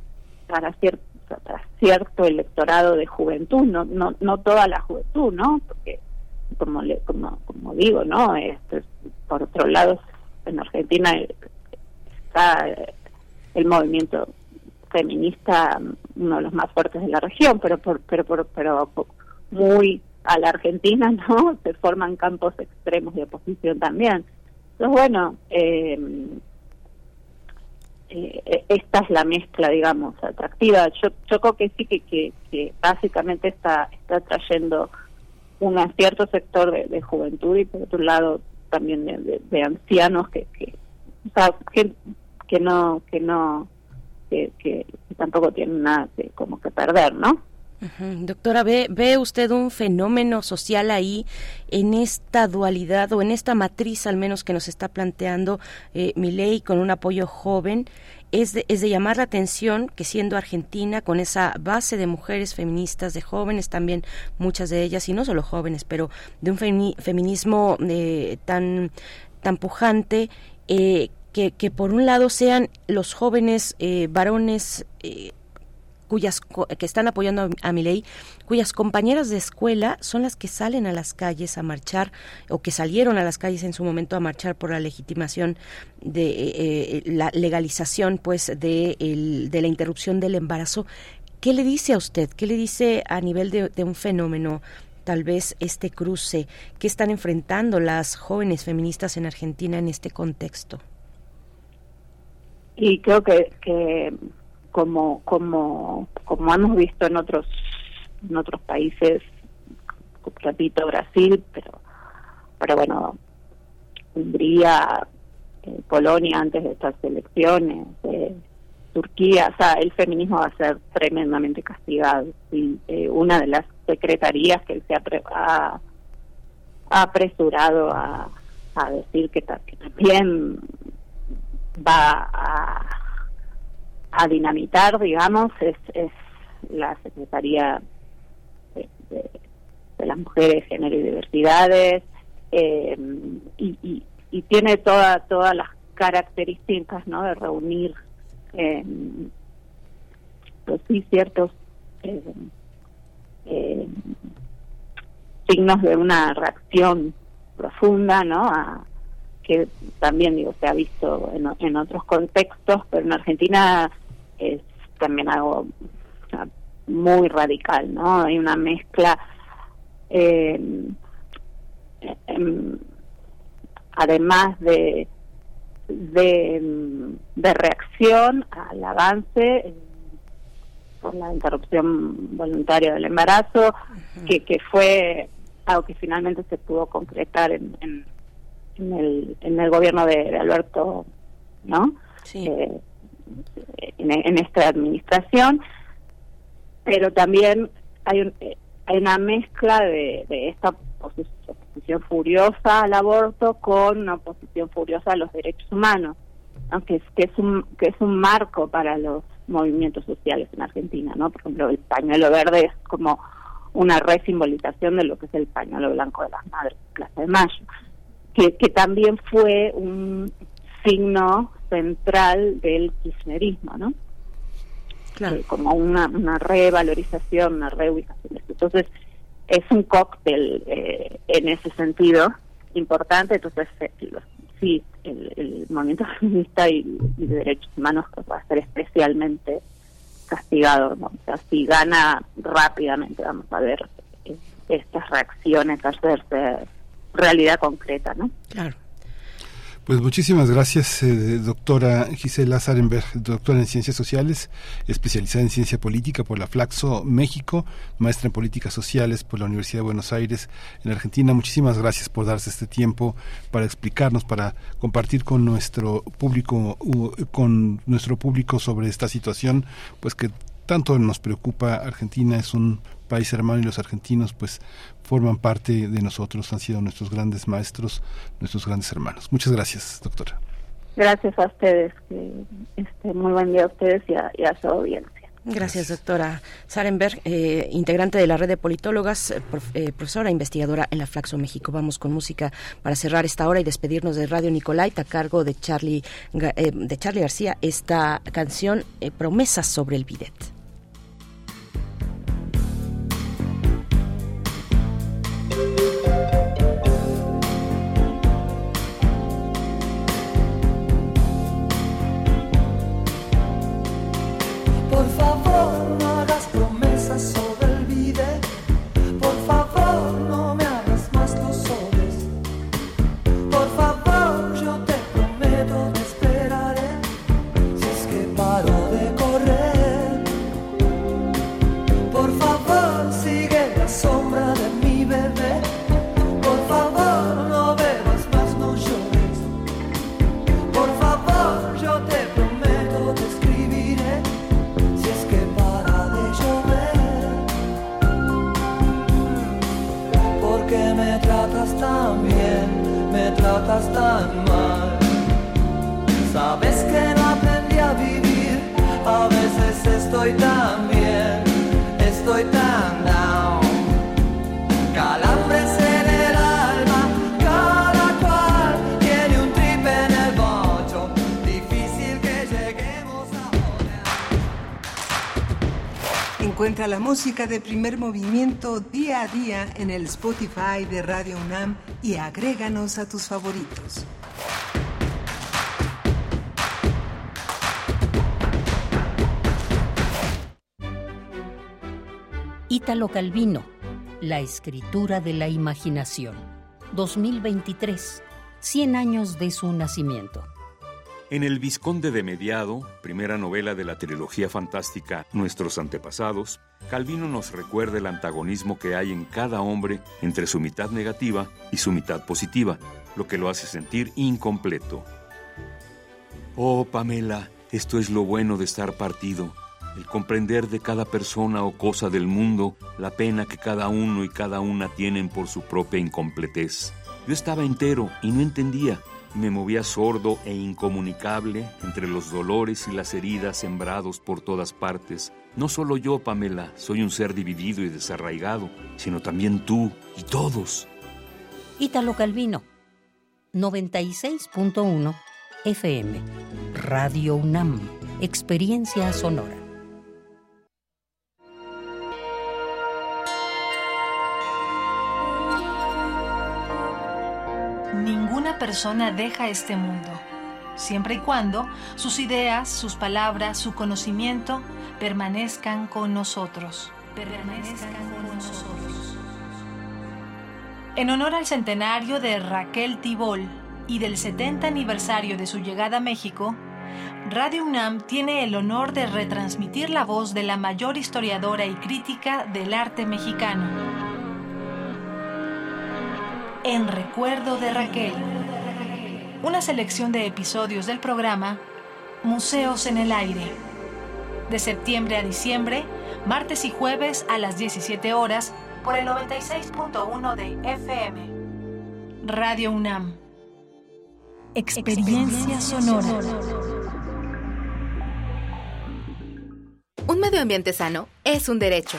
para cierto para cierto electorado de juventud, no no no toda la juventud, ¿no? Porque como le, como como digo, ¿no? Este, por otro lado, en Argentina está el movimiento feminista uno de los más fuertes de la región, pero por, pero por, pero muy a la Argentina, [LAUGHS] ¿no? Se forman campos extremos de oposición también. Entonces, bueno, eh, eh, esta es la mezcla, digamos, atractiva. Yo, yo creo que sí que, que, básicamente está, está trayendo un cierto sector de, juventud y por otro lado también de, ancianos que, que, o sea, que, que no, que no, que, que, tampoco tienen nada que, como que perder, ¿no? Doctora, ¿ve, ¿ve usted un fenómeno social ahí en esta dualidad o en esta matriz al menos que nos está planteando eh, mi ley con un apoyo joven? Es de, es de llamar la atención que siendo Argentina, con esa base de mujeres feministas, de jóvenes también, muchas de ellas, y no solo jóvenes, pero de un feminismo eh, tan, tan pujante, eh, que, que, por un lado sean los jóvenes eh, varones eh, cuyas que están apoyando a mi ley, cuyas compañeras de escuela son las que salen a las calles a marchar o que salieron a las calles en su momento a marchar por la legitimación de eh, eh, la legalización pues de, el, de la interrupción del embarazo. ¿Qué le dice a usted? ¿Qué le dice a nivel de, de un fenómeno tal vez este cruce que están enfrentando las jóvenes feministas en Argentina en este contexto? Y creo que, que como como como hemos visto en otros en otros países repito Brasil pero pero bueno Hungría eh, Polonia antes de estas elecciones eh, Turquía o sea el feminismo va a ser tremendamente castigado. Y eh, una de las secretarías que se ha, apresurado a, a decir que, que también va a a dinamitar, digamos, es, es la Secretaría de, las Mujeres, Género y Diversidades, eh, y, y, tiene toda, todas las características ¿no? de reunir eh, pues sí ciertos eh, eh, signos de una reacción profunda ¿no? a, que también digo se ha visto en, en otros contextos, pero en Argentina es también algo muy radical, ¿no? Hay una mezcla, eh, em, además de, de, de, reacción al avance por la interrupción voluntaria del embarazo, que, que fue algo que finalmente se pudo concretar en, en en el, en el gobierno de, Alberto, ¿no? Eh, en, esta administración, pero también hay, un, hay una mezcla de, de esta oposición furiosa al aborto con una oposición furiosa a los derechos humanos, aunque es, que es un que es un marco para los movimientos sociales en Argentina, ¿no? Por ejemplo, el pañuelo verde es como una resimbolización de lo que es el pañuelo blanco de las madres, Plaza de Mayo que, también fue un signo central del kirchnerismo, ¿no? Eh, como una, una revalorización, una reubicación. Entonces, es un cóctel eh, en ese sentido importante, entonces eh, sí, el, movimiento [LAUGHS] feminista y, de derechos humanos va a ser especialmente castigado, ¿no? o sea, si gana rápidamente vamos a ver eh, estas reacciones hacerse realidad concreta, ¿no? Claro. Pues muchísimas gracias, eh, doctora Gisela Sarenberg, doctora en Ciencias Sociales, especializada en Ciencia Política por la Flaxo México, maestra en Políticas Sociales por la Universidad de Buenos Aires en Argentina. Muchísimas gracias por darse este tiempo para explicarnos, para compartir con nuestro público, con nuestro público sobre esta situación, pues que tanto nos preocupa. Argentina es un país hermano y los argentinos pues forman parte de nosotros, han sido nuestros grandes maestros, nuestros grandes hermanos. Muchas gracias, doctora. Gracias a ustedes, este, muy buen día a ustedes y a, su audiencia. Gracias, doctora Sarenberg, eh, integrante de la red de politólogas, eh, eh, profesora investigadora en la Flaxo México. Vamos con música para cerrar esta hora y despedirnos de Radio Nicolait a cargo de Charlie, de Charlie García, esta canción Promesas sobre el bidet. La música de primer movimiento día a día en el Spotify de Radio UNAM y agréganos a tus favoritos. Ítalo Calvino, La escritura de la imaginación. 2023, 100 años de su nacimiento. En El Visconde de Mediado, primera novela de la trilogía fantástica Nuestros antepasados, Calvino nos recuerda el antagonismo que hay en cada hombre entre su mitad negativa y su mitad positiva, lo que lo hace sentir incompleto. Oh, Pamela, esto es lo bueno de estar partido, el comprender de cada persona o cosa del mundo la pena que cada uno y cada una tienen por su propia incompletez. Yo estaba entero y no entendía, me movía sordo e incomunicable entre los dolores y las heridas sembrados por todas partes. No solo yo, Pamela, soy un ser dividido y desarraigado, sino también tú y todos. Ítalo Calvino, 96.1 FM, Radio UNAM, Experiencia Sonora. Persona deja este mundo, siempre y cuando sus ideas, sus palabras, su conocimiento permanezcan con nosotros. Permanezcan con nosotros. En honor al centenario de Raquel Tibol y del 70 aniversario de su llegada a México, Radio UNAM tiene el honor de retransmitir la voz de la mayor historiadora y crítica del arte mexicano en recuerdo de Raquel. Una selección de episodios del programa Museos en el Aire. De septiembre a diciembre, martes y jueves a las 17 horas por el 96.1 de FM. Radio UNAM. Experiencia sonora. Un medio ambiente sano es un derecho.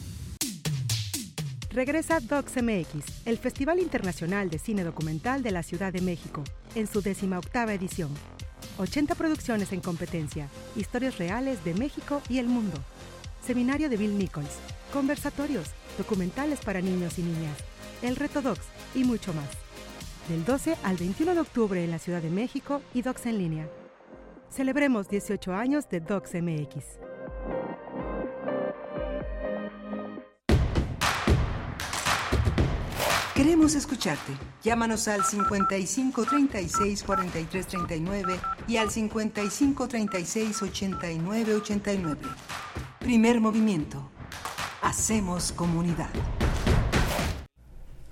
Regresa DocsMX, el Festival Internacional de Cine Documental de la Ciudad de México, en su décima octava edición. 80 producciones en competencia, historias reales de México y el mundo. Seminario de Bill Nichols, conversatorios, documentales para niños y niñas, el reto Docs y mucho más. Del 12 al 21 de octubre en la Ciudad de México y Docs en línea. Celebremos 18 años de Docs MX. Queremos escucharte. Llámanos al 55 36 43 39 y al 55 36 89 89. Primer movimiento. Hacemos comunidad.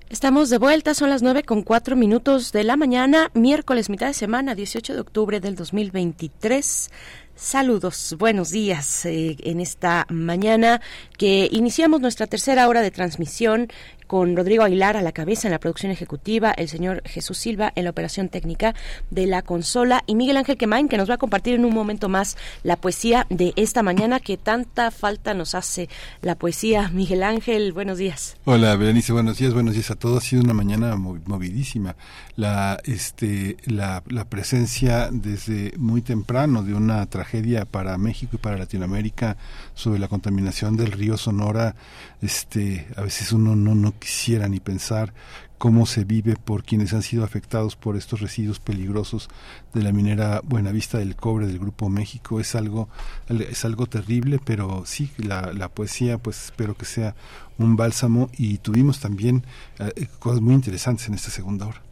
Estamos de vuelta, son las 9 con 4 minutos de la mañana, miércoles, mitad de semana, 18 de octubre del 2023. Saludos, buenos días eh, en esta mañana que iniciamos nuestra tercera hora de transmisión con Rodrigo Aguilar a la cabeza en la producción ejecutiva, el señor Jesús Silva en la operación técnica de la consola y Miguel Ángel Quemain que nos va a compartir en un momento más la poesía de esta mañana que tanta falta nos hace la poesía. Miguel Ángel, buenos días. Hola, Berenice, buenos días, buenos días a todos. Ha sido una mañana movidísima. La, este, la, la presencia desde muy temprano de una tragedia para México y para Latinoamérica sobre la contaminación del río Sonora, este, a veces uno no, no quisiera ni pensar cómo se vive por quienes han sido afectados por estos residuos peligrosos de la minera Buenavista del Cobre del Grupo México. Es algo, es algo terrible, pero sí, la, la poesía, pues espero que sea un bálsamo y tuvimos también eh, cosas muy interesantes en esta segunda hora.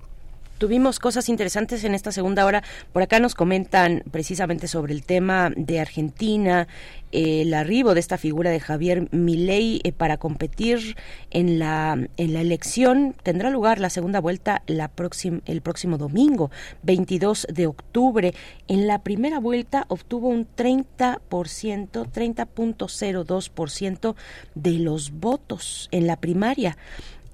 Tuvimos cosas interesantes en esta segunda hora. Por acá nos comentan precisamente sobre el tema de Argentina, el arribo de esta figura de Javier Milei eh, para competir en la en la elección. Tendrá lugar la segunda vuelta la próxima el próximo domingo 22 de octubre. En la primera vuelta obtuvo un 30% 30.02% de los votos en la primaria.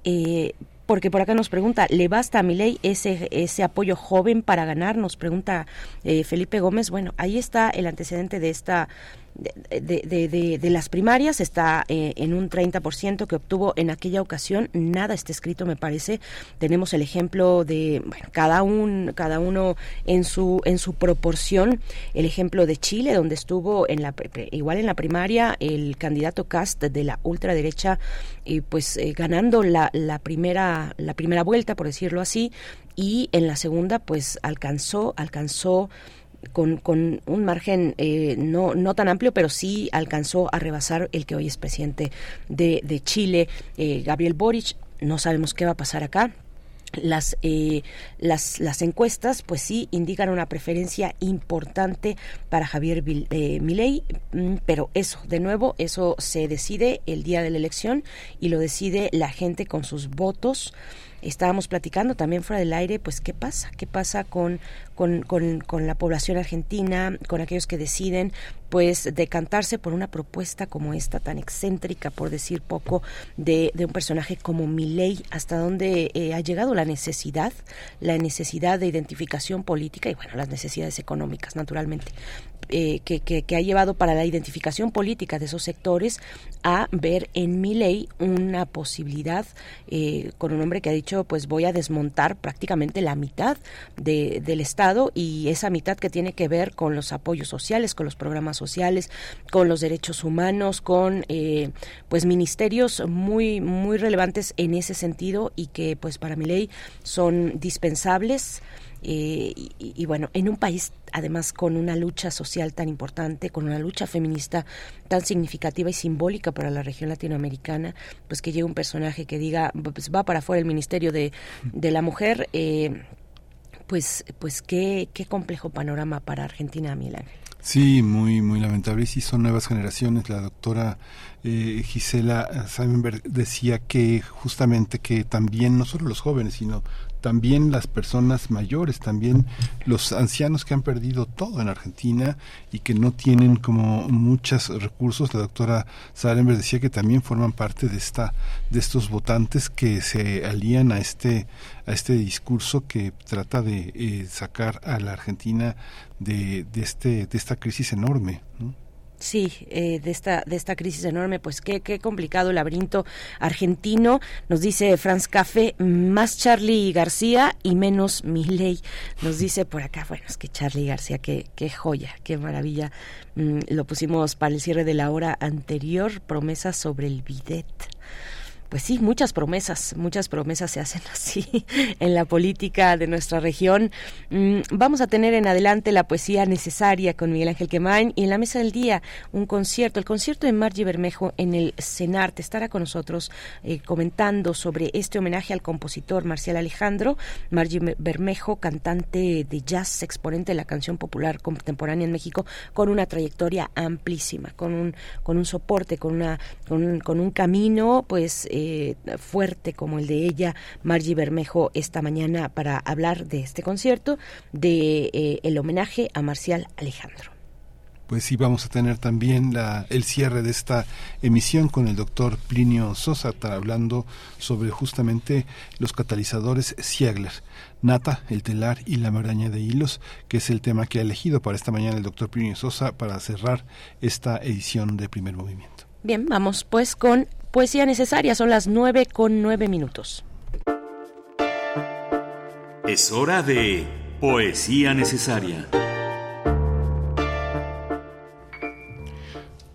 Eh, porque por acá nos pregunta, ¿le basta a mi ley ese, ese apoyo joven para ganar? Nos pregunta eh, Felipe Gómez. Bueno, ahí está el antecedente de esta de, de, de, las primarias está eh, en un 30% que obtuvo en aquella ocasión. Nada está escrito, me parece. Tenemos el ejemplo de cada, un, cada uno en su, en su proporción. El ejemplo de Chile, donde estuvo en la, igual en la primaria el candidato Cast de la ultraderecha, y pues eh, ganando la, la, primera, la primera vuelta, por decirlo así, y en la segunda pues alcanzó, alcanzó con, con un margen eh, no, no tan amplio, pero sí alcanzó a rebasar el que hoy es presidente de, de Chile, eh, Gabriel Boric. No sabemos qué va a pasar acá, las, eh, las, las encuestas pues sí indican una preferencia importante para Javier eh, Milei, mm, pero eso, de nuevo, eso se decide el día de la elección y lo decide la gente con sus votos estábamos platicando también fuera del aire, pues qué pasa, qué pasa con, con, con, la población argentina, con aquellos que deciden pues decantarse por una propuesta como esta tan excéntrica, por decir poco, de, de un personaje como Milei, hasta dónde eh, ha llegado la necesidad, la necesidad de identificación política y bueno, las necesidades económicas, naturalmente. Eh, que, que, ha llevado para la identificación política de esos sectores a ver en mi ley una posibilidad eh, con un hombre que ha dicho pues voy a desmontar prácticamente la mitad de, del Estado y esa mitad que tiene que ver con los apoyos sociales, con los programas sociales, con los derechos humanos, con eh, pues ministerios muy muy relevantes en ese sentido y que pues para mi ley son dispensables. Eh, y, bueno, en un país además con una lucha social tan importante, con una lucha feminista tan significativa y simbólica para la región latinoamericana, pues que llegue un personaje que diga, pues va para afuera el Ministerio de, de la Mujer, eh, pues, pues qué, qué complejo panorama para Argentina, Ángel. Sí, muy, muy lamentable. Y sí, son nuevas generaciones. La doctora eh, Gisela Seimenberg decía que justamente que también no solo los jóvenes, sino también las personas mayores, también los ancianos que han perdido todo en Argentina y que no tienen como muchos recursos. La doctora Sarenberg decía que también forman parte de esta de estos votantes que se alían a este a este discurso que trata de eh, sacar a la Argentina de, de este de esta crisis enorme. Sí, eh, de esta de esta crisis enorme, pues qué qué complicado laberinto argentino. Nos dice Franz Café, más Charlie García y menos Milley. Nos dice por acá, bueno, es que Charlie García, qué qué joya, qué maravilla. Mm, lo pusimos para el cierre de la hora anterior, promesas sobre el bidet pues sí, muchas promesas, muchas promesas se hacen [LAUGHS] así en la política de nuestra región. Mm, vamos a tener en adelante la poesía necesaria con Miguel Ángel Quemain y en la mesa del día un concierto, el concierto de Margie Bermejo en el CENARTE. Estará con nosotros eh, comentando sobre este homenaje al compositor Marcial Alejandro. Margie Bermejo, cantante de jazz, exponente de la canción popular contemporánea en México, con una trayectoria amplísima, con un, con un soporte, con, una, con, con un camino, pues eh, fuerte como el de ella, Margie Bermejo, esta mañana para hablar de este concierto, de eh, el homenaje a Marcial Alejandro pues sí vamos a tener también la, el cierre de esta emisión con el doctor Plinio Sosa hablando sobre justamente los catalizadores Siegler, Nata, el telar y la maraña de hilos, que es el tema que ha elegido para esta mañana el doctor Plinio Sosa para cerrar esta edición de primer movimiento. Bien, vamos pues con Poesía necesaria, son las nueve con nueve minutos. Es hora de Poesía necesaria.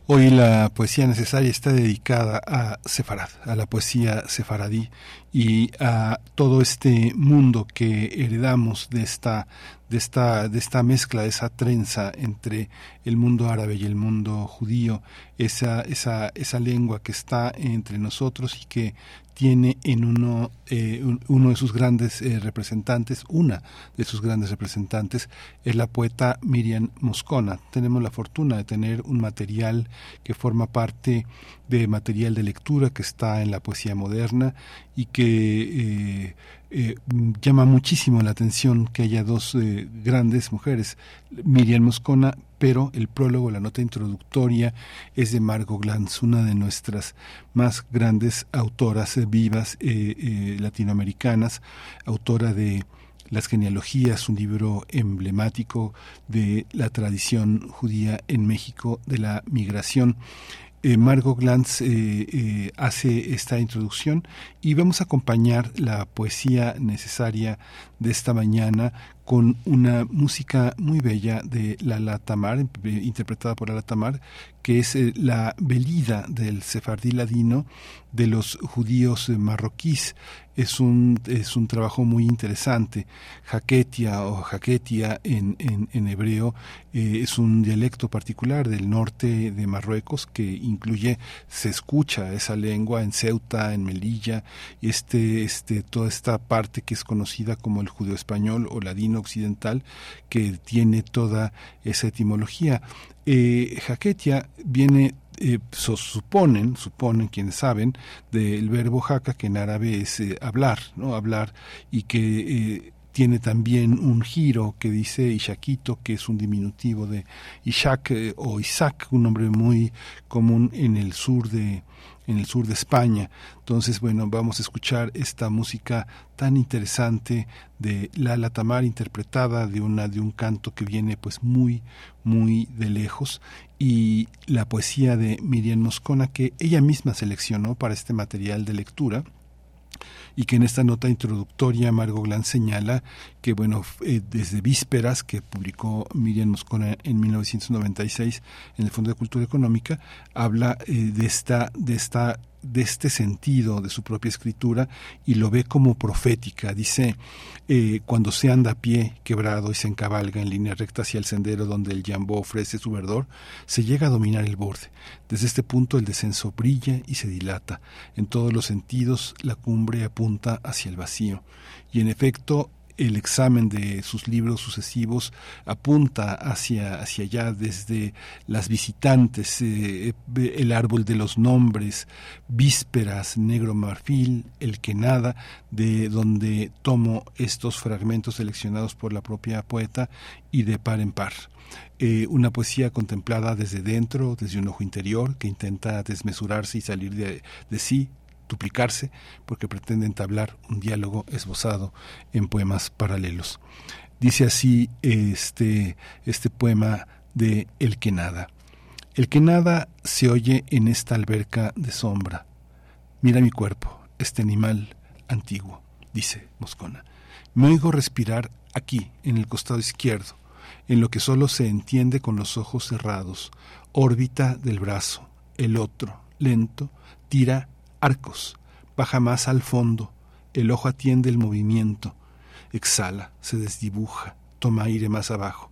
Hoy la poesía necesaria está dedicada a Sefarad, a la poesía sefaradí y a todo este mundo que heredamos de esta de esta, de esta mezcla, de esa trenza entre el mundo árabe y el mundo judío, esa, esa, esa lengua que está entre nosotros y que tiene en uno, eh, uno de sus grandes eh, representantes, una de sus grandes representantes, es la poeta Miriam Moscona. Tenemos la fortuna de tener un material que forma parte de material de lectura que está en la poesía moderna y que eh, eh, llama muchísimo la atención que haya dos eh, grandes mujeres, Miriam Moscona, pero el prólogo, la nota introductoria es de Margot Glantz, una de nuestras más grandes autoras eh, vivas latinoamericanas, autora de las genealogías, un libro emblemático de la tradición judía en México, de la migración. Eh, Margot Glantz eh, eh, hace esta introducción y vamos a acompañar la poesía necesaria de esta mañana con una música muy bella de Lala Tamar, interpretada por Lala Tamar, que es la velida del sefardí ladino de los judíos marroquíes es un, es un trabajo muy interesante. Jaquetia o Jaquetia en, en, hebreo eh, es un dialecto particular del norte de Marruecos que incluye, se escucha esa lengua en Ceuta, en Melilla, este, este, toda esta parte que es conocida como el judeo español o ladino occidental, que tiene toda esa etimología. Eh, Jaquetia viene eh, suponen, suponen quienes saben, del verbo jaca, que en árabe es eh, hablar, ¿no? Hablar, y que eh, tiene también un giro que dice Ishaquito, que es un diminutivo de Ishak o Isaac, un nombre muy común en el sur de, en el sur de España. Entonces, bueno, vamos a escuchar esta música tan interesante de Lala Tamar interpretada de una de un canto que viene pues muy muy de lejos y la poesía de Miriam Moscona que ella misma seleccionó para este material de lectura y que en esta nota introductoria Margot Glantz señala que bueno eh, desde vísperas que publicó Miriam Moscona en 1996 en el Fondo de Cultura Económica habla eh, de esta de esta de este sentido de su propia escritura y lo ve como profética. Dice, eh, cuando se anda a pie quebrado y se encabalga en línea recta hacia el sendero donde el jambó ofrece su verdor, se llega a dominar el borde. Desde este punto el descenso brilla y se dilata. En todos los sentidos la cumbre apunta hacia el vacío. Y en efecto, el examen de sus libros sucesivos apunta hacia, hacia allá, desde las visitantes, eh, el árbol de los nombres, vísperas, negro marfil, el que nada, de donde tomo estos fragmentos seleccionados por la propia poeta y de par en par. Eh, una poesía contemplada desde dentro, desde un ojo interior, que intenta desmesurarse y salir de, de sí, duplicarse, porque pretende entablar un diálogo esbozado en poemas paralelos. Dice así este, este poema de El que nada. El que nada se oye en esta alberca de sombra. Mira mi cuerpo, este animal antiguo, dice Moscona. Me oigo respirar aquí, en el costado izquierdo, en lo que solo se entiende con los ojos cerrados, órbita del brazo, el otro, lento, tira arcos, baja más al fondo, el ojo atiende el movimiento, exhala, se desdibuja, toma aire más abajo,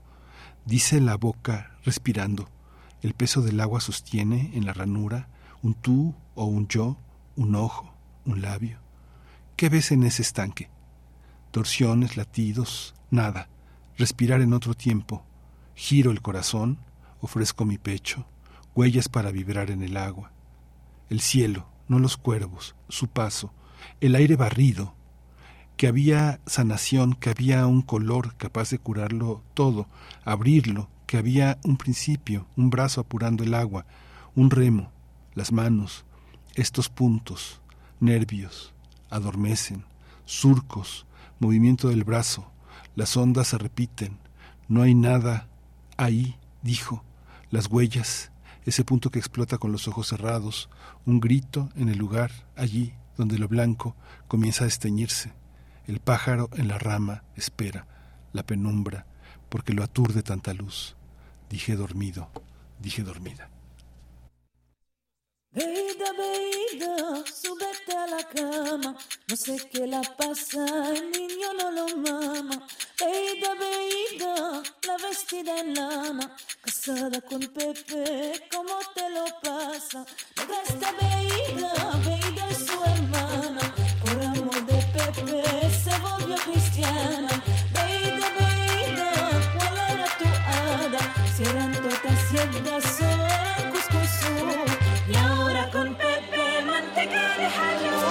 dice la boca respirando, el peso del agua sostiene en la ranura un tú o un yo, un ojo, un labio. ¿Qué ves en ese estanque? Torsiones, latidos, nada. Respirar en otro tiempo. Giro el corazón, ofrezco mi pecho, huellas para vibrar en el agua. El cielo, no los cuervos, su paso, el aire barrido, que había sanación, que había un color capaz de curarlo todo, abrirlo, que había un principio, un brazo apurando el agua, un remo, las manos, estos puntos, nervios, adormecen, surcos, movimiento del brazo, las ondas se repiten, no hay nada ahí, dijo, las huellas, ese punto que explota con los ojos cerrados, un grito en el lugar, allí donde lo blanco comienza a esteñirse. El pájaro en la rama espera, la penumbra, porque lo aturde tanta luz. Dije dormido, dije dormida. Veida, veida, súbete a la cama. No sé qué la pasa, el niño no lo mama. Veida, veida, la vestida en lana. Casada con Pepe, ¿cómo te lo pasa? Luego está veida, veida es su hermana. Por amor de Pepe se volvió cristiana. Veida, veida, ¿cuál era tu hada? Si eran todas ciertas Pepe manteca de Veida,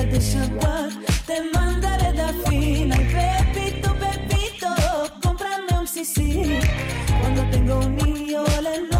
El día de Shabbat te mandaré de fina. Y Pepito, Pepito, cómprame un sisí. Cuando tengo un niño le nombraré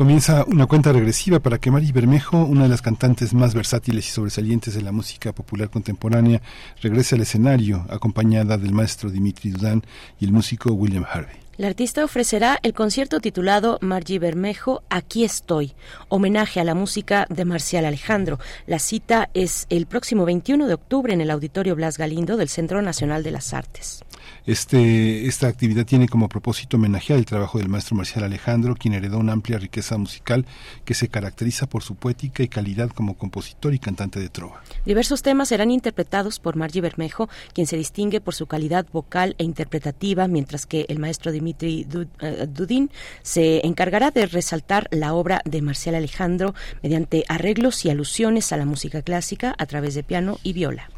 Comienza una cuenta regresiva para que Mari Bermejo, una de las cantantes más versátiles y sobresalientes de la música popular contemporánea, regrese al escenario, acompañada del maestro Dimitri Dudán y el músico William Harvey. La artista ofrecerá el concierto titulado Margie Bermejo, Aquí estoy, homenaje a la música de Marcial Alejandro. La cita es el próximo 21 de octubre en el Auditorio Blas Galindo del Centro Nacional de las Artes. Este, esta actividad tiene como propósito homenajear el trabajo del maestro Marcial Alejandro, quien heredó una amplia riqueza musical que se caracteriza por su poética y calidad como compositor y cantante de trova. Diversos temas serán interpretados por Margie Bermejo, quien se distingue por su calidad vocal e interpretativa, mientras que el maestro Dimitri eh, Dudin se encargará de resaltar la obra de Marcial Alejandro mediante arreglos y alusiones a la música clásica a través de piano y viola.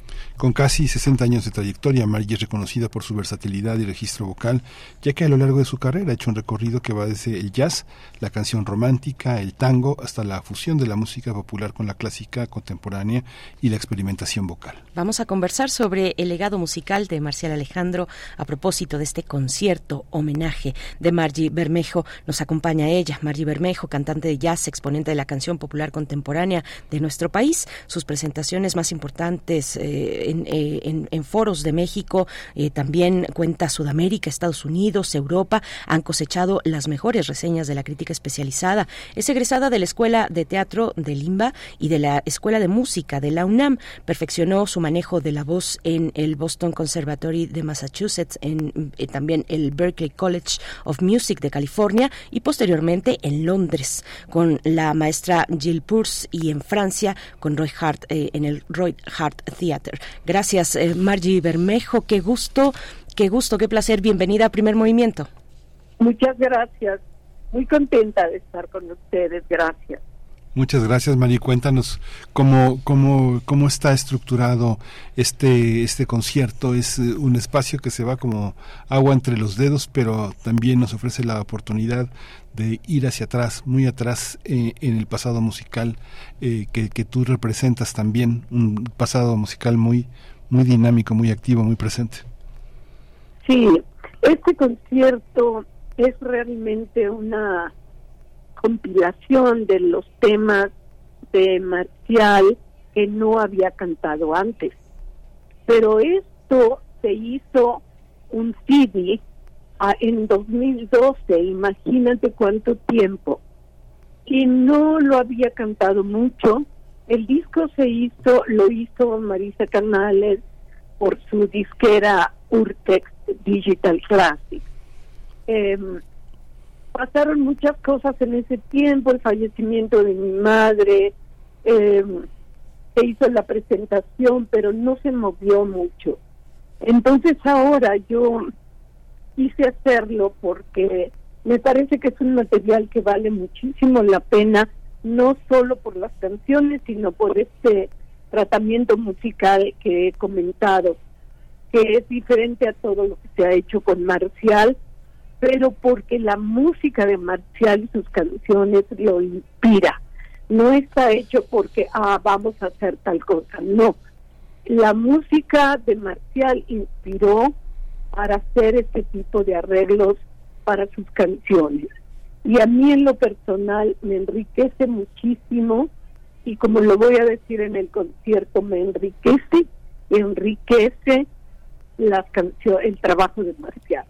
Con casi 60 años de trayectoria, Margie es reconocida por su versatilidad y registro vocal, ya que a lo largo de su carrera ha hecho un recorrido que va desde el jazz, la canción romántica, el tango, hasta la fusión de la música popular con la clásica contemporánea y la experimentación vocal. Vamos a conversar sobre el legado musical de Marcial Alejandro a propósito de este concierto homenaje de Margie Bermejo. Nos acompaña ella, Margie Bermejo, cantante de jazz, exponente de la canción popular contemporánea de nuestro país. Sus presentaciones más importantes eh, eh, en, foros de México, eh, también cuenta Sudamérica, Estados Unidos, Europa, han cosechado las mejores reseñas de la crítica especializada. Es egresada de la Escuela de Teatro de Limba y de la Escuela de Música de la UNAM. Perfeccionó su manejo de la voz en el Boston Conservatory de Massachusetts, en, eh, también el Berklee College of Music de California y posteriormente en Londres con la maestra Jill Purse y en Francia con Roy Hart en el Roy Hart Theatre. Gracias, eh, Margie Bermejo. Qué gusto, qué gusto, qué placer. Bienvenida a Primer Movimiento. Muchas gracias. Muy contenta de estar con ustedes. Gracias. Muchas gracias, Mari. Cuéntanos cómo, cómo, cómo está estructurado este, este concierto. Es eh, un espacio que se va como agua entre los dedos, pero también nos ofrece la oportunidad de ir hacia atrás, muy atrás eh, en el pasado musical eh, que, que, tú representas también, un pasado musical muy, muy dinámico, muy activo, muy presente. Sí, este concierto es realmente una compilación de los temas de Marcial que no había cantado antes. Pero esto se hizo un CD en 2012, imagínate cuánto tiempo. Y no lo había cantado mucho. El disco se hizo, lo hizo Marisa Canales por su disquera Urtex Digital Classic. Em, pasaron muchas cosas en ese tiempo, el fallecimiento de mi madre, em, se hizo la presentación, pero no se movió mucho. Entonces ahora yo quise hacerlo porque me parece que es un material que vale muchísimo la pena, no solo por las canciones, sino por este tratamiento musical que he comentado, que es diferente a todo lo que se ha hecho con Marcial, pero porque la música de Marcial y sus canciones lo inspira. No está hecho porque, ah, vamos a hacer tal cosa, no. La música de Marcial inspiró para hacer este tipo de arreglos para sus canciones. Y a mí en lo personal me enriquece muchísimo y como lo voy a decir en el concierto, me enriquece, enriquece las canciones, el trabajo de Marcial.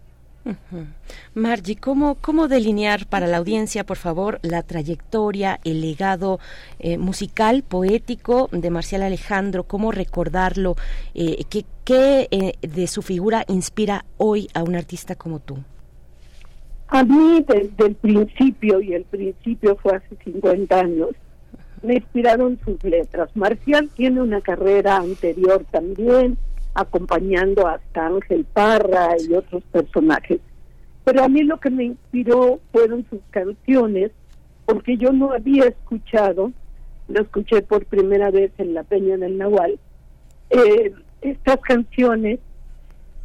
Margie, ¿cómo, ¿cómo delinear para la audiencia, por favor, la trayectoria, el legado eh, musical, poético de Marcial Alejandro? ¿Cómo recordarlo? Eh, ¿Qué, qué eh, de su figura inspira hoy a un artista como tú? A mí, desde el principio, y el principio fue hace 50 años, me inspiraron sus letras. Marcial tiene una carrera anterior también, acompañando hasta Ángel Parra y otros personajes. Pero a mí lo que me inspiró fueron sus canciones, porque yo no había escuchado, lo escuché por primera vez en la Peña del Nahual, eh, estas canciones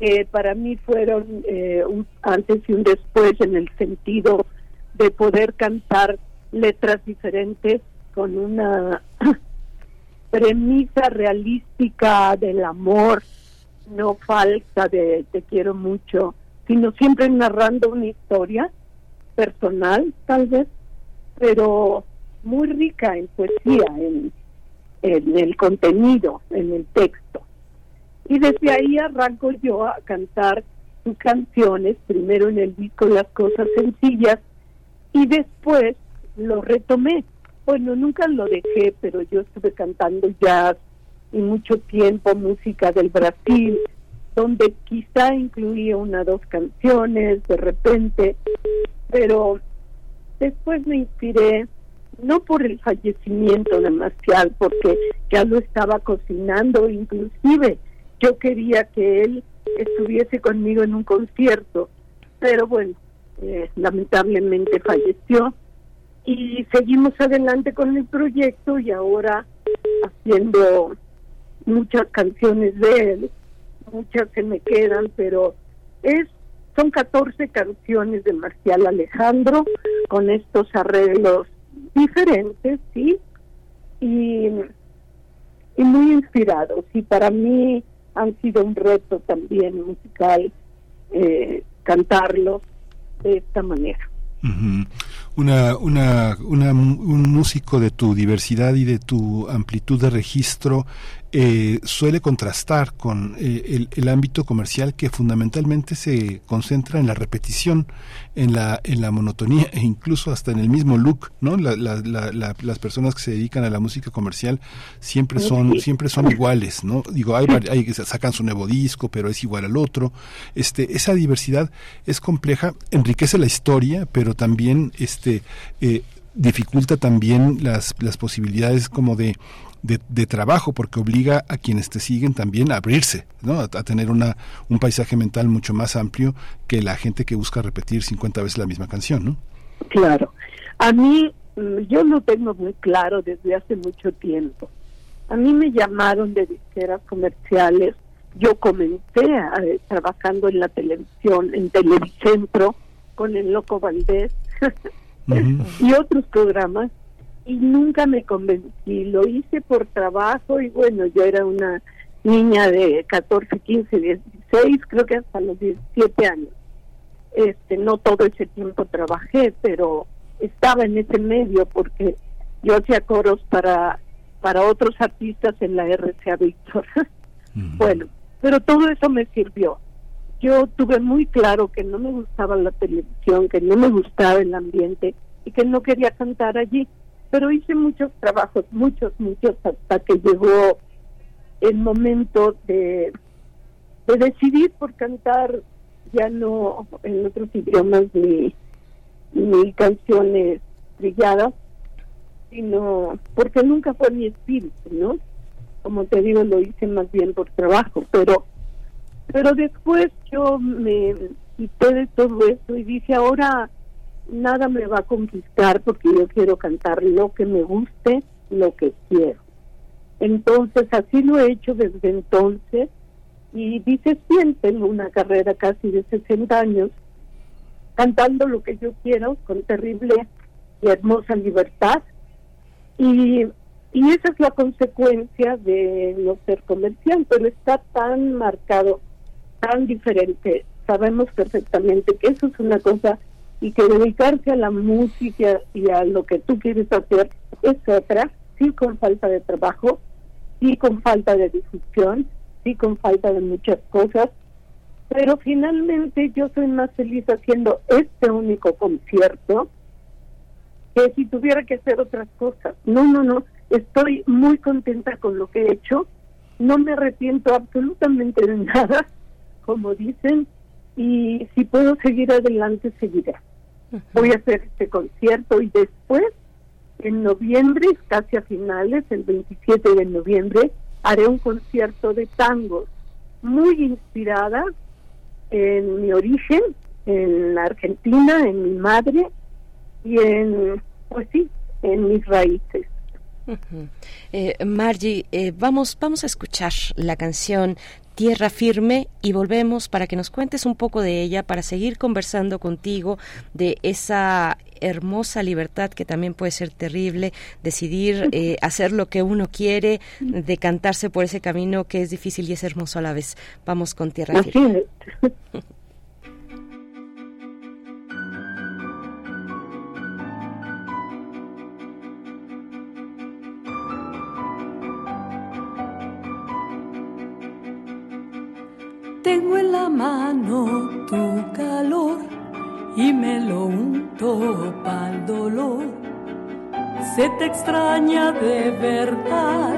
que para mí fueron eh, un antes y un después en el sentido de poder cantar letras diferentes con una [CLEARS THROAT] premisa realística del amor, no falsa de te quiero mucho, sino siempre narrando una historia personal tal vez, pero muy rica en poesía, en, en el contenido, en el texto. Y desde ahí arranco yo a cantar sus canciones, primero en el disco Las Cosas Sencillas, y después lo retomé. Bueno, nunca lo dejé, pero yo estuve cantando jazz y mucho tiempo música del Brasil, donde quizá incluía una o dos canciones de repente, pero después me inspiré no por el fallecimiento de Marcial, porque ya lo estaba cocinando, inclusive yo quería que él estuviese conmigo en un concierto, pero bueno, eh, lamentablemente falleció. Y seguimos adelante con el proyecto y ahora haciendo muchas canciones de él, muchas se me quedan, pero es son 14 canciones de Marcial Alejandro con estos arreglos diferentes, sí, y, y muy inspirados. Y para mí han sido un reto también musical eh, cantarlos de esta manera. una, una, una, un músico de tu diversidad y de tu amplitud de registro eh, suele contrastar con eh, el, el, ámbito comercial que fundamentalmente se concentra en la repetición, en la, en la monotonía [LAUGHS] e incluso hasta en el mismo look, ¿no? La, la, las personas que se dedican a la música comercial siempre son, siempre son iguales, ¿no? Digo, hay, hay que sacan su nuevo disco, pero es igual al otro. Este, esa diversidad es compleja, enriquece la historia, pero también este, eh, dificulta también las, las posibilidades como de de, trabajo, porque obliga a quienes te siguen también a abrirse, ¿no? a, tener una, un paisaje mental mucho más amplio que la gente que busca repetir 50 veces la misma canción. ¿no? Claro. A mí, mm, yo lo tengo muy claro desde hace mucho tiempo. A mí me llamaron de disqueras comerciales. Yo comencé a, eh, trabajando en la televisión, en Televicentro, con el Loco Valdés [LAUGHS] y otros programas y nunca me convencí. Lo hice por trabajo y bueno, yo era una niña de 14, 15, 16, creo que hasta los 17 años. Este, no todo ese tiempo trabajé, pero estaba en ese medio porque yo hacía coros para para otros artistas en la RCA Víctor. [LAUGHS] Bueno, pero todo eso me sirvió. Yo tuve muy claro que no me gustaba la televisión, que no me gustaba el ambiente y que no quería cantar allí pero hice muchos trabajos, muchos, muchos, hasta que llegó el momento de, de decidir por cantar ya no en otros idiomas ni, ni canciones trilladas, sino porque nunca fue mi espíritu, ¿no? Como te digo, lo hice más bien por trabajo, pero pero después yo me quité de todo eso y dije, ahora nada me va a conquistar porque yo quiero cantar lo que me guste, lo que quiero. Entonces, así lo he hecho desde entonces y dices bien, tengo una carrera casi de 60 años cantando lo que yo quiero con terrible y hermosa libertad y, y esa es la consecuencia de no ser comercial, pero está tan marcado, tan diferente. Sabemos perfectamente que eso es una cosa y que dedicarse a la música y a lo que tú quieres hacer es otra, sí con falta de trabajo, sí con falta de difusión, sí con falta de muchas cosas, pero finalmente yo soy más feliz haciendo este único concierto que si tuviera que hacer otras cosas. No, no, no, estoy muy contenta con lo que he hecho, no me arrepiento absolutamente de [LAUGHS] nada, como dicen, y si puedo seguir adelante, seguiré. Voy a hacer este concierto y después, en noviembre, casi a finales, el 27 de noviembre, haré un concierto de tangos muy inspirada en mi origen, en Argentina, en mi madre y en, pues sí, en mis raíces. eh, Margie, eh, vamos, vamos a escuchar la canción Tierra Firme y volvemos para que nos cuentes un poco de ella, para seguir conversando contigo de esa hermosa libertad que también puede ser terrible, decidir eh, hacer lo que uno quiere, decantarse por ese camino que es difícil y es hermoso a la vez. Vamos con Tierra Firme. [LAUGHS] Tengo en la mano tu calor y me lo unto pa'l dolor. Se te extraña de verdad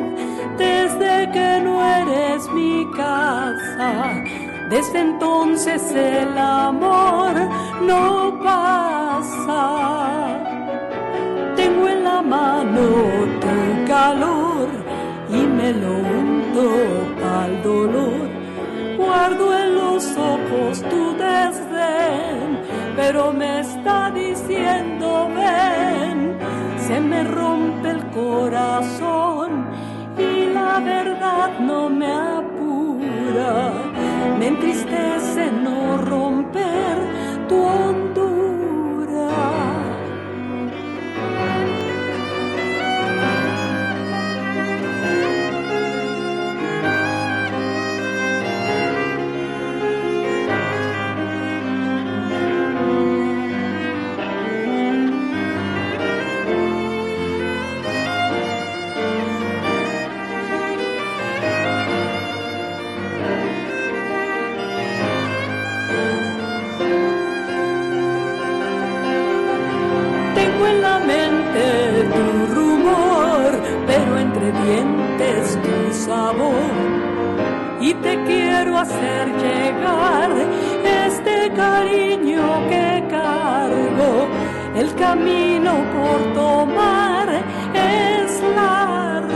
desde que no eres mi casa. Desde entonces el amor no pasa. Tengo en la mano tu calor y me lo unto pa'l dolor guardo en los ojos tu desdén, pero me está diciendo ven, se me rompe el corazón y la verdad no me apura, me entristece no romper tu hondura. Dientes tu sabor. Y te quiero hacer llegar este cariño que cargo. El camino por tomar es largo.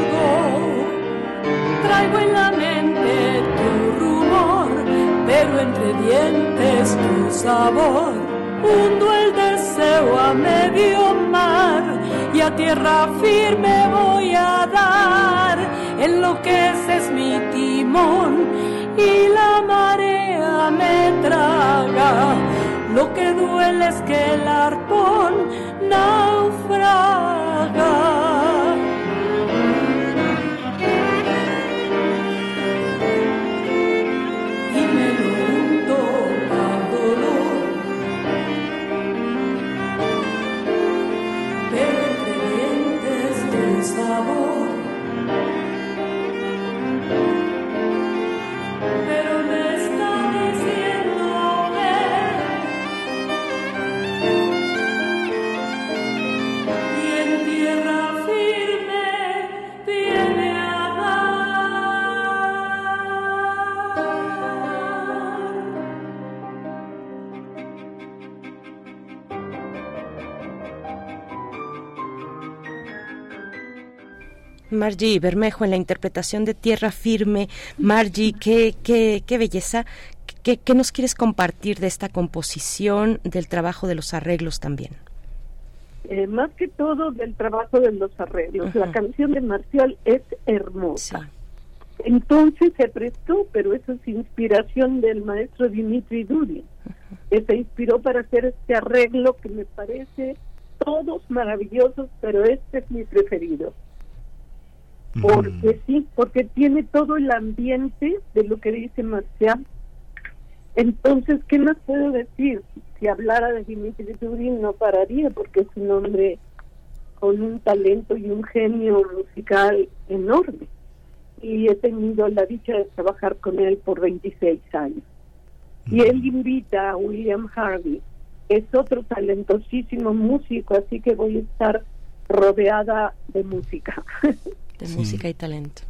Traigo en la mente tu rumor, pero entre dientes tu sabor. Hundo el deseo a medio mar y a tierra firme voy a dar. Enloqueces mi timón y la marea me traga. Lo que duele es que el arpón naufraga. Margie Bermejo en la interpretación de Tierra Firme. Margie, qué, qué, qué belleza. ¿Qué, ¿Qué nos quieres compartir de esta composición, del trabajo de los arreglos también? Eh, más que todo del trabajo de los arreglos. La canción de Marcial es hermosa. Entonces se prestó, pero eso es inspiración del maestro Dimitri Dudin, que se inspiró para hacer este arreglo que me parece todos maravillosos, pero este es mi preferido. Porque sí, porque tiene todo el ambiente de lo que dice Marcial. Entonces, ¿qué más puedo decir? Si hablara de Dimitri Dudin no pararía, porque es un hombre con un talento y un genio musical enorme. Y he tenido la dicha de trabajar con él por 26 años. Y él invita a William Harvey, es otro talentosísimo músico, así que voy a estar rodeada de música. [LAUGHS] De música y talento.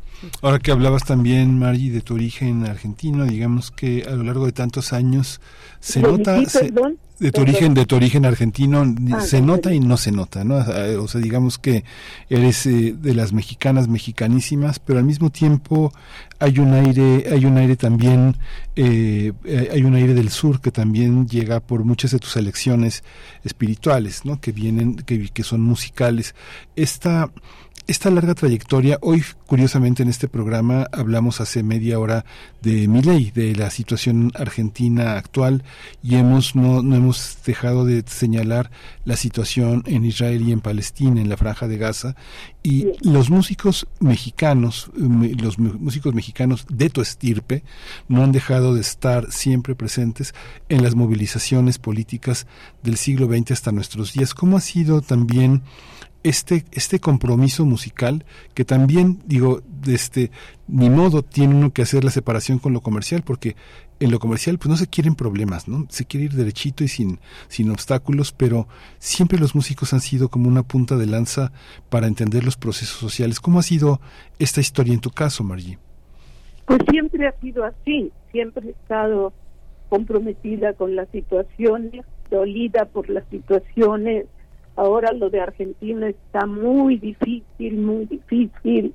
Ahora que hablabas también, Margie, de tu origen argentino, digamos que a lo largo de tantos años se ¿De nota... se- de tu origen de tu origen argentino Ah, se nota y no se nota no o sea digamos que eres eh, de las mexicanas mexicanísimas pero al mismo tiempo hay un aire hay un aire también eh, eh, hay un aire del sur que también llega por muchas de tus elecciones espirituales no que vienen que, que son musicales. Esta esta larga trayectoria, hoy curiosamente en este programa hablamos hace media hora de Milei, de la situación argentina actual y hemos no, no hemos dejado de señalar la situación en Israel y en Palestina, en la franja de Gaza y los músicos mexicanos, los músicos mexicanos de tu estirpe no han dejado de estar siempre presentes en las movilizaciones políticas del siglo XX hasta nuestros días. ¿Cómo ha sido también este, este compromiso musical que también, digo, este, ni modo tiene uno que hacer la separación con lo comercial, porque en lo comercial pues no se quieren problemas, ¿no? Se quiere ir derechito y sin, sin obstáculos, pero siempre los músicos han sido como una punta de lanza para entender los procesos sociales. ¿Cómo ha sido esta historia en tu caso, Margie? Pues siempre ha sido así, siempre he estado comprometida con las situaciones, dolida por las situaciones, Ahora lo de Argentina está muy difícil, muy difícil.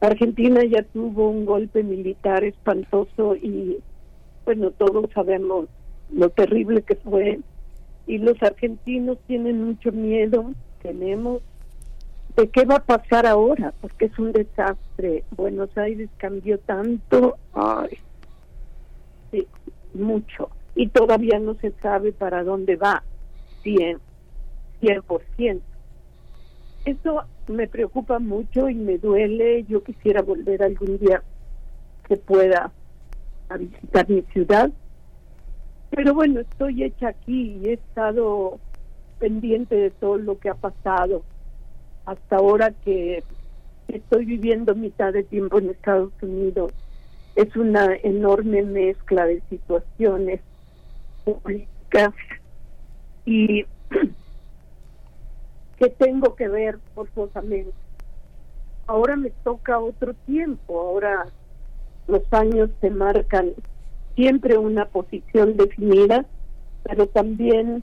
Argentina ya tuvo un golpe militar espantoso y bueno, todos sabemos lo terrible que fue. Y los argentinos tienen mucho miedo, tenemos, de qué va a pasar ahora, porque es un desastre. Buenos Aires cambió tanto, ay, sí, mucho. Y todavía no se sabe para dónde va. Bien, 100%. Eso me preocupa mucho y me duele. Yo quisiera volver algún día que pueda a visitar mi ciudad. Pero bueno, estoy hecha aquí y he estado pendiente de todo lo que ha pasado hasta ahora que estoy viviendo mitad de tiempo en Estados Unidos. Es una enorme mezcla de situaciones políticas y [CLEARS THROAT] que tengo que ver forzosamente. Ahora me toca otro tiempo, ahora los años te marcan siempre una posición definida, pero también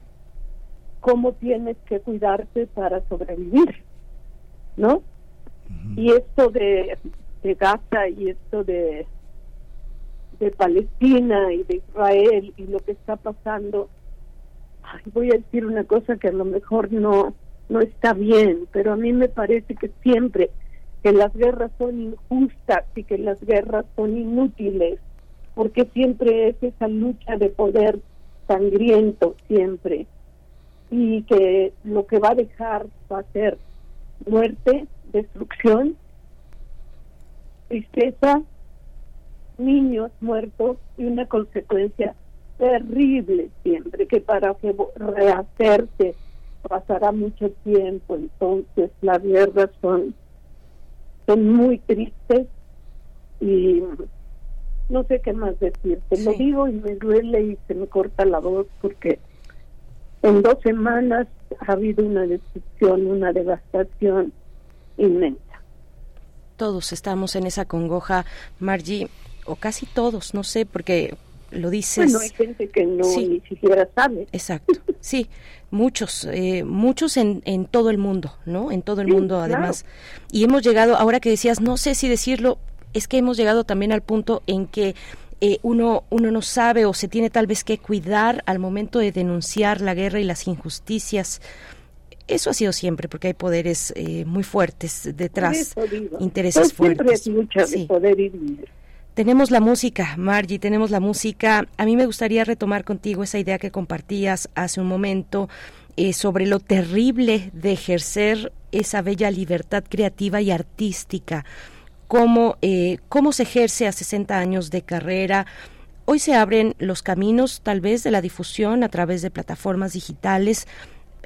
cómo tienes que cuidarte para sobrevivir, ¿no? Y esto de, de Gaza y esto de, de Palestina y de Israel y lo que está pasando, voy a decir una cosa que a lo mejor no, no está bien, pero a mí me parece que siempre que las guerras son injustas y que las guerras son inútiles, porque siempre es esa lucha de poder sangriento, siempre, y que lo que va a dejar va a ser muerte, destrucción, tristeza, niños muertos y una consecuencia terrible siempre, que para rehacerse pasará mucho tiempo, entonces las guerras son, son muy tristes y no sé qué más decir. Te lo digo y me duele y se me corta la voz porque en dos semanas ha habido una destrucción, una devastación inmensa. Todos estamos en esa congoja, Margie, o casi todos, no sé, porque lo dices. Bueno, hay gente que no ni siquiera sabe. Exacto, [LAUGHS] sí, muchos, eh, muchos en, en todo el mundo, ¿no? En todo el mundo, además. Y hemos llegado, ahora que decías, no sé si decirlo, es que hemos llegado también al punto en que eh, uno, uno no sabe o se tiene tal vez que cuidar al momento de denunciar la guerra y las injusticias. Eso ha sido siempre, porque hay poderes eh, muy fuertes detrás, intereses fuertes. lucha de poder y dinero. Tenemos la música, Margie, tenemos la música. A mí me gustaría retomar contigo esa idea que compartías hace un momento eh, sobre lo terrible de ejercer esa bella libertad creativa y artística. Cómo, eh, cómo se ejerce a 60 años de carrera. Hoy se abren los caminos tal vez de la difusión a través de plataformas digitales.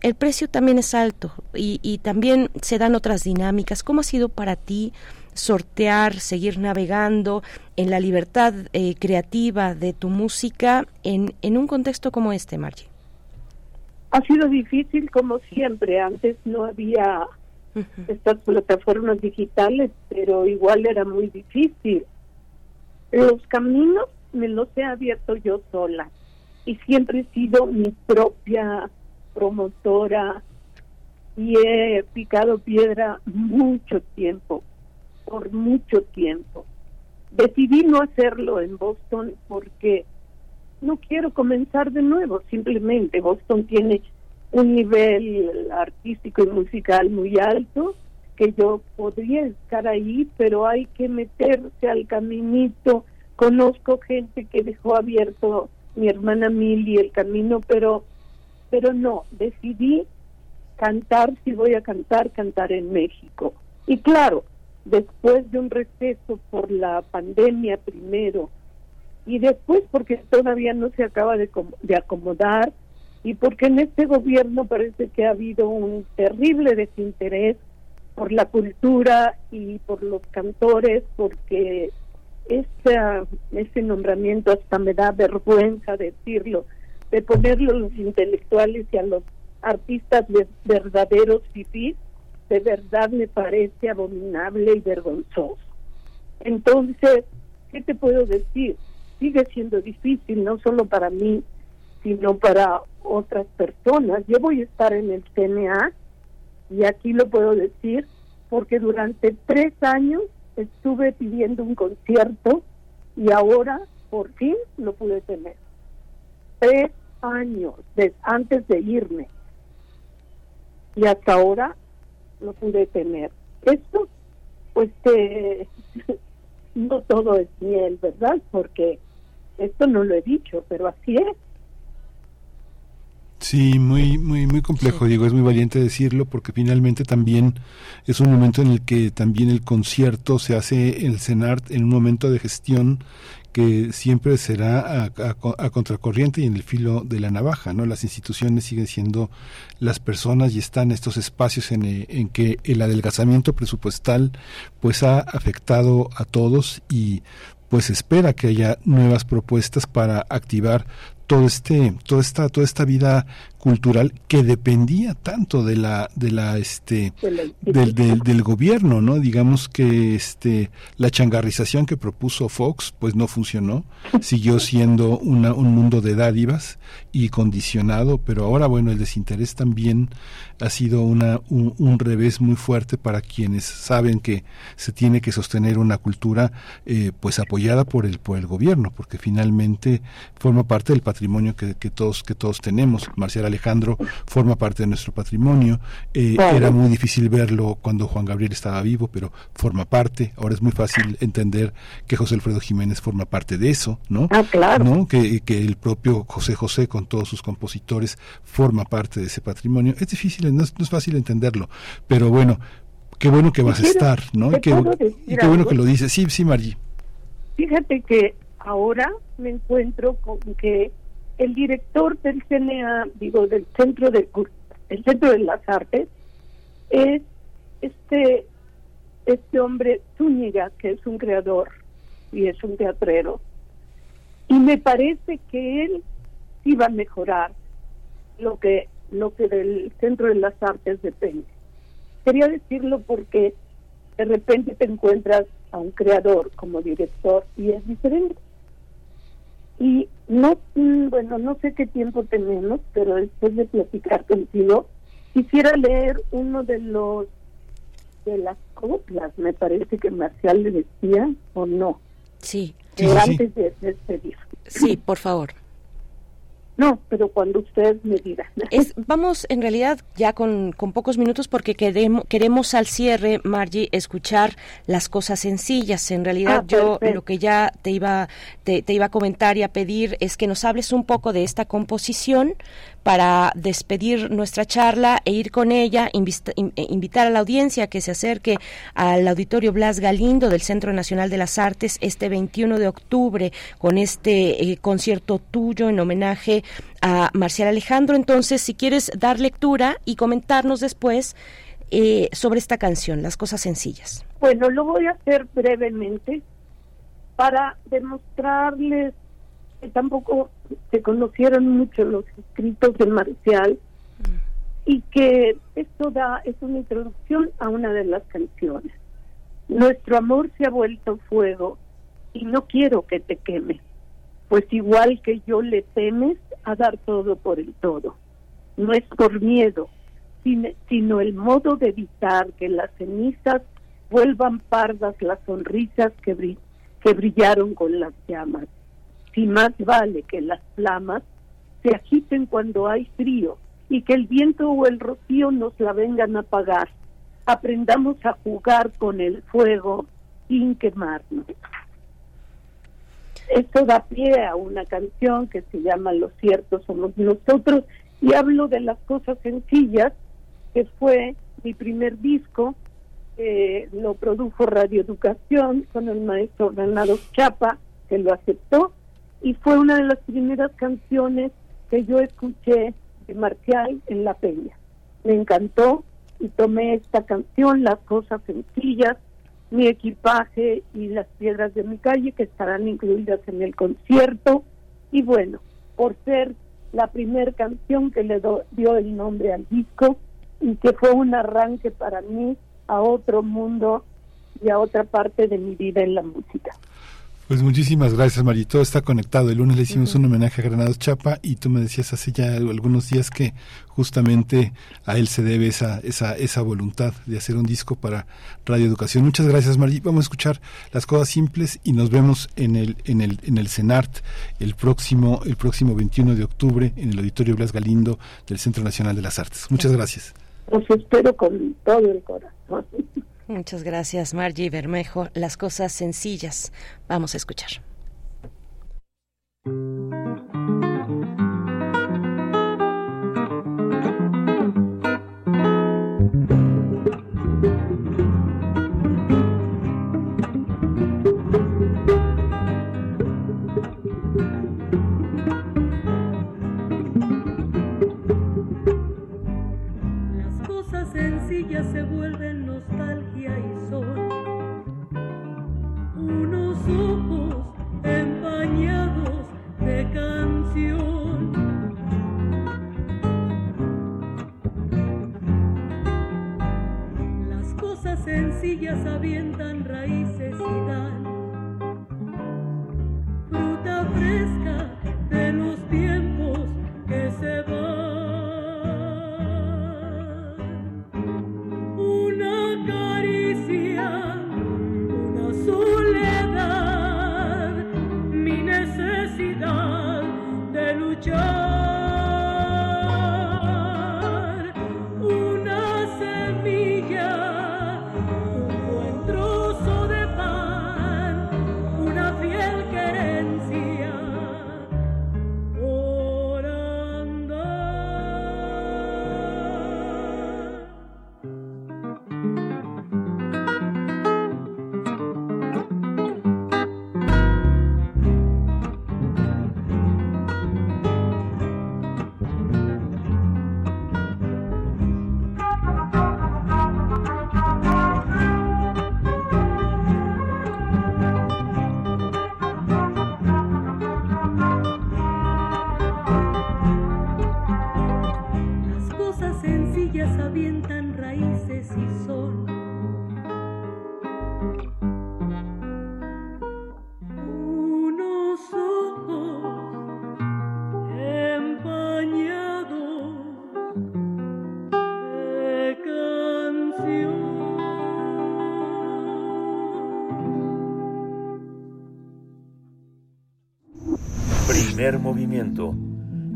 El precio también es alto y, y también se dan otras dinámicas. ¿Cómo ha sido para ti? Sortear, seguir navegando en la libertad eh, creativa de tu música en, en un contexto como este, Margie? Ha sido difícil como siempre. Antes no había estas plataformas digitales, pero igual era muy difícil. Los caminos me los he abierto yo sola y siempre he sido mi propia promotora y he picado piedra mucho tiempo por mucho tiempo. Decidí no hacerlo en Boston porque no quiero comenzar de nuevo, simplemente Boston tiene un nivel artístico y musical muy alto que yo podría estar ahí, pero hay que meterse al caminito. Conozco gente que dejó abierto mi hermana Mili el camino, pero pero no, decidí cantar, si voy a cantar, cantar en México. Y claro, después de un receso por la pandemia primero, y después porque todavía no se acaba de, de acomodar, y porque en este gobierno parece que ha habido un terrible desinterés por la cultura y por los cantores, porque ese, ese nombramiento hasta me da vergüenza decirlo, de ponerlo a los intelectuales y a los artistas de verdaderos fifís, de verdad me parece abominable y vergonzoso. Entonces, ¿qué te puedo decir? Sigue siendo difícil, no solo para mí, sino para otras personas. Yo voy a estar en el CNA y aquí lo puedo decir porque durante tres años estuve pidiendo un concierto y ahora por fin lo pude tener. Tres años antes de irme y hasta ahora lo pude tener. Esto, pues que [LAUGHS] no todo es miel, ¿verdad? Porque esto no lo he dicho, pero así es. Sí, muy, muy, muy complejo, Diego. Es muy valiente decirlo porque finalmente también es un momento en el que también el concierto se hace el CENART en un momento de gestión que siempre será a, contracorriente y en el filo de la navaja, ¿no? Las instituciones siguen siendo las personas y están estos espacios en, eh, en que el adelgazamiento presupuestal pues ha afectado a todos y pues espera que haya nuevas propuestas para activar todo este toda esta toda esta vida cultural que dependía tanto de la de la este del, del, gobierno no digamos que este la changarrización que propuso Fox pues no funcionó. Siguió siendo una, un mundo de dádivas y condicionado pero ahora bueno el desinterés también ha sido una un, un revés muy fuerte para quienes saben que se tiene que sostener una cultura eh, pues apoyada por el por el gobierno porque finalmente forma parte del patrimonio que, que todos que todos tenemos. Marcial Alejandro forma parte de nuestro patrimonio. Eh, era muy difícil verlo cuando Juan Gabriel estaba vivo, pero forma parte. Ahora es muy fácil entender que José Alfredo Jiménez forma parte de eso, ¿no? Ah, claro. ¿No? Que, que el propio José José, con todos sus compositores, forma parte de ese patrimonio. Es difícil, no es, no es fácil entenderlo, pero bueno, qué bueno que vas a estar, ¿no? Y qué, y qué bueno que lo dices. Sí, sí, Margie. Fíjate que ahora me encuentro con que el director del CNA, digo, del Centro de, Centro de las Artes, es este, este hombre Zúñiga, que es un creador y es un teatrero. Y me parece que él iba a mejorar lo que, lo que del Centro de las Artes depende. Quería decirlo porque de repente te encuentras a un creador como director y es diferente. Y no, mm, bueno, no sé qué tiempo tenemos, pero después de platicar contigo, quisiera leer uno de los de las coplas, me parece que Marcial le decía, o no. Sí. antes de despedir. Sí, por favor. No, pero cuando ustedes me digan. Es, vamos, en realidad, ya con, con pocos minutos, porque queremos, queremos al cierre, Margie, escuchar las cosas sencillas. En realidad, Ah, yo perfecto. lo que ya te iba, te, te iba a comentar y a pedir es que nos hables un poco de esta composición para despedir nuestra charla e ir con ella, eh, invitar a la audiencia que se acerque al Auditorio Blas Galindo del Centro Nacional de las Artes este 21 de octubre con este eh, concierto tuyo en homenaje a Marcial Alejandro. Entonces, si quieres dar lectura y comentarnos después eh, sobre esta canción, Las Cosas Sencillas. Bueno, lo voy a hacer brevemente para demostrarles que tampoco se conocieron mucho los escritos de Marcial y que esto da es una introducción a una de las canciones. Nuestro amor se ha vuelto fuego y no quiero que te queme, pues igual que yo le temes a dar todo por el todo. No es por miedo, sin- sino el modo de evitar que las cenizas vuelvan pardas las sonrisas que, que brillaron con las llamas. Si más vale que las flamas se agiten cuando hay frío y que el viento o el rocío nos la vengan a apagar. aprendamos a jugar con el fuego sin quemarnos. Esto da pie a una canción que se llama Los ciertos somos nosotros y hablo de las cosas sencillas, que fue mi primer disco, eh, lo produjo Radio Educación con el maestro Renato Chapa, que lo aceptó, y fue una de las primeras canciones que yo escuché de Marcial en La Peña. Me encantó y tomé esta canción, Las Cosas Sencillas, mi equipaje y las piedras de mi calle que estarán incluidas en el concierto. Y bueno, por ser la primera canción que le dio el nombre al disco y que fue un arranque para mí a otro mundo y a otra parte de mi vida en la música. Pues muchísimas gracias, Mari. Todo está conectado. El lunes le hicimos un homenaje a Granados Chapa y tú me decías hace ya algunos días que justamente a él se debe esa, esa, esa voluntad de hacer un disco para Radio Educación. Muchas gracias, Mari. Vamos a escuchar las cosas simples y nos vemos en el, en el, en el CENART el próximo, el próximo 21 de octubre en el Auditorio Blas Galindo del Centro Nacional de las Artes. Muchas gracias. Los espero con todo el corazón. Muchas gracias, Margie Bermejo. Las cosas sencillas. Vamos a escuchar.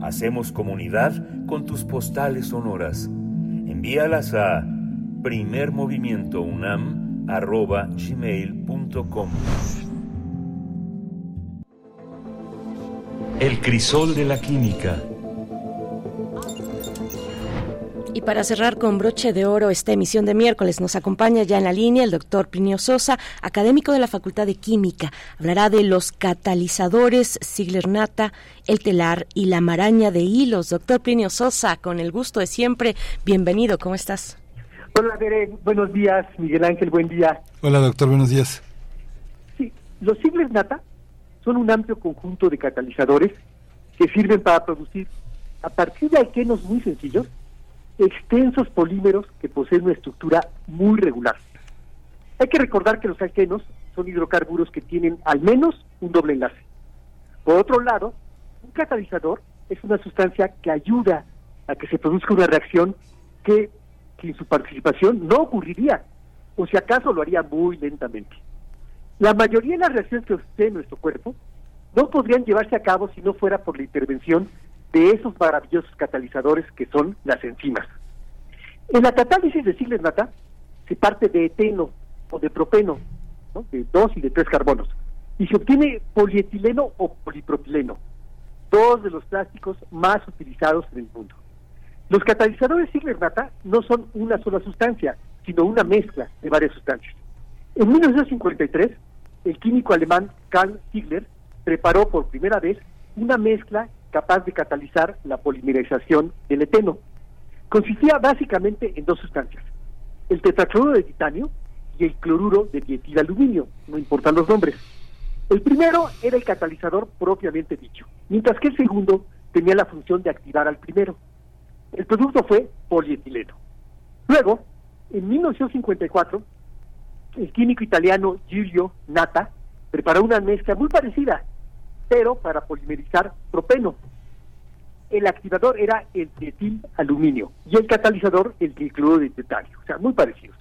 Hacemos comunidad con tus postales sonoras. Envíalas a primermovimientounam.gmail.com El crisol de la química. Y para cerrar con broche de oro esta emisión de miércoles, nos acompaña ya en la línea el doctor Plinio Sosa, académico de la Facultad de Química. Hablará de los catalizadores Sigler-Nata, el telar y la maraña de hilos. Doctor Plinio Sosa, con el gusto de siempre, bienvenido, ¿cómo estás? Hola, Bere, buenos días, Miguel Ángel, buen día. Hola, doctor, buenos días. Sí, los sigles nata son un amplio conjunto de catalizadores que sirven para producir, a partir de alquenos muy sencillos, extensos polímeros que poseen una estructura muy regular. Hay que recordar que los alquenos son hidrocarburos que tienen al menos un doble enlace. Por otro lado, un catalizador es una sustancia que ayuda a que se produzca una reacción que sin su participación no ocurriría, o si acaso lo haría muy lentamente. La mayoría de las reacciones que suceden en nuestro cuerpo no podrían llevarse a cabo si no fuera por la intervención de esos maravillosos catalizadores que son las enzimas. En la catálisis de Sigler Nata se parte de eteno o de propeno, de dos y de tres carbonos, y se obtiene polietileno o polipropileno, dos de los plásticos más utilizados en el mundo. Los catalizadores Ziegler-Natta no son una sola sustancia, sino una mezcla de varias sustancias. En 1953, el químico alemán Karl Ziegler preparó por primera vez una mezcla capaz de catalizar la polimerización del eteno. Consistía básicamente en dos sustancias, el tetracloruro de titanio y el cloruro de dietilaluminio, no importan los nombres. El primero era el catalizador propiamente dicho, mientras que el segundo tenía la función de activar al primero. El producto fue polietileno. Luego, en 1954, el químico italiano Giulio Natta preparó una mezcla muy parecida, pero para polimerizar propeno. El activador era el dietil aluminio y el catalizador el tricloruro de titanio, o sea, muy parecidos.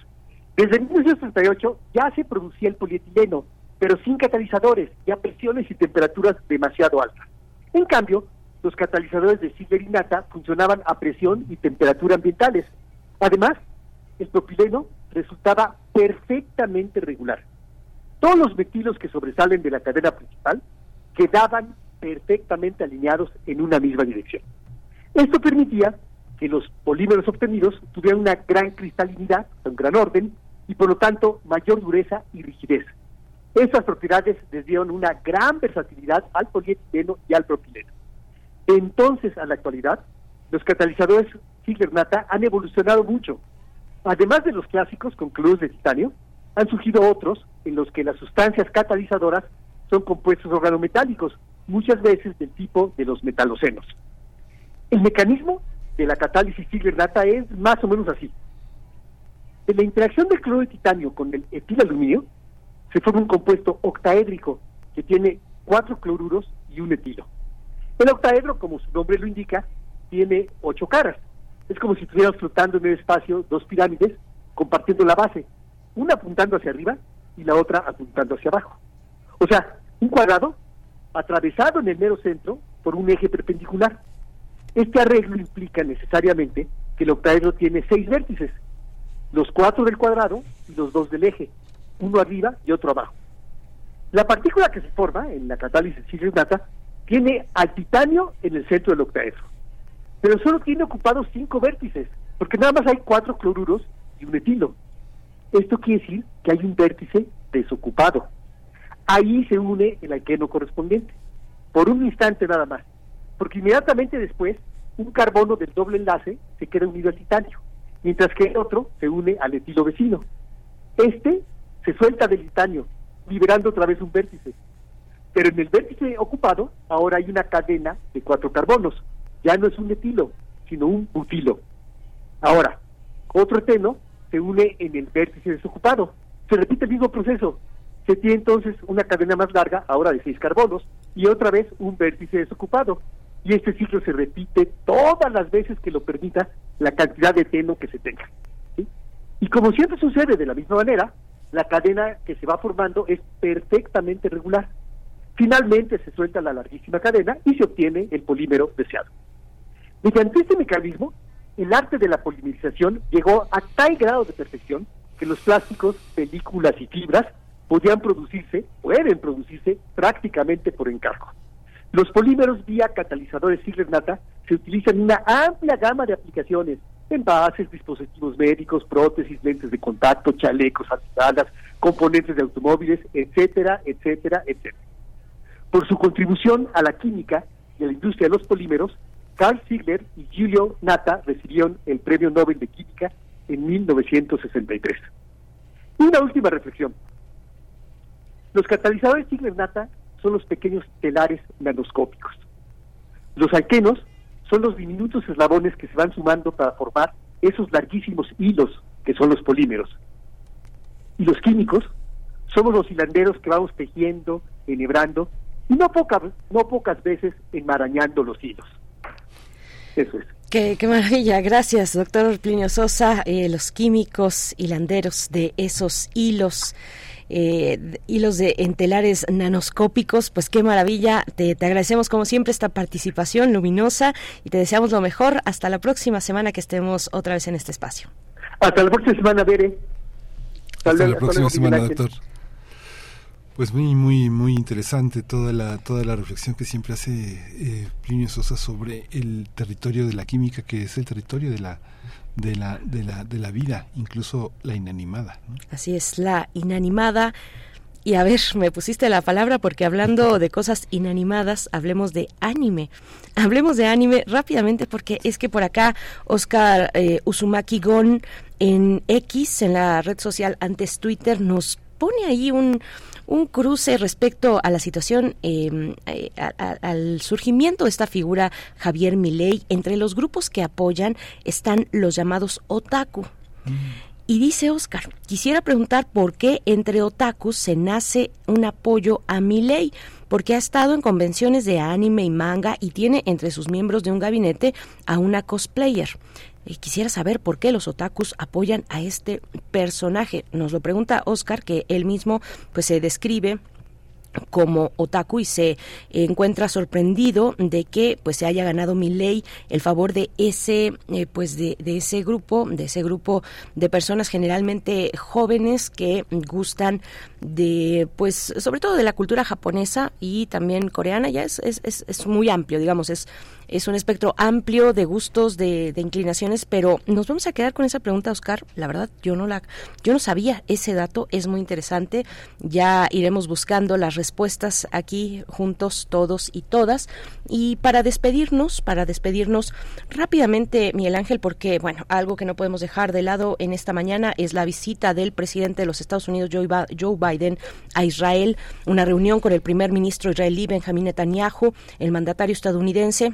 Desde 1968 ya se producía el polietileno, pero sin catalizadores y a presiones y temperaturas demasiado altas. En cambio, los catalizadores de Ziegler y Nata funcionaban a presión y temperatura ambientales. Además, el propileno resultaba perfectamente regular. Todos los metilos que sobresalen de la cadena principal quedaban perfectamente alineados en una misma dirección. Esto permitía que los polímeros obtenidos tuvieran una gran cristalinidad, un gran orden, y por lo tanto mayor dureza y rigidez. Estas propiedades les dieron una gran versatilidad al polietileno y al propileno. Entonces, a la actualidad, los catalizadores Ziegler-Natta han evolucionado mucho. Además de los clásicos con cloruros de titanio, han surgido otros en los que las sustancias catalizadoras son compuestos organometálicos, muchas veces del tipo de los metalocenos. El mecanismo de la catálisis Ziegler-Natta es más o menos así. En la interacción del cloruro de titanio con el etilaluminio, se forma un compuesto octaédrico que tiene cuatro cloruros y un etilo. El octaedro, como su nombre lo indica, tiene ocho caras. Es como si estuviéramos flotando en el espacio dos pirámides compartiendo la base, una apuntando hacia arriba y la otra apuntando hacia abajo. O sea, un cuadrado atravesado en el mero centro por un eje perpendicular. Este arreglo implica necesariamente que el octaedro tiene seis vértices, los cuatro del cuadrado y los dos del eje, uno arriba y otro abajo. La partícula que se forma en la catálisis Ziegler-Natta tiene al titanio en el centro del octaedro, pero solo tiene ocupados cinco vértices, porque nada más hay cuatro cloruros y un etilo. Esto quiere decir que hay un vértice desocupado. Ahí se une el alqueno correspondiente, por un instante nada más, porque inmediatamente después un carbono del doble enlace se queda unido al titanio, mientras que el otro se une al etilo vecino. Este se suelta del titanio, liberando otra vez un vértice. Pero en el vértice ocupado ahora hay una cadena de cuatro carbonos. Ya no es un etilo, sino un butilo. Ahora, otro eteno se une en el vértice desocupado. Se repite el mismo proceso. Se tiene entonces una cadena más larga, ahora de seis carbonos, y otra vez un vértice desocupado. Y este ciclo se repite todas las veces que lo permita la cantidad de eteno que se tenga. Y como siempre sucede de la misma manera, la cadena que se va formando es perfectamente regular. Finalmente se suelta la larguísima cadena y se obtiene el polímero deseado. Mediante este mecanismo, el arte de la polimerización llegó a tal grado de perfección que los plásticos, películas y fibras podían producirse, pueden producirse prácticamente por encargo. Los polímeros vía catalizadores Ziegler-Natta se utilizan en una amplia gama de aplicaciones, envases, dispositivos médicos, prótesis, lentes de contacto, chalecos, antibalas, componentes de automóviles, etcétera, etcétera, etcétera. Por su contribución a la química y a la industria de los polímeros, Carl Ziegler y Giulio Natta recibieron el Premio Nobel de Química en 1963. Y una última reflexión. Los catalizadores Ziegler-Natta son los pequeños telares nanoscópicos. Los alquenos son los diminutos eslabones que se van sumando para formar esos larguísimos hilos que son los polímeros. Y los químicos somos los hilanderos que vamos tejiendo, enhebrando y no pocas, no pocas veces enmarañando los hilos. Eso es. Qué, qué, maravilla, gracias, doctor Plinio Sosa, eh, los químicos hilanderos de esos hilos. Eh, hilos de entelares nanoscópicos, pues qué maravilla, te, te agradecemos como siempre esta participación luminosa y te deseamos lo mejor hasta la próxima semana que estemos otra vez en este espacio. Hasta la próxima semana, Bere. Hasta, la próxima semana, doctor. Pues muy, muy, muy interesante toda la, toda la reflexión que siempre hace eh, Plinio Sosa sobre el territorio de la química, que es el territorio de la, de la, de la, de la vida, incluso la inanimada. Así es, la inanimada. Y a ver, me pusiste la palabra porque hablando de cosas inanimadas, hablemos de anime. Hablemos de anime rápidamente porque es que por acá Oscar eh, Uzumaki Gon en X, en la red social antes Twitter, nos pone ahí un, un cruce respecto a la situación, em, eh, al surgimiento de esta figura Javier Milei. Entre los grupos que apoyan están los llamados otaku. Mm. Y dice Oscar, quisiera preguntar por qué entre otakus se nace un apoyo a Milei, porque ha estado en convenciones de anime y manga y tiene entre sus miembros de un gabinete a una cosplayer. Quisiera saber por qué los otakus apoyan a este personaje. Nos lo pregunta Oscar, que él mismo pues se describe como otaku y se encuentra sorprendido de que pues se haya ganado mi ley el favor de ese eh, pues de, de, ese grupo de ese grupo de personas generalmente jóvenes que gustan de pues sobre todo de la cultura japonesa y también coreana ya es, es, es muy amplio digamos es es un espectro amplio de gustos, de, inclinaciones, pero nos vamos a quedar con esa pregunta, Oscar. La verdad, yo no la, yo no sabía ese dato, es muy interesante. Ya iremos buscando las respuestas aquí juntos, todos y todas. Y para despedirnos, para despedirnos rápidamente, Miguel Ángel, porque bueno, algo que no podemos dejar de lado en esta mañana es la visita del presidente de los Estados Unidos, Joe Biden, a Israel, una reunión con el primer ministro israelí Benjamin Netanyahu, el mandatario estadounidense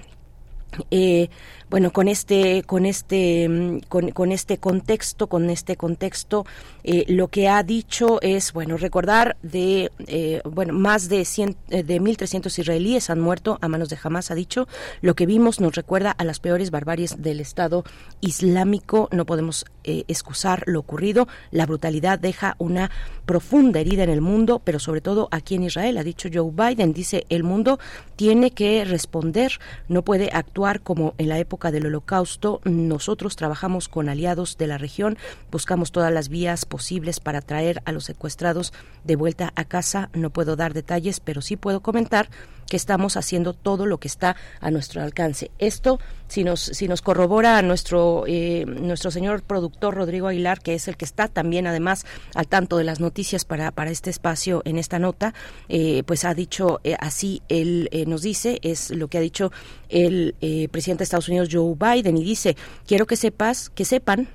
eh, bueno con este con este mm, con, este contexto con este contexto eh, lo que ha dicho es bueno recordar de eh, bueno más de 100 de 1300 israelíes han muerto a manos de Hamas ha dicho. Lo que vimos nos recuerda a las peores barbaries del Estado Islámico. No podemos excusar lo ocurrido. La brutalidad deja una profunda herida en el mundo pero sobre todo aquí en Israel ha dicho Joe Biden. Dice el mundo tiene que responder. No puede actuar como en la época del holocausto. Nosotros trabajamos con aliados de la región, buscamos todas las vías posibles para traer a los secuestrados de vuelta a casa. No puedo dar detalles, pero sí puedo comentar que estamos haciendo todo lo que está a nuestro alcance. Esto, si nos, si nos corrobora nuestro, eh, nuestro señor productor Rodrigo Aguilar, que es el que está también además al tanto de las noticias para, para este espacio en esta nota, eh, pues ha dicho eh, así, él nos dice, es lo que ha dicho el presidente de Estados Unidos Joe Biden y dice, quiero que sepas, que sepan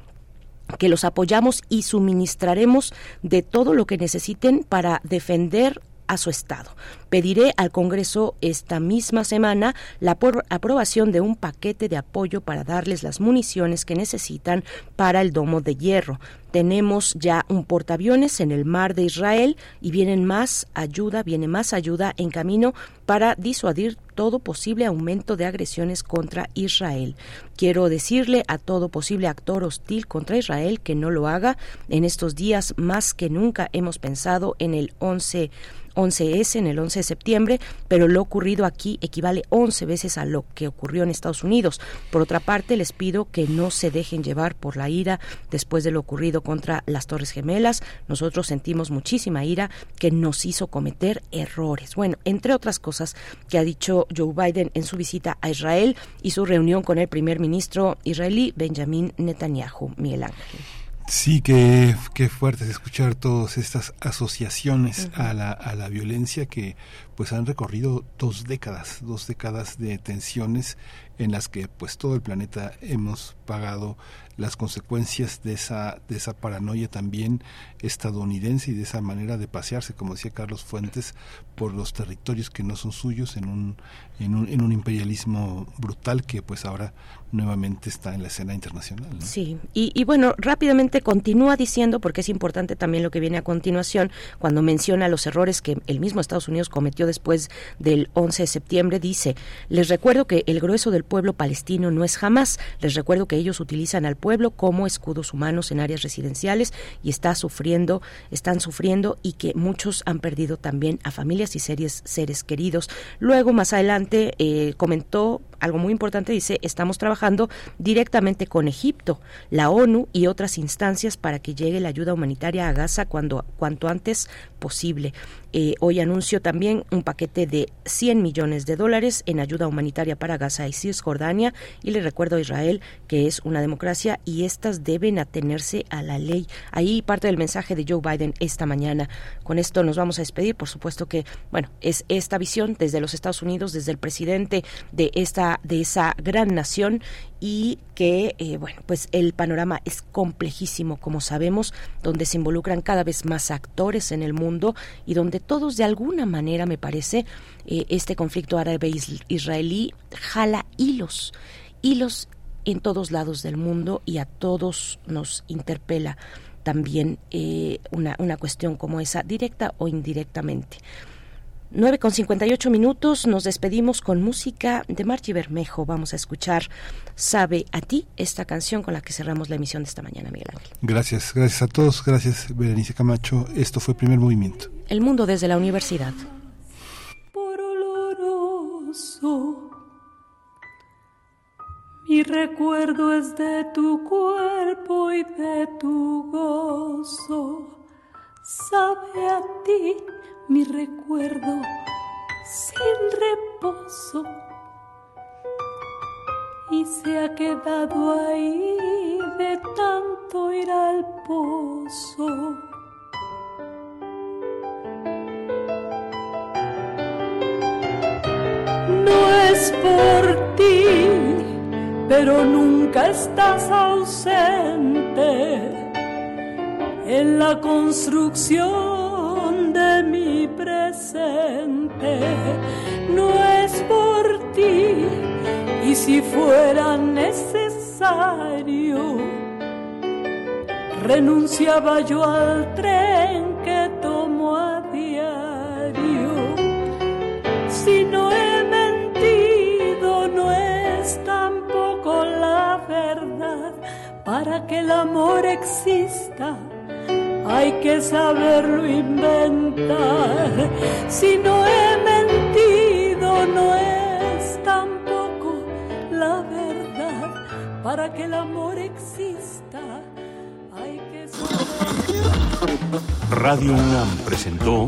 que los apoyamos y suministraremos de todo lo que necesiten para defender a su Estado. Pediré al Congreso esta misma semana la aprobación de un paquete de apoyo para darles las municiones que necesitan para el domo de hierro. Tenemos ya un portaaviones en el mar de Israel y vienen más ayuda, viene más ayuda en camino para disuadir todo posible aumento de agresiones contra Israel. Quiero decirle a todo posible actor hostil contra Israel que no lo haga. En estos días más que nunca hemos pensado en el 11 11S en el 11 de septiembre, pero lo ocurrido aquí equivale 11 veces a lo que ocurrió en Estados Unidos. Por otra parte, les pido que no se dejen llevar por la ira después de lo ocurrido contra las Torres Gemelas. Nosotros sentimos muchísima ira que nos hizo cometer errores. Bueno, entre otras cosas que ha dicho Joe Biden en su visita a Israel y su reunión con el primer ministro israelí Benjamin Netanyahu. Miguel Ángel. Sí, qué, qué fuerte es escuchar todas estas asociaciones a, la, a la violencia que pues han recorrido dos décadas, dos décadas de tensiones en las que pues todo el planeta hemos pagado las consecuencias de esa de esa paranoia también estadounidense y de esa manera de pasearse como decía Carlos Fuentes por los territorios que no son suyos en un en un, en un imperialismo brutal que pues ahora nuevamente está en la escena internacional. Sí, y, y, bueno, rápidamente continúa diciendo, porque es importante también lo que viene a continuación, cuando menciona los errores que el mismo Estados Unidos cometió después del 11 de septiembre, dice, les recuerdo que el grueso del pueblo palestino no es jamás, les recuerdo que ellos utilizan al pueblo como escudos humanos en áreas residenciales y está sufriendo, están sufriendo y que muchos han perdido también a familias y series, seres queridos. Luego, más adelante, eh, comentó algo muy importante, dice, estamos trabajando directamente con Egipto, la ONU y otras instancias para que llegue la ayuda humanitaria a Gaza cuando, cuanto antes posible. Eh, hoy anunció también un paquete de 100 millones de dólares en ayuda humanitaria para Gaza y Cisjordania y le recuerdo a Israel que es una democracia y estas deben atenerse a la ley. Ahí parte del mensaje de Joe Biden esta mañana. Con esto nos vamos a despedir. Por supuesto que, bueno, es esta visión desde los Estados Unidos, desde el presidente de esta de esa gran nación y que, eh, bueno, pues el panorama es complejísimo, como sabemos, donde se involucran cada vez más actores en el mundo y donde todos, de alguna manera, me parece, eh, este conflicto árabe-israelí jala hilos, hilos en todos lados del mundo y a todos nos interpela también eh, una, una cuestión como esa, directa o indirectamente. 9 con 58 minutos, nos despedimos con música de Marchi Bermejo. Vamos a escuchar Sabe a ti, esta canción con la que cerramos la emisión de esta mañana, Miguel Ángel. Gracias, gracias a todos, gracias Berenice Camacho. Esto fue Primer Movimiento. El mundo desde la universidad. Por oloroso, mi recuerdo es de tu cuerpo y de tu gozo. Sabe a ti mi recuerdo sin reposo y se ha quedado ahí de tanto ir al pozo. No es por ti, pero nunca estás ausente en la construcción mi presente. No es por ti, y si fuera necesario, renunciaba yo al tren que tomo a diario. Si no he mentido, no es tampoco la verdad. Para que el amor exista, hay que saberlo inventar. Si no he mentido, no es tampoco la verdad. Para que el amor exista, hay que saberlo. Radio UNAM presentó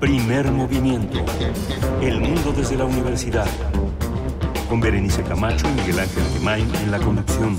Primer Movimiento. El mundo desde la universidad. Con Berenice Camacho y Miguel Ángel Gemain en la conducción.